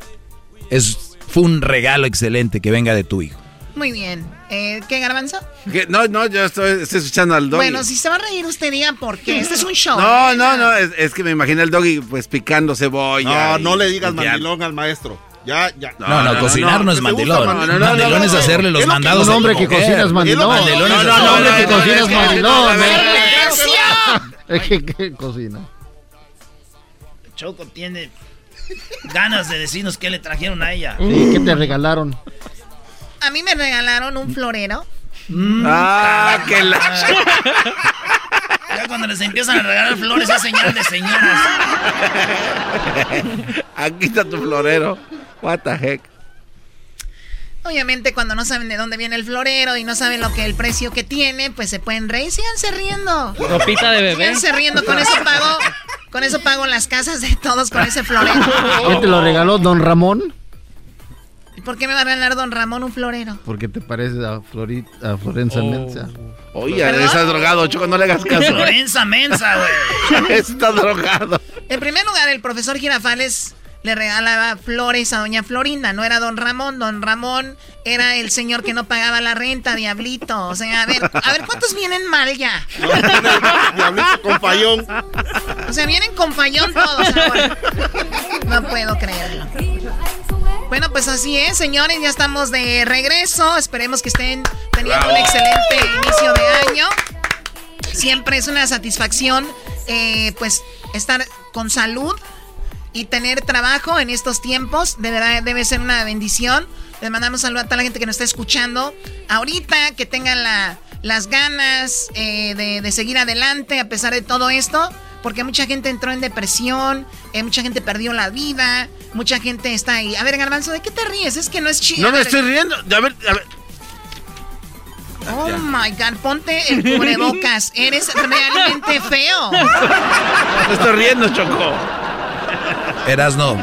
Es, fue un regalo excelente que venga de tu hijo. Muy bien. Eh, ¿Qué, Garbanzo? ¿Qué? No, no, yo estoy, estoy escuchando al doggy. Bueno, si se va a reír usted, diga por qué. Este es un show. No, ¿eh? no, no, es, es que me imaginé al doggy pues picando cebolla. No, y- no le digas mandilón al maestro. Ya, ya. No, no, cocinar no, es mandilón. mandilón. mandilón es hacerle los mandados. un hombre que mujer. cocina es mandilón. Mandilón No, es no, no, hombre que no, cocina no, es no, mandilón. no, ¿eh? Es que que cocina. Choco tiene ganas de decirnos qué le trajeron a ella. Sí, ¿Qué te regalaron? A mí me regalaron un florero. Ah, que la... Ya cuando les empiezan a regalar flores es señal de señoras. Aquí está tu florero. What the heck. Obviamente cuando no saben de dónde viene el florero y no saben lo que el precio que tiene, pues se pueden reír. Síganse riendo. Ropita de bebé. Síganse riendo. Con eso pago, con eso pago las casas de todos con ese florero. ¿Quién te lo regaló, don Ramón? ¿Y por qué me va a regalar don Ramón un florero? Porque te pareces a, Florit, a Florencia Mensa. Oye, estás drogado, Choco, no le hagas caso. Florenza mensa, güey. Está drogado. En primer lugar, el profesor Girafales le regalaba flores a doña Florinda, no era don Ramón, don Ramón era el señor que no pagaba la renta, diablito. O sea, a ver, a ver cuántos vienen mal ya. Diablito con fallón. O sea, vienen con fallón todos ahora. No puedo creerlo. Bueno, pues así es, señores, ya estamos de regreso. Esperemos que estén teniendo un excelente inicio de año. Siempre es una satisfacción, eh, pues, estar con salud y tener trabajo en estos tiempos. De verdad, debe ser una bendición. Les mandamos saludo a toda la gente que nos está escuchando. Ahorita, que tengan la- las ganas eh, de, de seguir adelante a pesar de todo esto. Porque mucha gente entró en depresión, eh, mucha gente perdió la vida, mucha gente está ahí. A ver, Garbanzo, ¿de qué te ríes? Es que no es chido. No me estoy riendo. A ver, a ver. Oh my god, ponte el cubrebocas. Eres realmente feo. Me estoy riendo, Choco. Erasno,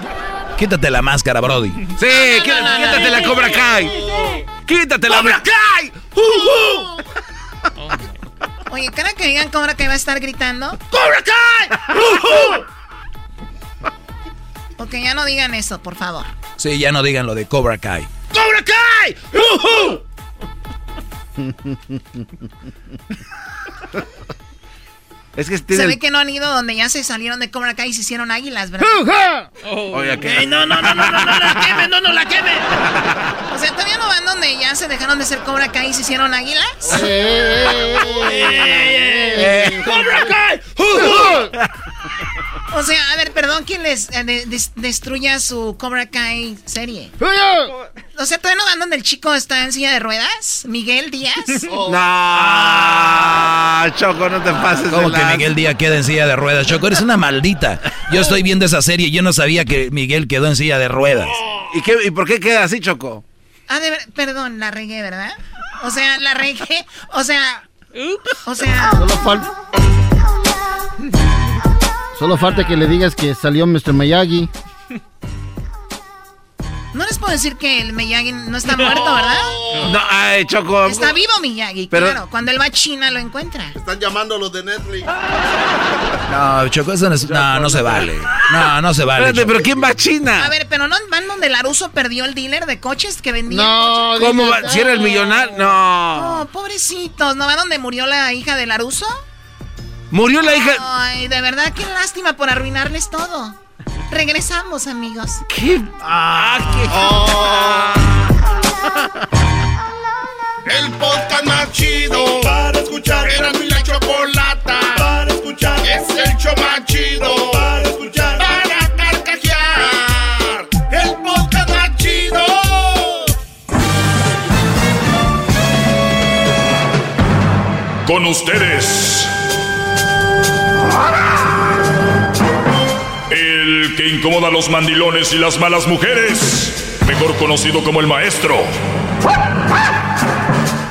quítate la máscara, Brody. Sí, quí- quítate la Cobra Kai. Quítate la Cobra Kai. Oye, cada que digan Cobra que va a estar gritando. ¡Cobra Kai! Ok, ya no digan eso, por favor. Sí, ya no digan lo de Cobra Kai. ¡Cobra Kai! Es que tiene Se ve que no han ido donde ya se salieron de Cobra Kai y se hicieron águilas, ¿verdad? Oiga, ¿qué? Ey, no, no, no, no, no, no la queme, no, no la queme. O sea, ¿todavía no van donde ya se dejaron de ser Cobra Kai y se hicieron águilas? ¡Cobra Kai! O sea, a ver, perdón, ¿quién les eh, de- des- destruya su Cobra Kai serie? O sea, ¿todavía no van donde el chico está en silla de ruedas? ¿Miguel Díaz? No, Choco, no te pases ¿Cómo de que. Miguel Díaz queda en silla de ruedas? Choco, eres una maldita. Yo estoy viendo esa serie y yo no sabía que Miguel quedó en silla de ruedas. ¿Y, qué, ¿Y por qué queda así, Choco? Ah, de ver- perdón, la regué, ¿verdad? O sea, la regué, o sea... O sea... Solo falta. Solo falta que le digas que salió Mr. Miyagi. No les puedo decir que el Miyagi no está muerto, ¿verdad? No, ay, Choco. Está vivo Miyagi, Pero- claro. Cuando él va a China lo encuentra. Están llamando a los de Netflix. No, Choco, eso no, es- no, no se vale. No, no se vale. Espérate, pero ¿quién va a China? A ver, pero no van donde Laruso perdió el dealer de coches que vendía. No, ¿Cómo va? ¿Si era el millonario? No. Oh, pobrecitos, ¿no va donde murió la hija de Laruso? Murió la hija. Ay, de verdad, qué lástima por arruinarles todo. Regresamos, amigos. ¿Qué? Ah, El podcast más chido para escuchar. Era mi la chocolata para escuchar. Es el show más chido para escuchar. Para carcajear. El podcast más chido. Con ustedes. que incomoda a los mandilones y las malas mujeres, mejor conocido como el maestro.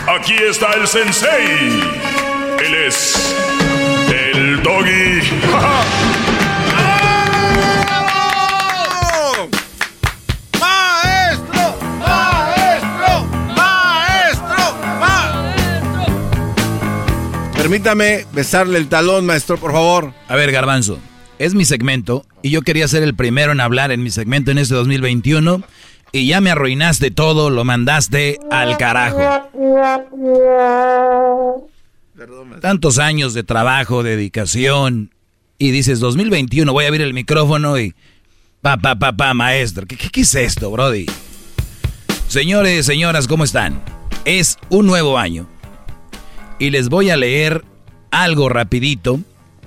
Aquí está el sensei. Él es el doggy. ¡Maestro! ¡Maestro! ¡Maestro! ¡Maestro! Permítame besarle el talón, maestro, por favor. A ver, garbanzo es mi segmento y yo quería ser el primero en hablar en mi segmento en este 2021 y ya me arruinaste todo, lo mandaste al carajo. Tantos años de trabajo, dedicación y dices 2021 voy a abrir el micrófono y pa pa pa pa maestro, ¿qué, qué es esto, brody? Señores, señoras, ¿cómo están? Es un nuevo año y les voy a leer algo rapidito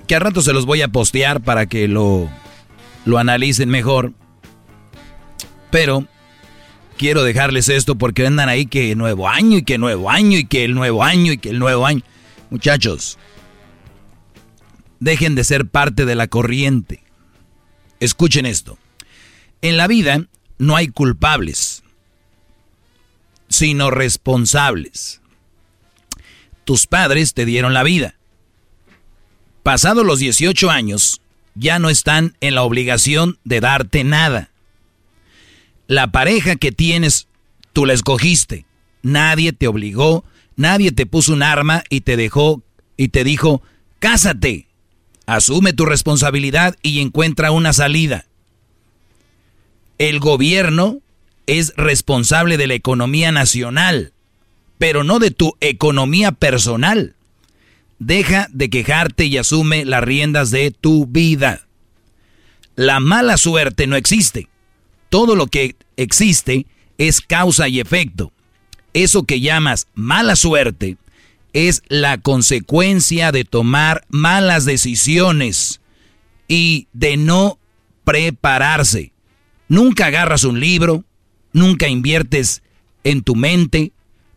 que a rato se los voy a postear para que lo, lo analicen mejor. Pero quiero dejarles esto porque andan ahí que nuevo año y que nuevo año y que el nuevo año y que el nuevo año. Muchachos, dejen de ser parte de la corriente. Escuchen esto. En la vida no hay culpables, sino responsables. Tus padres te dieron la vida pasados los 18 años, ya no están en la obligación de darte nada. La pareja que tienes, tú la escogiste. Nadie te obligó, nadie te puso un arma y te dejó y te dijo, cásate. Asume tu responsabilidad y encuentra una salida. El gobierno es responsable de la economía nacional, pero no de tu economía personal. Deja de quejarte y asume las riendas de tu vida. La mala suerte no existe. Todo lo que existe es causa y efecto. Eso que llamas mala suerte es la consecuencia de tomar malas decisiones y de no prepararse. Nunca agarras un libro, nunca inviertes en tu mente,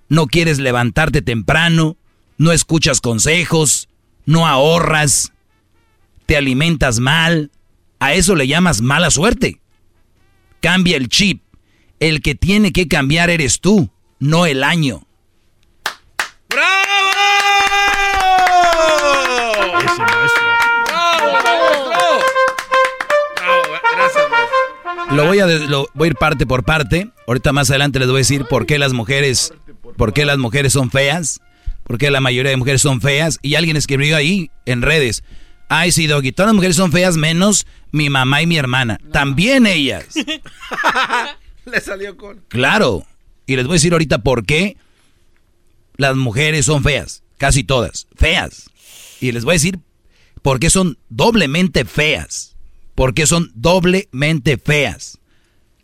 no quieres levantarte temprano, no escuchas consejos, no ahorras, te alimentas mal, a eso le llamas mala suerte. Cambia el chip. El que tiene que cambiar eres tú, no el año. ¡Bravo! Ese maestro. ¡Bravo, maestro! Bravo, gracias, maestro. Lo voy a, lo voy a ir parte por parte. Ahorita más adelante les voy a decir por qué las mujeres, por qué las mujeres son feas, por qué la mayoría de mujeres son feas. Y alguien escribió ahí en redes, ay sí, Doggy, todas las mujeres son feas menos mi mamá y mi hermana. También ellas. Le salió con. Claro. Y les voy a decir ahorita por qué las mujeres son feas. Casi todas. Feas. Y les voy a decir por qué son doblemente feas. ¿Por qué son doblemente feas?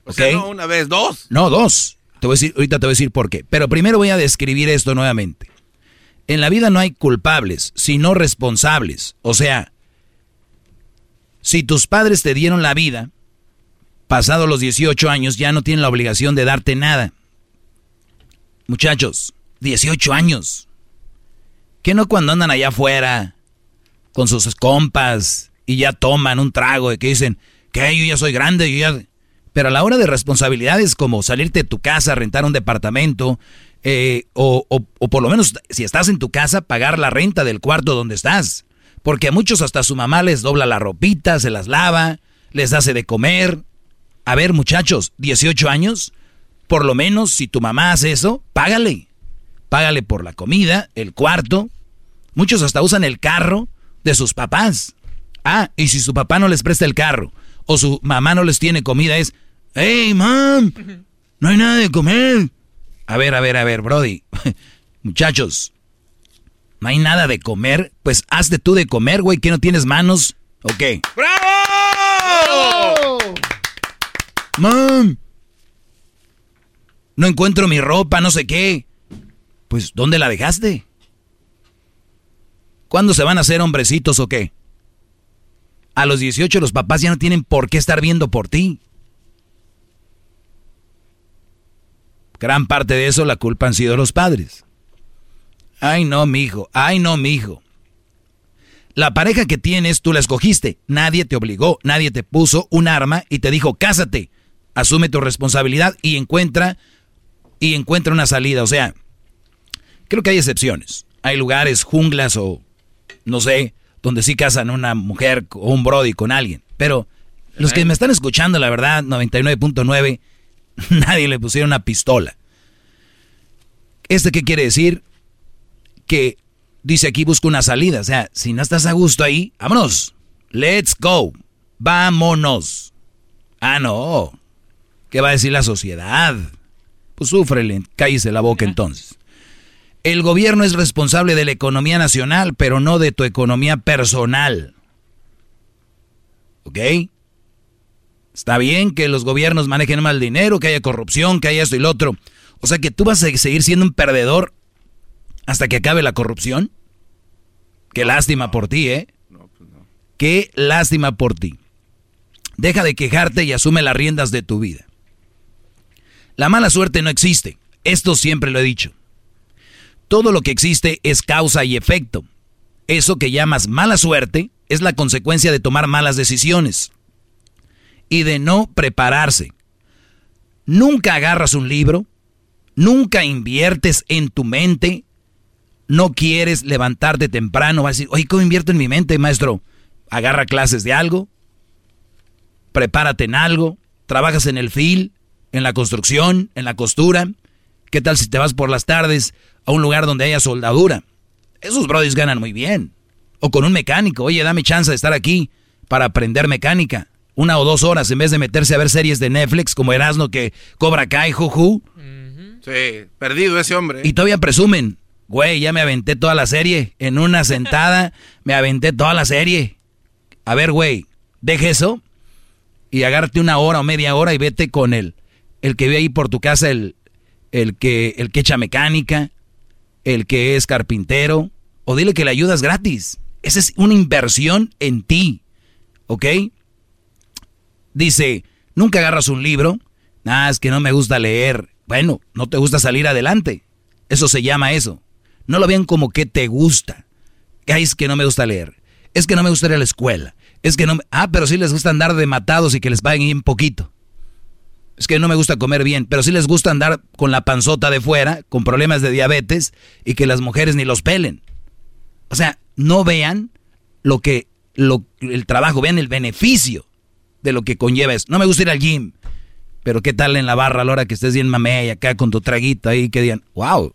O ¿Ok? sea, no una vez, dos. No, dos. Te voy a decir, ahorita te voy a decir por qué. Pero primero voy a describir esto nuevamente. En la vida no hay culpables, sino responsables. O sea, si tus padres te dieron la vida, pasados los 18 años, ya no tienen la obligación de darte nada. Muchachos, 18 años. ¿Qué no cuando andan allá afuera con sus compas y ya toman un trago y que dicen, que yo ya soy grande, yo ya... Pero a la hora de responsabilidades como salirte de tu casa, rentar un departamento, eh, o, o- o por lo menos si estás en tu casa, pagar la renta del cuarto donde estás. Porque a muchos hasta su mamá les dobla la ropita, se las lava, les hace de comer. A ver, muchachos, 18 años, por lo menos si tu mamá hace eso, págale. Págale por la comida, el cuarto. Muchos hasta usan el carro de sus papás. Ah, y si su papá no les presta el carro o su mamá no les tiene comida, es, hey, mam, no hay nada de comer. A ver, a ver, a ver, Brody. Muchachos, no hay nada de comer. Pues hazte tú de comer, güey, que no tienes manos. Ok. ¡Bravo! Mam, no encuentro mi ropa, no sé qué. Pues, ¿dónde la dejaste? ¿Cuándo se van a hacer hombrecitos o qué? A los 18 los papás ya no tienen por qué estar viendo por ti. Gran parte de eso la culpa han sido los padres. Ay, no, mi hijo. Ay, no, mi hijo. La pareja que tienes, tú la escogiste. Nadie te obligó, nadie te puso un arma y te dijo, cásate. Asume tu responsabilidad y encuentra y encuentra una salida. O sea, creo que hay excepciones. Hay lugares, junglas o no sé, donde sí casan una mujer o un brody con alguien. Pero los que me están escuchando, la verdad, 99.9, nadie le pusieron una pistola. ¿Este qué quiere decir? Que dice aquí busca una salida. O sea, si no estás a gusto ahí, vámonos. Let's go. Vámonos. Ah, no. ¿Qué va a decir la sociedad? Pues súfrele, cállese la boca entonces. El gobierno es responsable de la economía nacional, pero no de tu economía personal. ¿Ok? Está bien que los gobiernos manejen mal dinero, que haya corrupción, que haya esto y lo otro. O sea que tú vas a seguir siendo un perdedor hasta que acabe la corrupción. Qué lástima por ti, ¿eh? Qué lástima por ti. Deja de quejarte y asume las riendas de tu vida. La mala suerte no existe. Esto siempre lo he dicho. Todo lo que existe es causa y efecto. Eso que llamas mala suerte es la consecuencia de tomar malas decisiones y de no prepararse. Nunca agarras un libro, nunca inviertes en tu mente, no quieres levantarte temprano, vas a decir, oye, ¿cómo invierto en mi mente, maestro? Agarra clases de algo, prepárate en algo, trabajas en el fil, en la construcción, en la costura. ¿Qué tal si te vas por las tardes a un lugar donde haya soldadura? Esos brothers ganan muy bien. O con un mecánico, oye, dame chance de estar aquí para aprender mecánica. Una o dos horas en vez de meterse a ver series de Netflix como Erasmo que cobra Kai, juju. Sí, perdido ese hombre. Y todavía presumen, güey, ya me aventé toda la serie. En una sentada me aventé toda la serie. A ver, güey, deje eso y agárrate una hora o media hora y vete con él. El que ve ahí por tu casa, el, el, que, el que echa mecánica, el que es carpintero, o dile que le ayudas gratis. Esa es una inversión en ti, ¿ok? Dice, nunca agarras un libro. Nada, es que no me gusta leer. Bueno, no te gusta salir adelante. Eso se llama eso. No lo vean como que te gusta. Es que no me gusta leer. Es que no me gusta ir a la escuela. Es que no me... Ah, pero sí les gusta andar de matados y que les paguen bien poquito. Es que no me gusta comer bien, pero sí les gusta andar con la panzota de fuera, con problemas de diabetes y que las mujeres ni los pelen. O sea, no vean lo que lo, el trabajo, vean el beneficio de lo que conlleva eso. No me gusta ir al gym, pero qué tal en la barra a la hora que estés bien mamey acá con tu traguito ahí que digan, wow,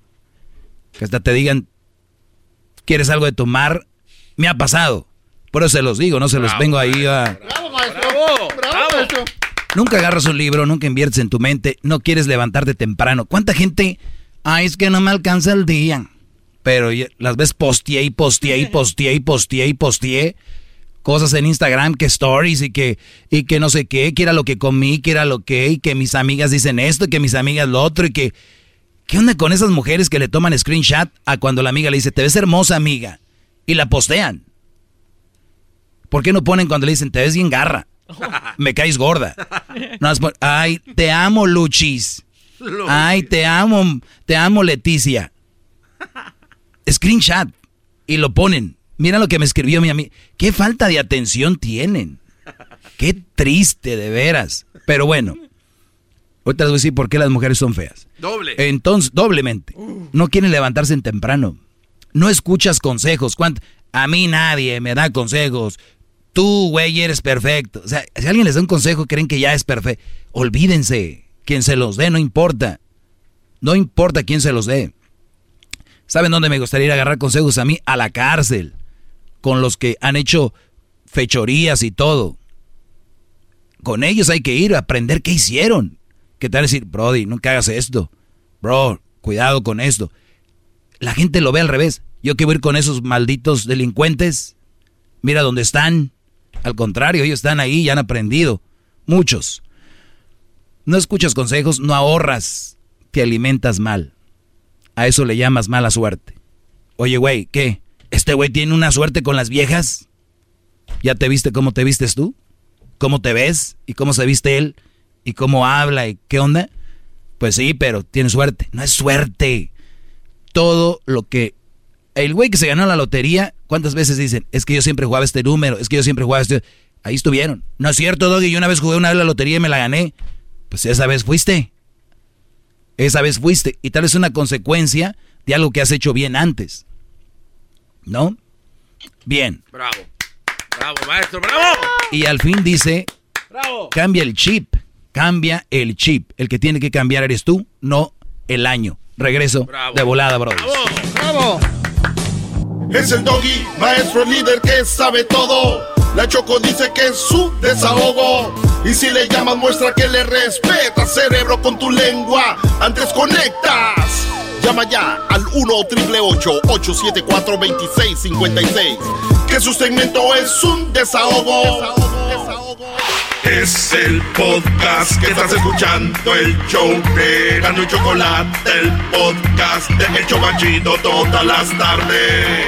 que hasta te digan, ¿quieres algo de tomar? Me ha pasado. Por eso se los digo, no se los vengo ahí a... ¡Bravo, maestro! ¡Bravo! ¡Bravo, maestro! Nunca agarras un libro, nunca inviertes en tu mente, no quieres levantarte temprano. ¿Cuánta gente? Ay, es que no me alcanza el día. Pero las ves posteé y posteé y posteé y posteé y posteé cosas en Instagram, que stories y que, y que no sé qué, que era lo que comí, que era lo que, y que mis amigas dicen esto, y que mis amigas lo otro, y que... ¿Qué onda con esas mujeres que le toman screenshot a cuando la amiga le dice, te ves hermosa amiga? Y la postean. ¿Por qué no ponen cuando le dicen, te ves bien garra? Me caes gorda. No, Ay, te amo, Luchis. Ay, te amo, te amo, Leticia. Screenshot. Y lo ponen. Mira lo que me escribió mi amiga. Qué falta de atención tienen. Qué triste, de veras. Pero bueno. Ahorita les voy a decir por qué las mujeres son feas. Doble. Entonces, doblemente. No quieren levantarse en temprano. No escuchas consejos. A mí nadie me da consejos. Tú, güey, eres perfecto. O sea, si alguien les da un consejo, creen que ya es perfecto. Olvídense. Quien se los dé, no importa. No importa quién se los dé. ¿Saben dónde me gustaría ir a agarrar consejos a mí? A la cárcel. Con los que han hecho fechorías y todo. Con ellos hay que ir a aprender qué hicieron. ¿Qué tal decir, Brody, nunca hagas esto? Bro, cuidado con esto. La gente lo ve al revés. Yo que voy a ir con esos malditos delincuentes. Mira dónde están. Al contrario, ellos están ahí y han aprendido. Muchos. No escuchas consejos, no ahorras, te alimentas mal. A eso le llamas mala suerte. Oye, güey, ¿qué? ¿Este güey tiene una suerte con las viejas? ¿Ya te viste cómo te vistes tú? ¿Cómo te ves? ¿Y cómo se viste él? ¿Y cómo habla? ¿Y qué onda? Pues sí, pero tiene suerte. No es suerte. Todo lo que... El güey que se ganó la lotería, ¿cuántas veces dicen? Es que yo siempre jugaba este número, es que yo siempre jugaba este... Ahí estuvieron. No es cierto, Doggy, yo una vez jugué una vez la lotería y me la gané. Pues esa vez fuiste. Esa vez fuiste. Y tal vez una consecuencia de algo que has hecho bien antes. ¿No? Bien. Bravo. Bravo, maestro, bravo. Y al fin dice, bravo. cambia el chip. Cambia el chip. El que tiene que cambiar eres tú, no el año. Regreso de volada, bro. Bravo. Es el doggy, maestro líder que sabe todo. La Choco dice que es su desahogo. Y si le llamas, muestra que le respeta, cerebro, con tu lengua. Antes conectas. Llama ya al 1-888-874-2656. Que su segmento es un desahogo. Es el podcast que estás escuchando, el show de Gano y Chocolate, el podcast de El Chocachito todas las tardes.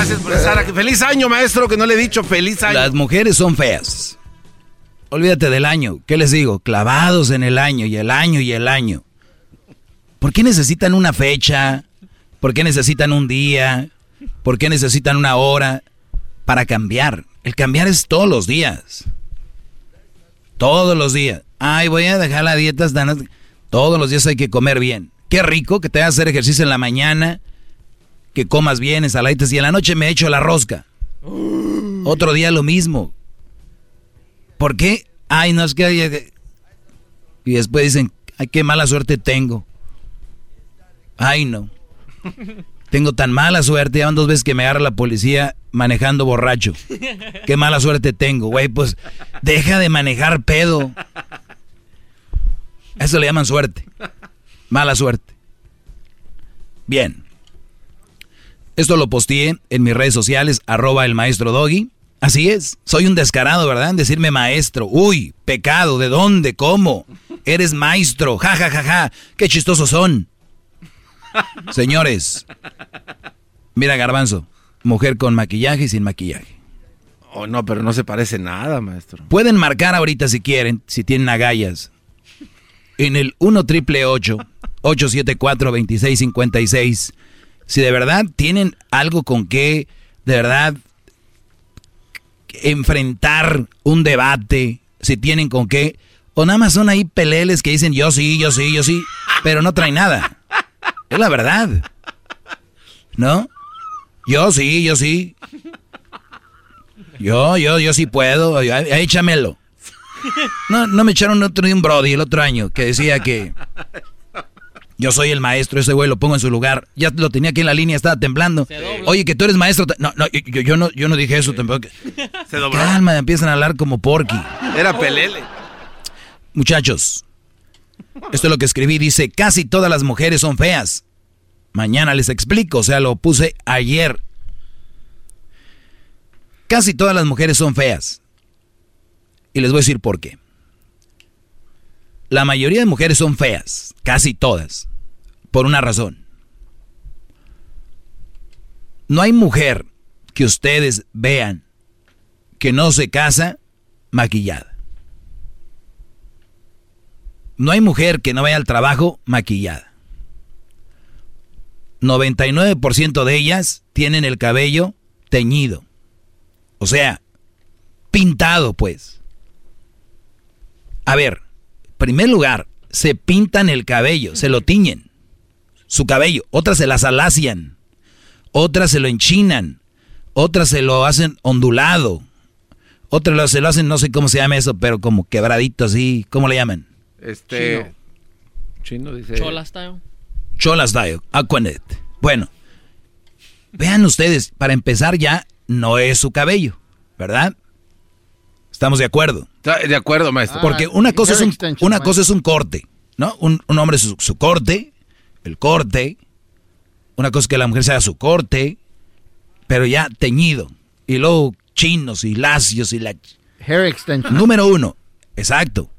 Gracias por estar aquí. Feliz año, maestro, que no le he dicho feliz año. Las mujeres son feas. Olvídate del año. ¿Qué les digo? Clavados en el año y el año y el año. ¿Por qué necesitan una fecha? ¿Por qué necesitan un día? ¿Por qué necesitan una hora para cambiar? El cambiar es todos los días. Todos los días. Ay, voy a dejar la dieta Todos los días hay que comer bien. Qué rico que te hagas hacer ejercicio en la mañana, que comas bien, ensaladitas, y en la noche me echo la rosca. Otro día lo mismo. ¿Por qué? Ay, no es que... Y después dicen, ay, qué mala suerte tengo. Ay, no. Tengo tan mala suerte, ya van dos veces que me agarra la policía manejando borracho. Qué mala suerte tengo, güey, pues deja de manejar pedo. A Eso le llaman suerte. Mala suerte. Bien. Esto lo posteé en mis redes sociales, arroba el maestro Doggy. Así es, soy un descarado, ¿verdad? En decirme maestro. Uy, pecado, ¿de dónde? ¿Cómo? Eres maestro, ja, ja, ja, ja. Qué chistosos son. Señores, mira Garbanzo, mujer con maquillaje y sin maquillaje. Oh, no, pero no se parece nada, maestro. Pueden marcar ahorita si quieren, si tienen agallas. En el 1 triple 874 2656. Si de verdad tienen algo con que, de verdad, enfrentar un debate, si tienen con qué, o nada más son ahí peleles que dicen yo sí, yo sí, yo sí, pero no traen nada. Es la verdad. ¿No? Yo sí, yo sí. Yo, yo, yo sí puedo. Ahí, Échamelo. No, no me echaron otro de un Brody el otro año que decía que yo soy el maestro, ese güey lo pongo en su lugar. Ya lo tenía aquí en la línea, estaba temblando. Oye, que tú eres maestro. No, no, yo, yo no, yo no dije eso tampoco. Se dobló. Calma, empiezan a hablar como porky. Era pelele. Muchachos, esto es lo que escribí. Dice, casi todas las mujeres son feas. Mañana les explico, o sea, lo puse ayer. Casi todas las mujeres son feas. Y les voy a decir por qué. La mayoría de mujeres son feas, casi todas, por una razón. No hay mujer que ustedes vean que no se casa maquillada. No hay mujer que no vaya al trabajo maquillada. 99% de ellas tienen el cabello teñido. O sea, pintado pues. A ver, en primer lugar, se pintan el cabello, se lo tiñen. Su cabello. Otras se las alacian. Otras se lo enchinan. Otras se lo hacen ondulado. Otras se lo hacen, no sé cómo se llama eso, pero como quebradito así. ¿Cómo le llaman? Este. Chino, dice. Chola style. Chola Style, Aquanet. Bueno, vean ustedes, para empezar ya no es su cabello, ¿verdad? Estamos de acuerdo. De acuerdo, maestro. Porque una cosa es un, una cosa es un corte, ¿no? Un, un hombre su, su corte, el corte. Una cosa es que la mujer se haga su corte, pero ya teñido. Y luego chinos y lacios y la... Hair extension. Número uno, exacto.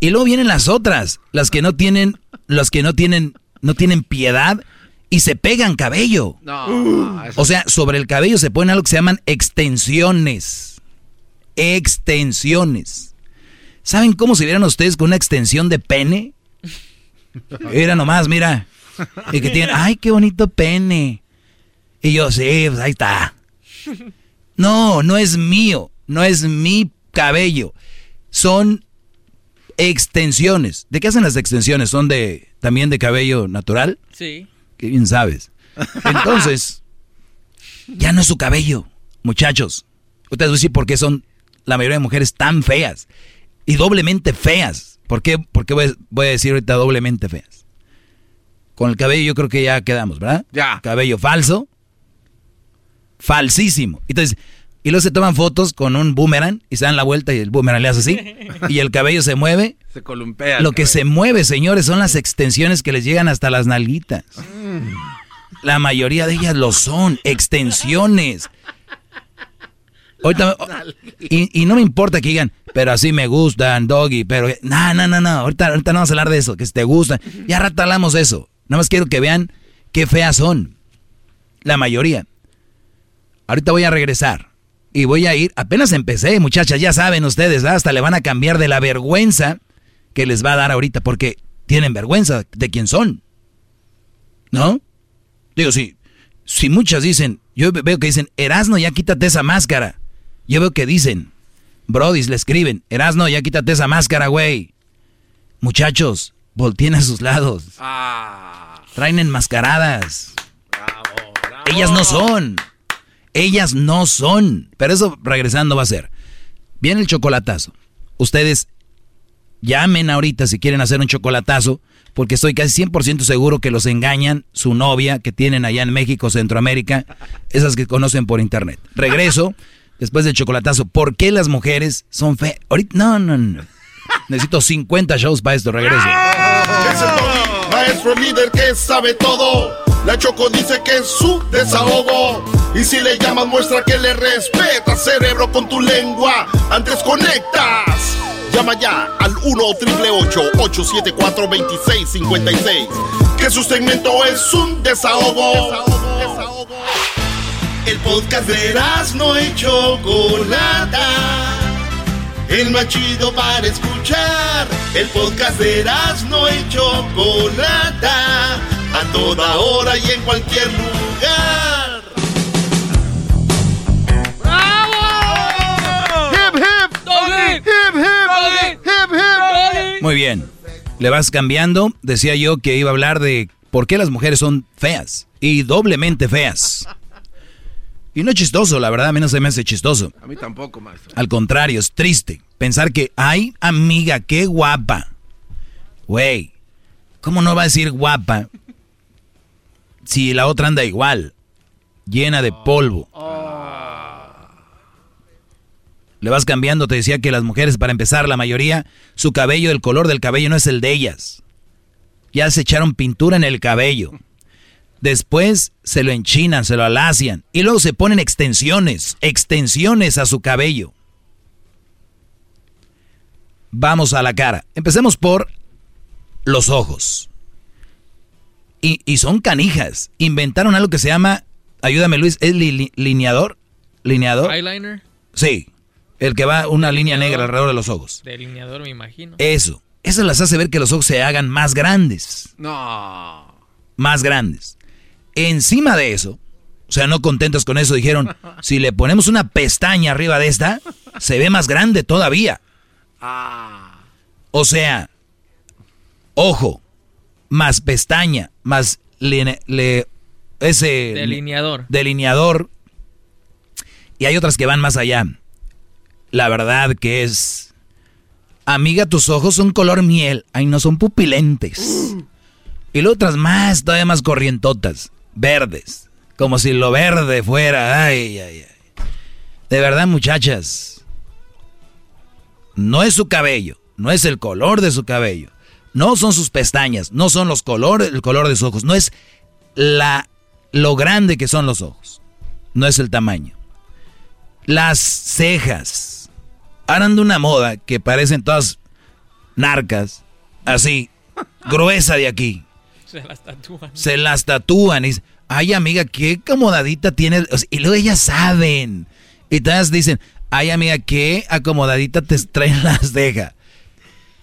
Y luego vienen las otras, las que no tienen, las que no tienen, no tienen piedad y se pegan cabello. No, O sea, sobre el cabello se ponen algo que se llaman extensiones. Extensiones. ¿Saben cómo se vieran ustedes con una extensión de pene? Era nomás, mira. Y que tienen, ay, qué bonito pene. Y yo, sí, pues ahí está. No, no es mío. No es mi cabello. Son extensiones. ¿De qué hacen las extensiones? ¿Son de también de cabello natural? Sí. Qué bien sabes. Entonces, ya no es su cabello, muchachos. Ustedes van a decir por qué son la mayoría de mujeres tan feas y doblemente feas. ¿Por qué, por qué voy, voy a decir ahorita doblemente feas? Con el cabello yo creo que ya quedamos, ¿verdad? Ya. Cabello falso. Falsísimo. Entonces, y luego se toman fotos con un boomerang y se dan la vuelta y el boomerang le hace así. y el cabello se mueve. Se columpea. Lo que se mueve, señores, son las extensiones que les llegan hasta las nalguitas. La mayoría de ellas lo son, extensiones. Ahorita, y, y no me importa que digan, pero así me gustan, doggy, pero... No, no, no, no, ahorita, ahorita no vamos a hablar de eso, que si te gustan. Ya rato hablamos de eso. Nada más quiero que vean qué feas son. La mayoría. Ahorita voy a regresar. Y voy a ir, apenas empecé, muchachas, ya saben ustedes, ¿verdad? hasta le van a cambiar de la vergüenza que les va a dar ahorita, porque tienen vergüenza de quién son. ¿No? Digo, si, si muchas dicen, yo veo que dicen, Erasno, ya quítate esa máscara. Yo veo que dicen, Brodis le escriben, Erasno, ya quítate esa máscara, güey. Muchachos, volteen a sus lados. Traen enmascaradas. Ellas no son. Ellas no son. Pero eso regresando va a ser. Viene el chocolatazo. Ustedes llamen ahorita si quieren hacer un chocolatazo, porque estoy casi 100% seguro que los engañan su novia que tienen allá en México, Centroamérica, esas que conocen por internet. Regreso después del chocolatazo. ¿Por qué las mujeres son feas? Ahorita, no, no, no. Necesito 50 shows para esto. Regreso. Maestro líder que sabe todo. La Choco dice que es su desahogo. Y si le llamas, muestra que le respeta, cerebro, con tu lengua. Antes conectas. Llama ya al 1-888-874-2656. Que su segmento es un desahogo. El podcast de no y Chocolata. El más chido para escuchar. El podcast de no y Chocolata. A toda hora y en cualquier lugar. ¡Hip, hip! ¡Doggy! ¡Hip, hip! ¡Hip, hip! Muy bien. Le vas cambiando. Decía yo que iba a hablar de por qué las mujeres son feas. Y doblemente feas. Y no es chistoso, la verdad, a mí no se me hace chistoso. A mí tampoco, maestro. Al contrario, es triste. Pensar que, ay, amiga, qué guapa. Güey, ¿cómo no va a decir guapa si la otra anda igual? Llena de polvo. Le vas cambiando, te decía que las mujeres, para empezar, la mayoría, su cabello, el color del cabello no es el de ellas. Ya se echaron pintura en el cabello. Después se lo enchinan, se lo alacian. Y luego se ponen extensiones, extensiones a su cabello. Vamos a la cara. Empecemos por los ojos. Y, y son canijas. Inventaron algo que se llama, ayúdame Luis, ¿es li- li- lineador? ¿Lineador? Eyeliner. Sí, el que va una línea negra alrededor de los ojos. Delineador, me imagino. Eso. Eso las hace ver que los ojos se hagan más grandes. No. Más grandes. Encima de eso, o sea, no contentos con eso, dijeron, si le ponemos una pestaña arriba de esta, se ve más grande todavía. O sea, ojo, más pestaña, más le- ese Delineador. delineador. Y hay otras que van más allá. La verdad que es... Amiga, tus ojos son color miel. Ay, no son pupilentes. Y luego otras más, todavía más corrientotas. Verdes. Como si lo verde fuera. Ay, ay, ay. De verdad, muchachas. No es su cabello. No es el color de su cabello. No son sus pestañas. No son los colores, el color de sus ojos. No es la, lo grande que son los ojos. No es el tamaño. Las cejas. Harán de una moda que parecen todas narcas. Así. Gruesa de aquí Se las tatúan. se las tatúan y dicen, ay amiga, qué acomodadita tienes. O sea, y luego ellas saben. Y todas dicen, ay amiga, qué acomodadita te traen las cejas.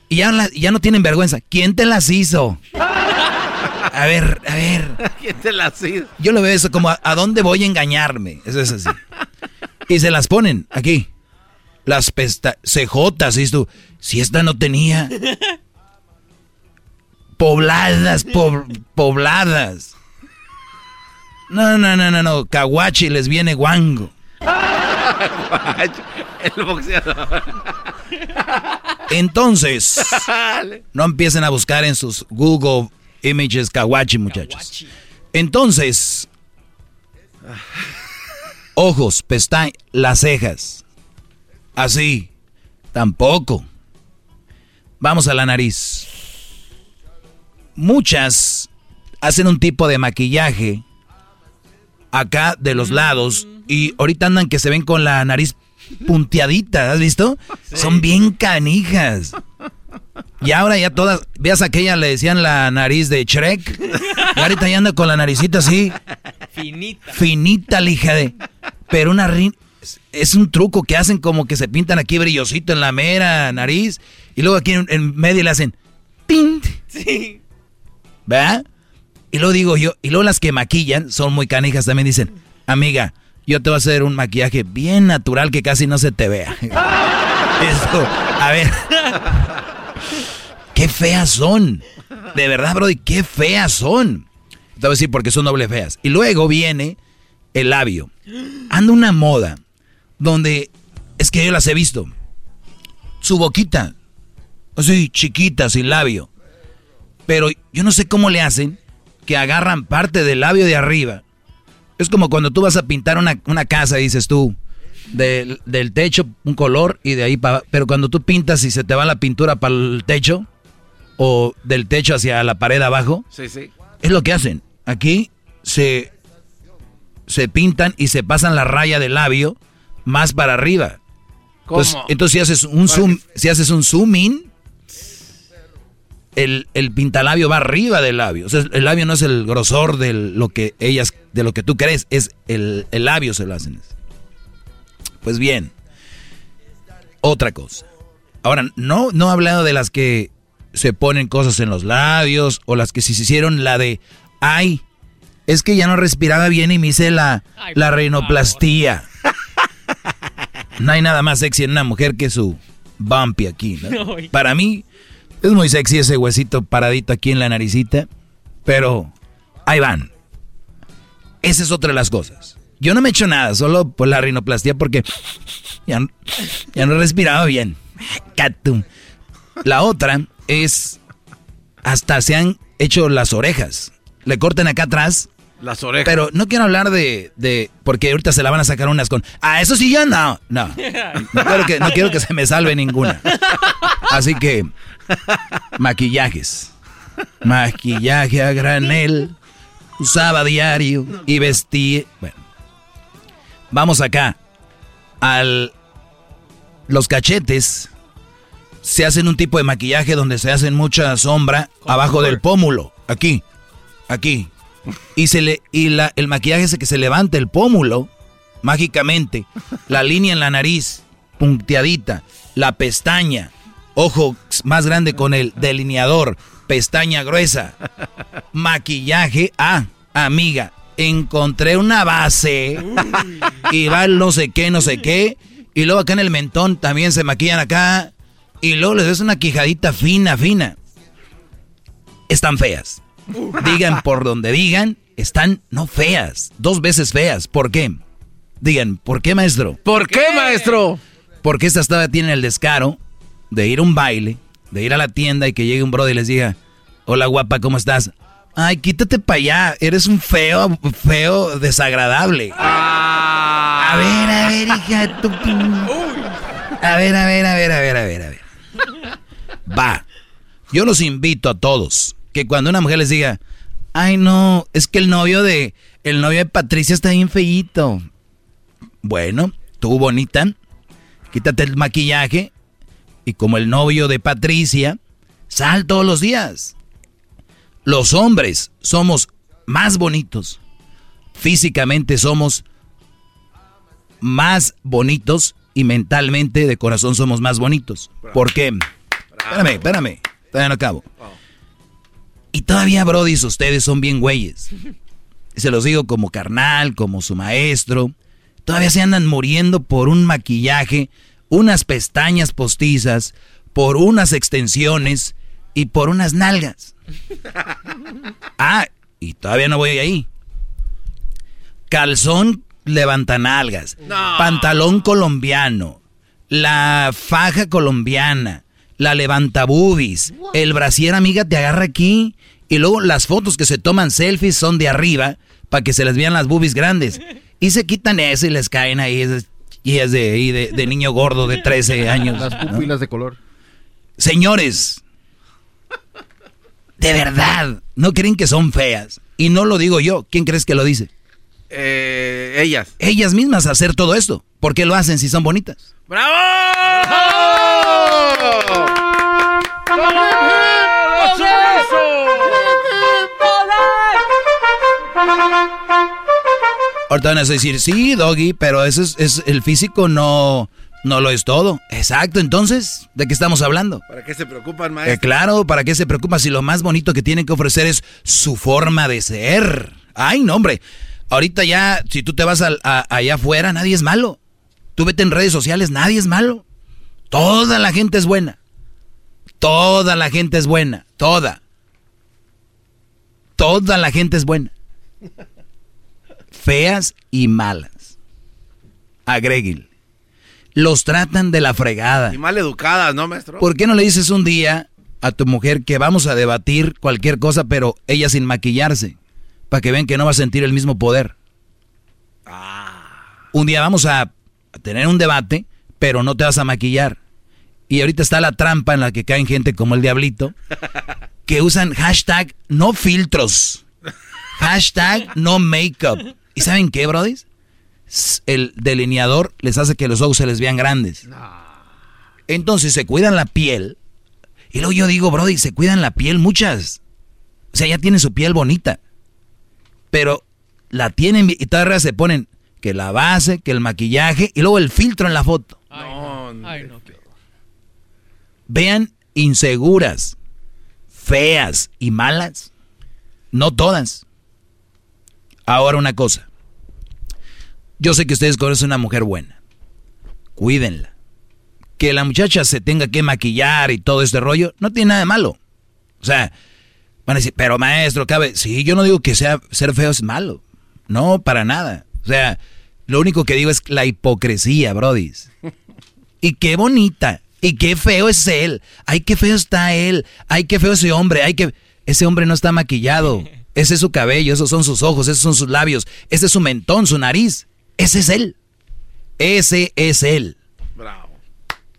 Y ya, la- ya no tienen vergüenza. ¿Quién te las hizo? A ver, a ver. ¿Quién te las hizo? Yo lo veo eso como, ¿a, a dónde voy a engañarme? Eso es así. Y se las ponen aquí. Las pesta cejotas, y tú, si esta no tenía. Pobladas, po- pobladas. No, no, no, no, no. Kawachi les viene guango. El boxeador. Entonces, no empiecen a buscar en sus Google Images Kawachi, muchachos. Entonces, ojos, pestañas, las cejas. Así. Tampoco. Vamos a la nariz. Muchas hacen un tipo de maquillaje acá de los lados y ahorita andan que se ven con la nariz punteadita, ¿has visto? Son bien canijas. Y ahora ya todas, veas aquella le decían la nariz de Shrek. Y ahorita ya anda con la naricita así. Finita. Finita, lija de. Pero una rin es un truco que hacen como que se pintan aquí brillosito en la mera nariz. Y luego aquí en, medio le hacen. ¡Pint! Sí. ¿Verdad? Y luego digo yo, y luego las que maquillan son muy canijas también dicen, amiga, yo te voy a hacer un maquillaje bien natural que casi no se te vea. Esto, a ver. qué feas son. De verdad, Brody, qué feas son. Te voy a decir porque son doble feas. Y luego viene el labio. Anda una moda donde es que yo las he visto. Su boquita, así chiquita, sin labio. Pero yo no sé cómo le hacen que agarran parte del labio de arriba. Es como cuando tú vas a pintar una, casa, dices tú, del, del, techo un color y de ahí para... Pero cuando tú pintas y se te va la pintura para el techo, o del techo hacia la pared abajo, sí, sí. es lo que hacen. Aquí se, se pintan y se pasan la raya del labio más para arriba. Entonces, entonces si haces un zoom, si haces un zoom in, el, el, pintalabio va arriba del labio. O sea, el labio no es el grosor de lo que ellas, de lo que tú crees, es el, el labio se lo hacen. Pues bien, otra cosa. Ahora, no, no he hablado de las que se ponen cosas en los labios o las que si se hicieron la de, ay, es que ya no respiraba bien y me hice la, la rinoplastía. No hay nada más sexy en una mujer que su bumpy aquí. ¿no? Para mí es muy sexy ese huesito paradito aquí en la naricita, pero ahí van. Esa es otra de las cosas. Yo no me he hecho nada, solo por la rinoplastía porque ya, ya no he respirado bien. La otra es, hasta se han hecho las orejas. Le corten acá atrás las orejas. Pero no quiero hablar de, de, Porque ahorita se la van a sacar unas con. Ah, eso sí ya no. No. No quiero que, no quiero que se me salve ninguna. Así que. Maquillajes. Maquillaje a granel. Usaba diario. Y vestía. Bueno. Vamos acá. Al. Los cachetes. Se hacen un tipo de maquillaje donde se hacen mucha sombra abajo del pómulo. Aquí. Aquí y, se le, y la, el maquillaje es que se levanta el pómulo mágicamente, la línea en la nariz punteadita, la pestaña, ojo más grande con el delineador, pestaña gruesa, maquillaje, ah, amiga, encontré una base y va el no sé qué, no sé qué, y luego acá en el mentón también se maquillan acá, y luego les ves una quijadita fina, fina. Están feas. Digan por donde digan, están no feas, dos veces feas. ¿Por qué? Digan, ¿por qué, maestro? ¿Por qué, maestro? Porque esta todavía tiene el descaro de ir a un baile, de ir a la tienda y que llegue un brother y les diga, hola guapa, ¿cómo estás? Ay, quítate para allá, eres un feo, feo, desagradable. A ver, a ver, hija, tu... A ver, a ver, a ver, a ver, a ver, a ver. Va. Yo los invito a todos que cuando una mujer les diga, ay no, es que el novio de, el novio de Patricia está bien feíto. Bueno, tú bonita, quítate el maquillaje y como el novio de Patricia, sal todos los días. Los hombres somos más bonitos. Físicamente somos más bonitos y mentalmente de corazón somos más bonitos. ¿Por qué? Espérame, espérame. Todavía no acabo. Y todavía, Brody, ustedes son bien güeyes. Se los digo como carnal, como su maestro. Todavía se andan muriendo por un maquillaje, unas pestañas postizas, por unas extensiones y por unas nalgas. Ah, y todavía no voy ahí. Calzón levantanalgas, pantalón colombiano, la faja colombiana, la levanta boobies, el brasier, amiga, te agarra aquí. Y luego las fotos que se toman selfies son de arriba para que se les vean las boobies grandes. Y se quitan eso y les caen ahí. Y es de, de, niño gordo de 13 años. Las pupilas de color. Señores, de verdad, ¿no creen que son feas? Y no lo digo yo. ¿Quién crees que lo dice? Eh, ellas. Ellas mismas hacer todo esto. ¿Por qué lo hacen si son bonitas? ¡Bravo! Ahorita van a decir, sí, Doggy, pero eso es, el físico no, no lo es todo. Exacto, entonces, ¿de qué estamos hablando? ¿Para qué se preocupan, maestro? Eh, claro, ¿para qué se preocupan si lo más bonito que tienen que ofrecer es su forma de ser? Ay, no, hombre. Ahorita ya, si tú te vas allá afuera, nadie es malo. Tú vete en redes sociales, nadie es malo. Toda la gente es buena. Toda la gente es buena. Toda. Toda la gente es buena feas y malas. Agréguenle. Los tratan de la fregada. Y mal educadas, ¿no, maestro? ¿Por qué no le dices un día a tu mujer que vamos a debatir cualquier cosa, pero ella sin maquillarse? Para que vean que no va a sentir el mismo poder. Ah. Un día vamos a tener un debate, pero no te vas a maquillar. Y ahorita está la trampa en la que caen gente como el diablito, que usan hashtag no filtros, hashtag no makeup, ¿Y saben qué, Brody? El delineador les hace que los ojos se les vean grandes. Entonces se cuidan la piel. Y luego yo digo, Brody, se cuidan la piel muchas. O sea, ya tienen su piel bonita. Pero la tienen y todavía se ponen que la base, que el maquillaje y luego el filtro en la foto. Vean inseguras, feas y malas. No todas. Ahora una cosa. Yo sé que ustedes conocen una mujer buena. Cuídenla. Que la muchacha se tenga que maquillar y todo este rollo, no tiene nada de malo. O sea, van a decir, pero maestro, cabe. Sí, yo no digo que sea, ser feo es malo. No, para nada. O sea, lo único que digo es la hipocresía, Brody. Y qué bonita. Y qué feo es él. Ay, qué feo está él. Ay, qué feo ese hombre. Ay, que. Ese hombre no está maquillado. Ese es su cabello, esos son sus ojos, esos son sus labios, ese es su mentón, su nariz. Ese es él. Ese es él. Bravo.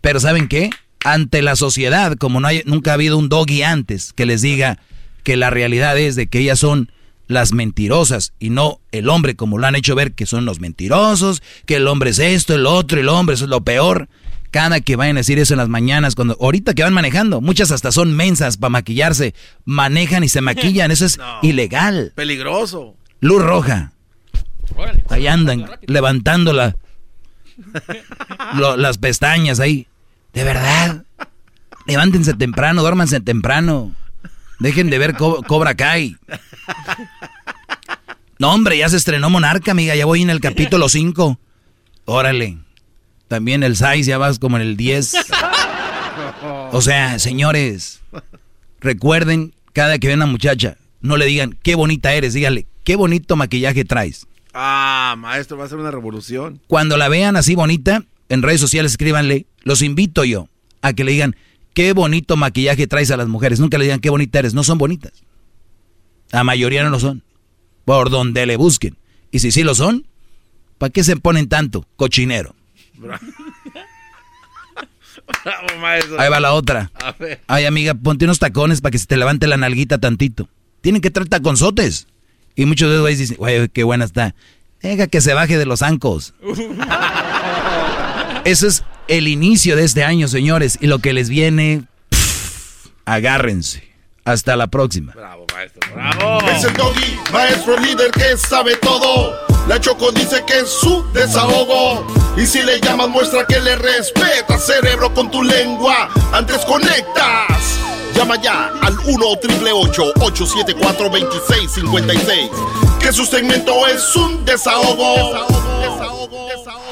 Pero ¿saben qué? Ante la sociedad, como no hay, nunca ha habido un doggy antes que les diga que la realidad es de que ellas son las mentirosas y no el hombre como lo han hecho ver que son los mentirosos, que el hombre es esto, el otro, el hombre eso es lo peor. Cada que vayan a decir eso en las mañanas, cuando ahorita que van manejando, muchas hasta son mensas para maquillarse, manejan y se maquillan, eso es ilegal. Peligroso. Luz roja. Ahí andan levantando las pestañas ahí. De verdad. Levántense temprano, duérmanse temprano. Dejen de ver Cobra Kai. No, hombre, ya se estrenó Monarca, amiga. Ya voy en el capítulo 5. Órale. También el 6, ya vas como en el 10. O sea, señores, recuerden, cada que ven a una muchacha, no le digan, qué bonita eres, díganle, qué bonito maquillaje traes. Ah, maestro, va a ser una revolución. Cuando la vean así bonita, en redes sociales escríbanle, los invito yo a que le digan, qué bonito maquillaje traes a las mujeres. Nunca le digan qué bonita eres, no son bonitas. La mayoría no lo son. Por donde le busquen. Y si sí lo son, ¿para qué se ponen tanto? Cochinero. Ahí va la otra. Ay, amiga, ponte unos tacones para que se te levante la nalguita tantito. Tienen que traer taconzotes. Y muchos de ellos dicen, güey, qué buena está. Deja que se baje de los ancos. Ese es el inicio de este año, señores. Y lo que les viene, agárrense. Hasta la próxima. Bravo, maestro. Bravo. Es el doggy, maestro líder que sabe todo. La Choco dice que es su desahogo. Y si le llamas, muestra que le respeta, cerebro, con tu lengua. Antes conectas. Llama ya al 1-888-874-2656. Que su segmento es un desahogo. Desahogo, desahogo, desahogo.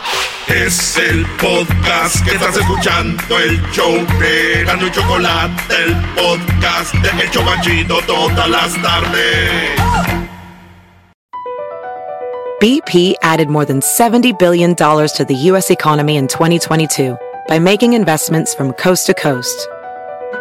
Es el podcast que estás escuchando, el show de Gano y Chocolate, el podcast de El Chocachito todas las tardes. BP added more than $70 billion to the U.S. economy in 2022 by making investments from coast to coast.